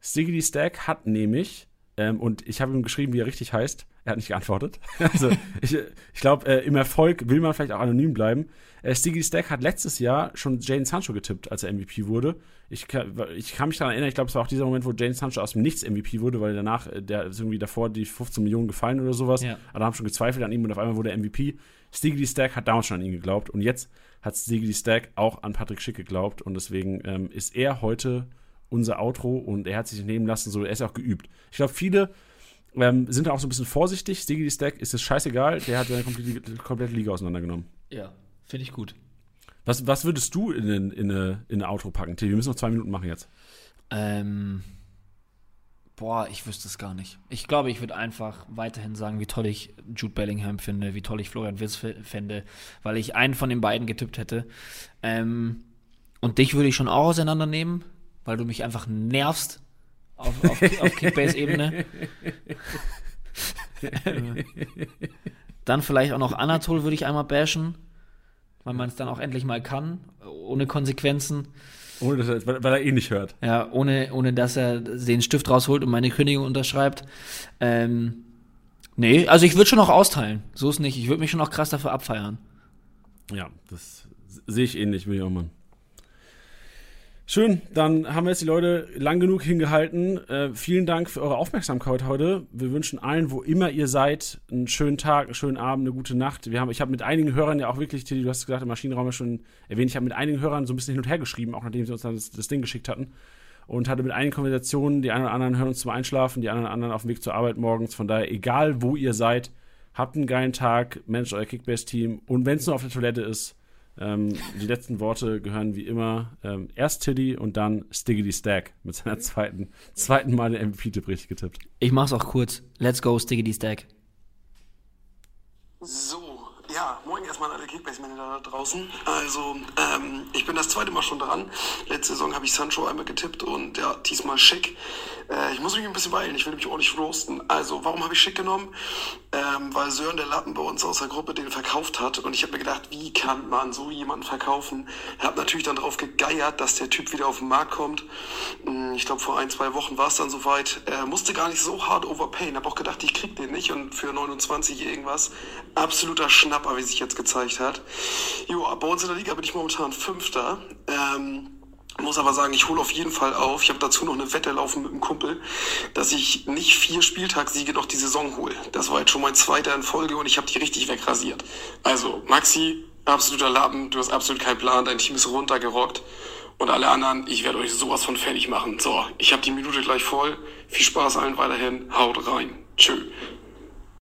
Stiggity Stack hat nämlich, ähm, und ich habe ihm geschrieben, wie er richtig heißt, er hat nicht geantwortet. Also ich, ich glaube, äh, im Erfolg will man vielleicht auch anonym bleiben. Äh, Stiggity Stack hat letztes Jahr schon Jane Sancho getippt, als er MVP wurde. Ich kann, ich kann mich daran erinnern, ich glaube, es war auch dieser Moment, wo Jane Sancho aus dem Nichts MVP wurde, weil danach, äh, der ist irgendwie davor die 15 Millionen gefallen oder sowas. Ja. Aber haben schon gezweifelt an ihm und auf einmal wurde er MVP. Stiggity Stack hat damals schon an ihn geglaubt und jetzt hat Stiggity Stack auch an Patrick Schick geglaubt und deswegen ähm, ist er heute unser Outro und er hat sich nehmen lassen, so er ist auch geübt. Ich glaube, viele ähm, sind da auch so ein bisschen vorsichtig. Stiggity Stack ist es scheißegal, der hat seine komplette, komplette Liga auseinandergenommen. Ja, finde ich gut. Was, was würdest du in, in, in, eine, in eine Outro packen? Wir müssen noch zwei Minuten machen jetzt. Ähm, boah, ich wüsste es gar nicht. Ich glaube, ich würde einfach weiterhin sagen, wie toll ich Jude Bellingham finde, wie toll ich Florian Wirtz fände, weil ich einen von den beiden getippt hätte. Ähm, und dich würde ich schon auch auseinandernehmen, weil du mich einfach nervst auf, auf, auf Kickbase-Ebene. dann vielleicht auch noch Anatol würde ich einmal bashen, weil man es dann auch endlich mal kann, ohne Konsequenzen. Ohne dass er, weil, er eh nicht hört. Ja, ohne, ohne dass er den Stift rausholt und meine Kündigung unterschreibt. Ähm, nee, also ich würde schon noch austeilen. So ist nicht. Ich würde mich schon noch krass dafür abfeiern. Ja, das sehe ich ähnlich, will mal. Schön, dann haben wir jetzt die Leute lang genug hingehalten. Äh, vielen Dank für eure Aufmerksamkeit heute. Wir wünschen allen, wo immer ihr seid, einen schönen Tag, einen schönen Abend, eine gute Nacht. Wir haben, ich habe mit einigen Hörern ja auch wirklich, Tilly, du hast gesagt, im Maschinenraum ja schon erwähnt, ich habe mit einigen Hörern so ein bisschen hin und her geschrieben, auch nachdem sie uns dann das, das Ding geschickt hatten. Und hatte mit einigen Konversationen, die einen oder anderen hören uns zum Einschlafen, die anderen oder anderen auf dem Weg zur Arbeit morgens. Von daher, egal wo ihr seid, habt einen geilen Tag, managt euer Kickbase-Team. Und wenn es nur auf der Toilette ist, ähm, die letzten Worte gehören wie immer ähm, erst Tilly und dann Stiggity Stack mit seiner zweiten, zweiten Mal den MVP-Tipp richtig getippt. Ich mach's auch kurz. Let's go, Stiggity Stack. So, ja, moin erstmal an alle Kickbase-Manager da draußen. Also, ähm, ich bin das zweite Mal schon dran. Letzte Saison habe ich Sancho einmal getippt und ja, diesmal Schick. Äh, ich muss mich ein bisschen beeilen, ich will mich ordentlich roasten. Also, warum habe ich Schick genommen? Ähm, weil Sören der Lappen bei uns aus der Gruppe den verkauft hat und ich habe mir gedacht, wie kann man so jemanden verkaufen? Ich habe natürlich dann drauf gegeiert, dass der Typ wieder auf den Markt kommt. Hm, Ich glaube, vor ein, zwei Wochen war es dann soweit. Er musste gar nicht so hart overpayen. Habe auch gedacht, ich krieg den nicht und für 29 irgendwas. Absoluter Schnapper, wie sich jetzt gezeigt hat. Jo, bei uns in der Liga bin ich momentan Fünfter. Ähm, muss aber sagen, ich hole auf jeden Fall auf. Ich habe dazu noch eine Wette laufen mit einem Kumpel, dass ich nicht vier Spieltagssiege noch die Saison hole. Das war jetzt schon mein zweiter in Folge und ich habe die richtig wegrasiert. Also, Maxi, absoluter Lappen, du hast absolut keinen Plan, dein Team ist runtergerockt. Und alle anderen, ich werde euch sowas von fertig machen. So, ich habe die Minute gleich voll. Viel Spaß allen weiterhin. Haut rein. Tschö.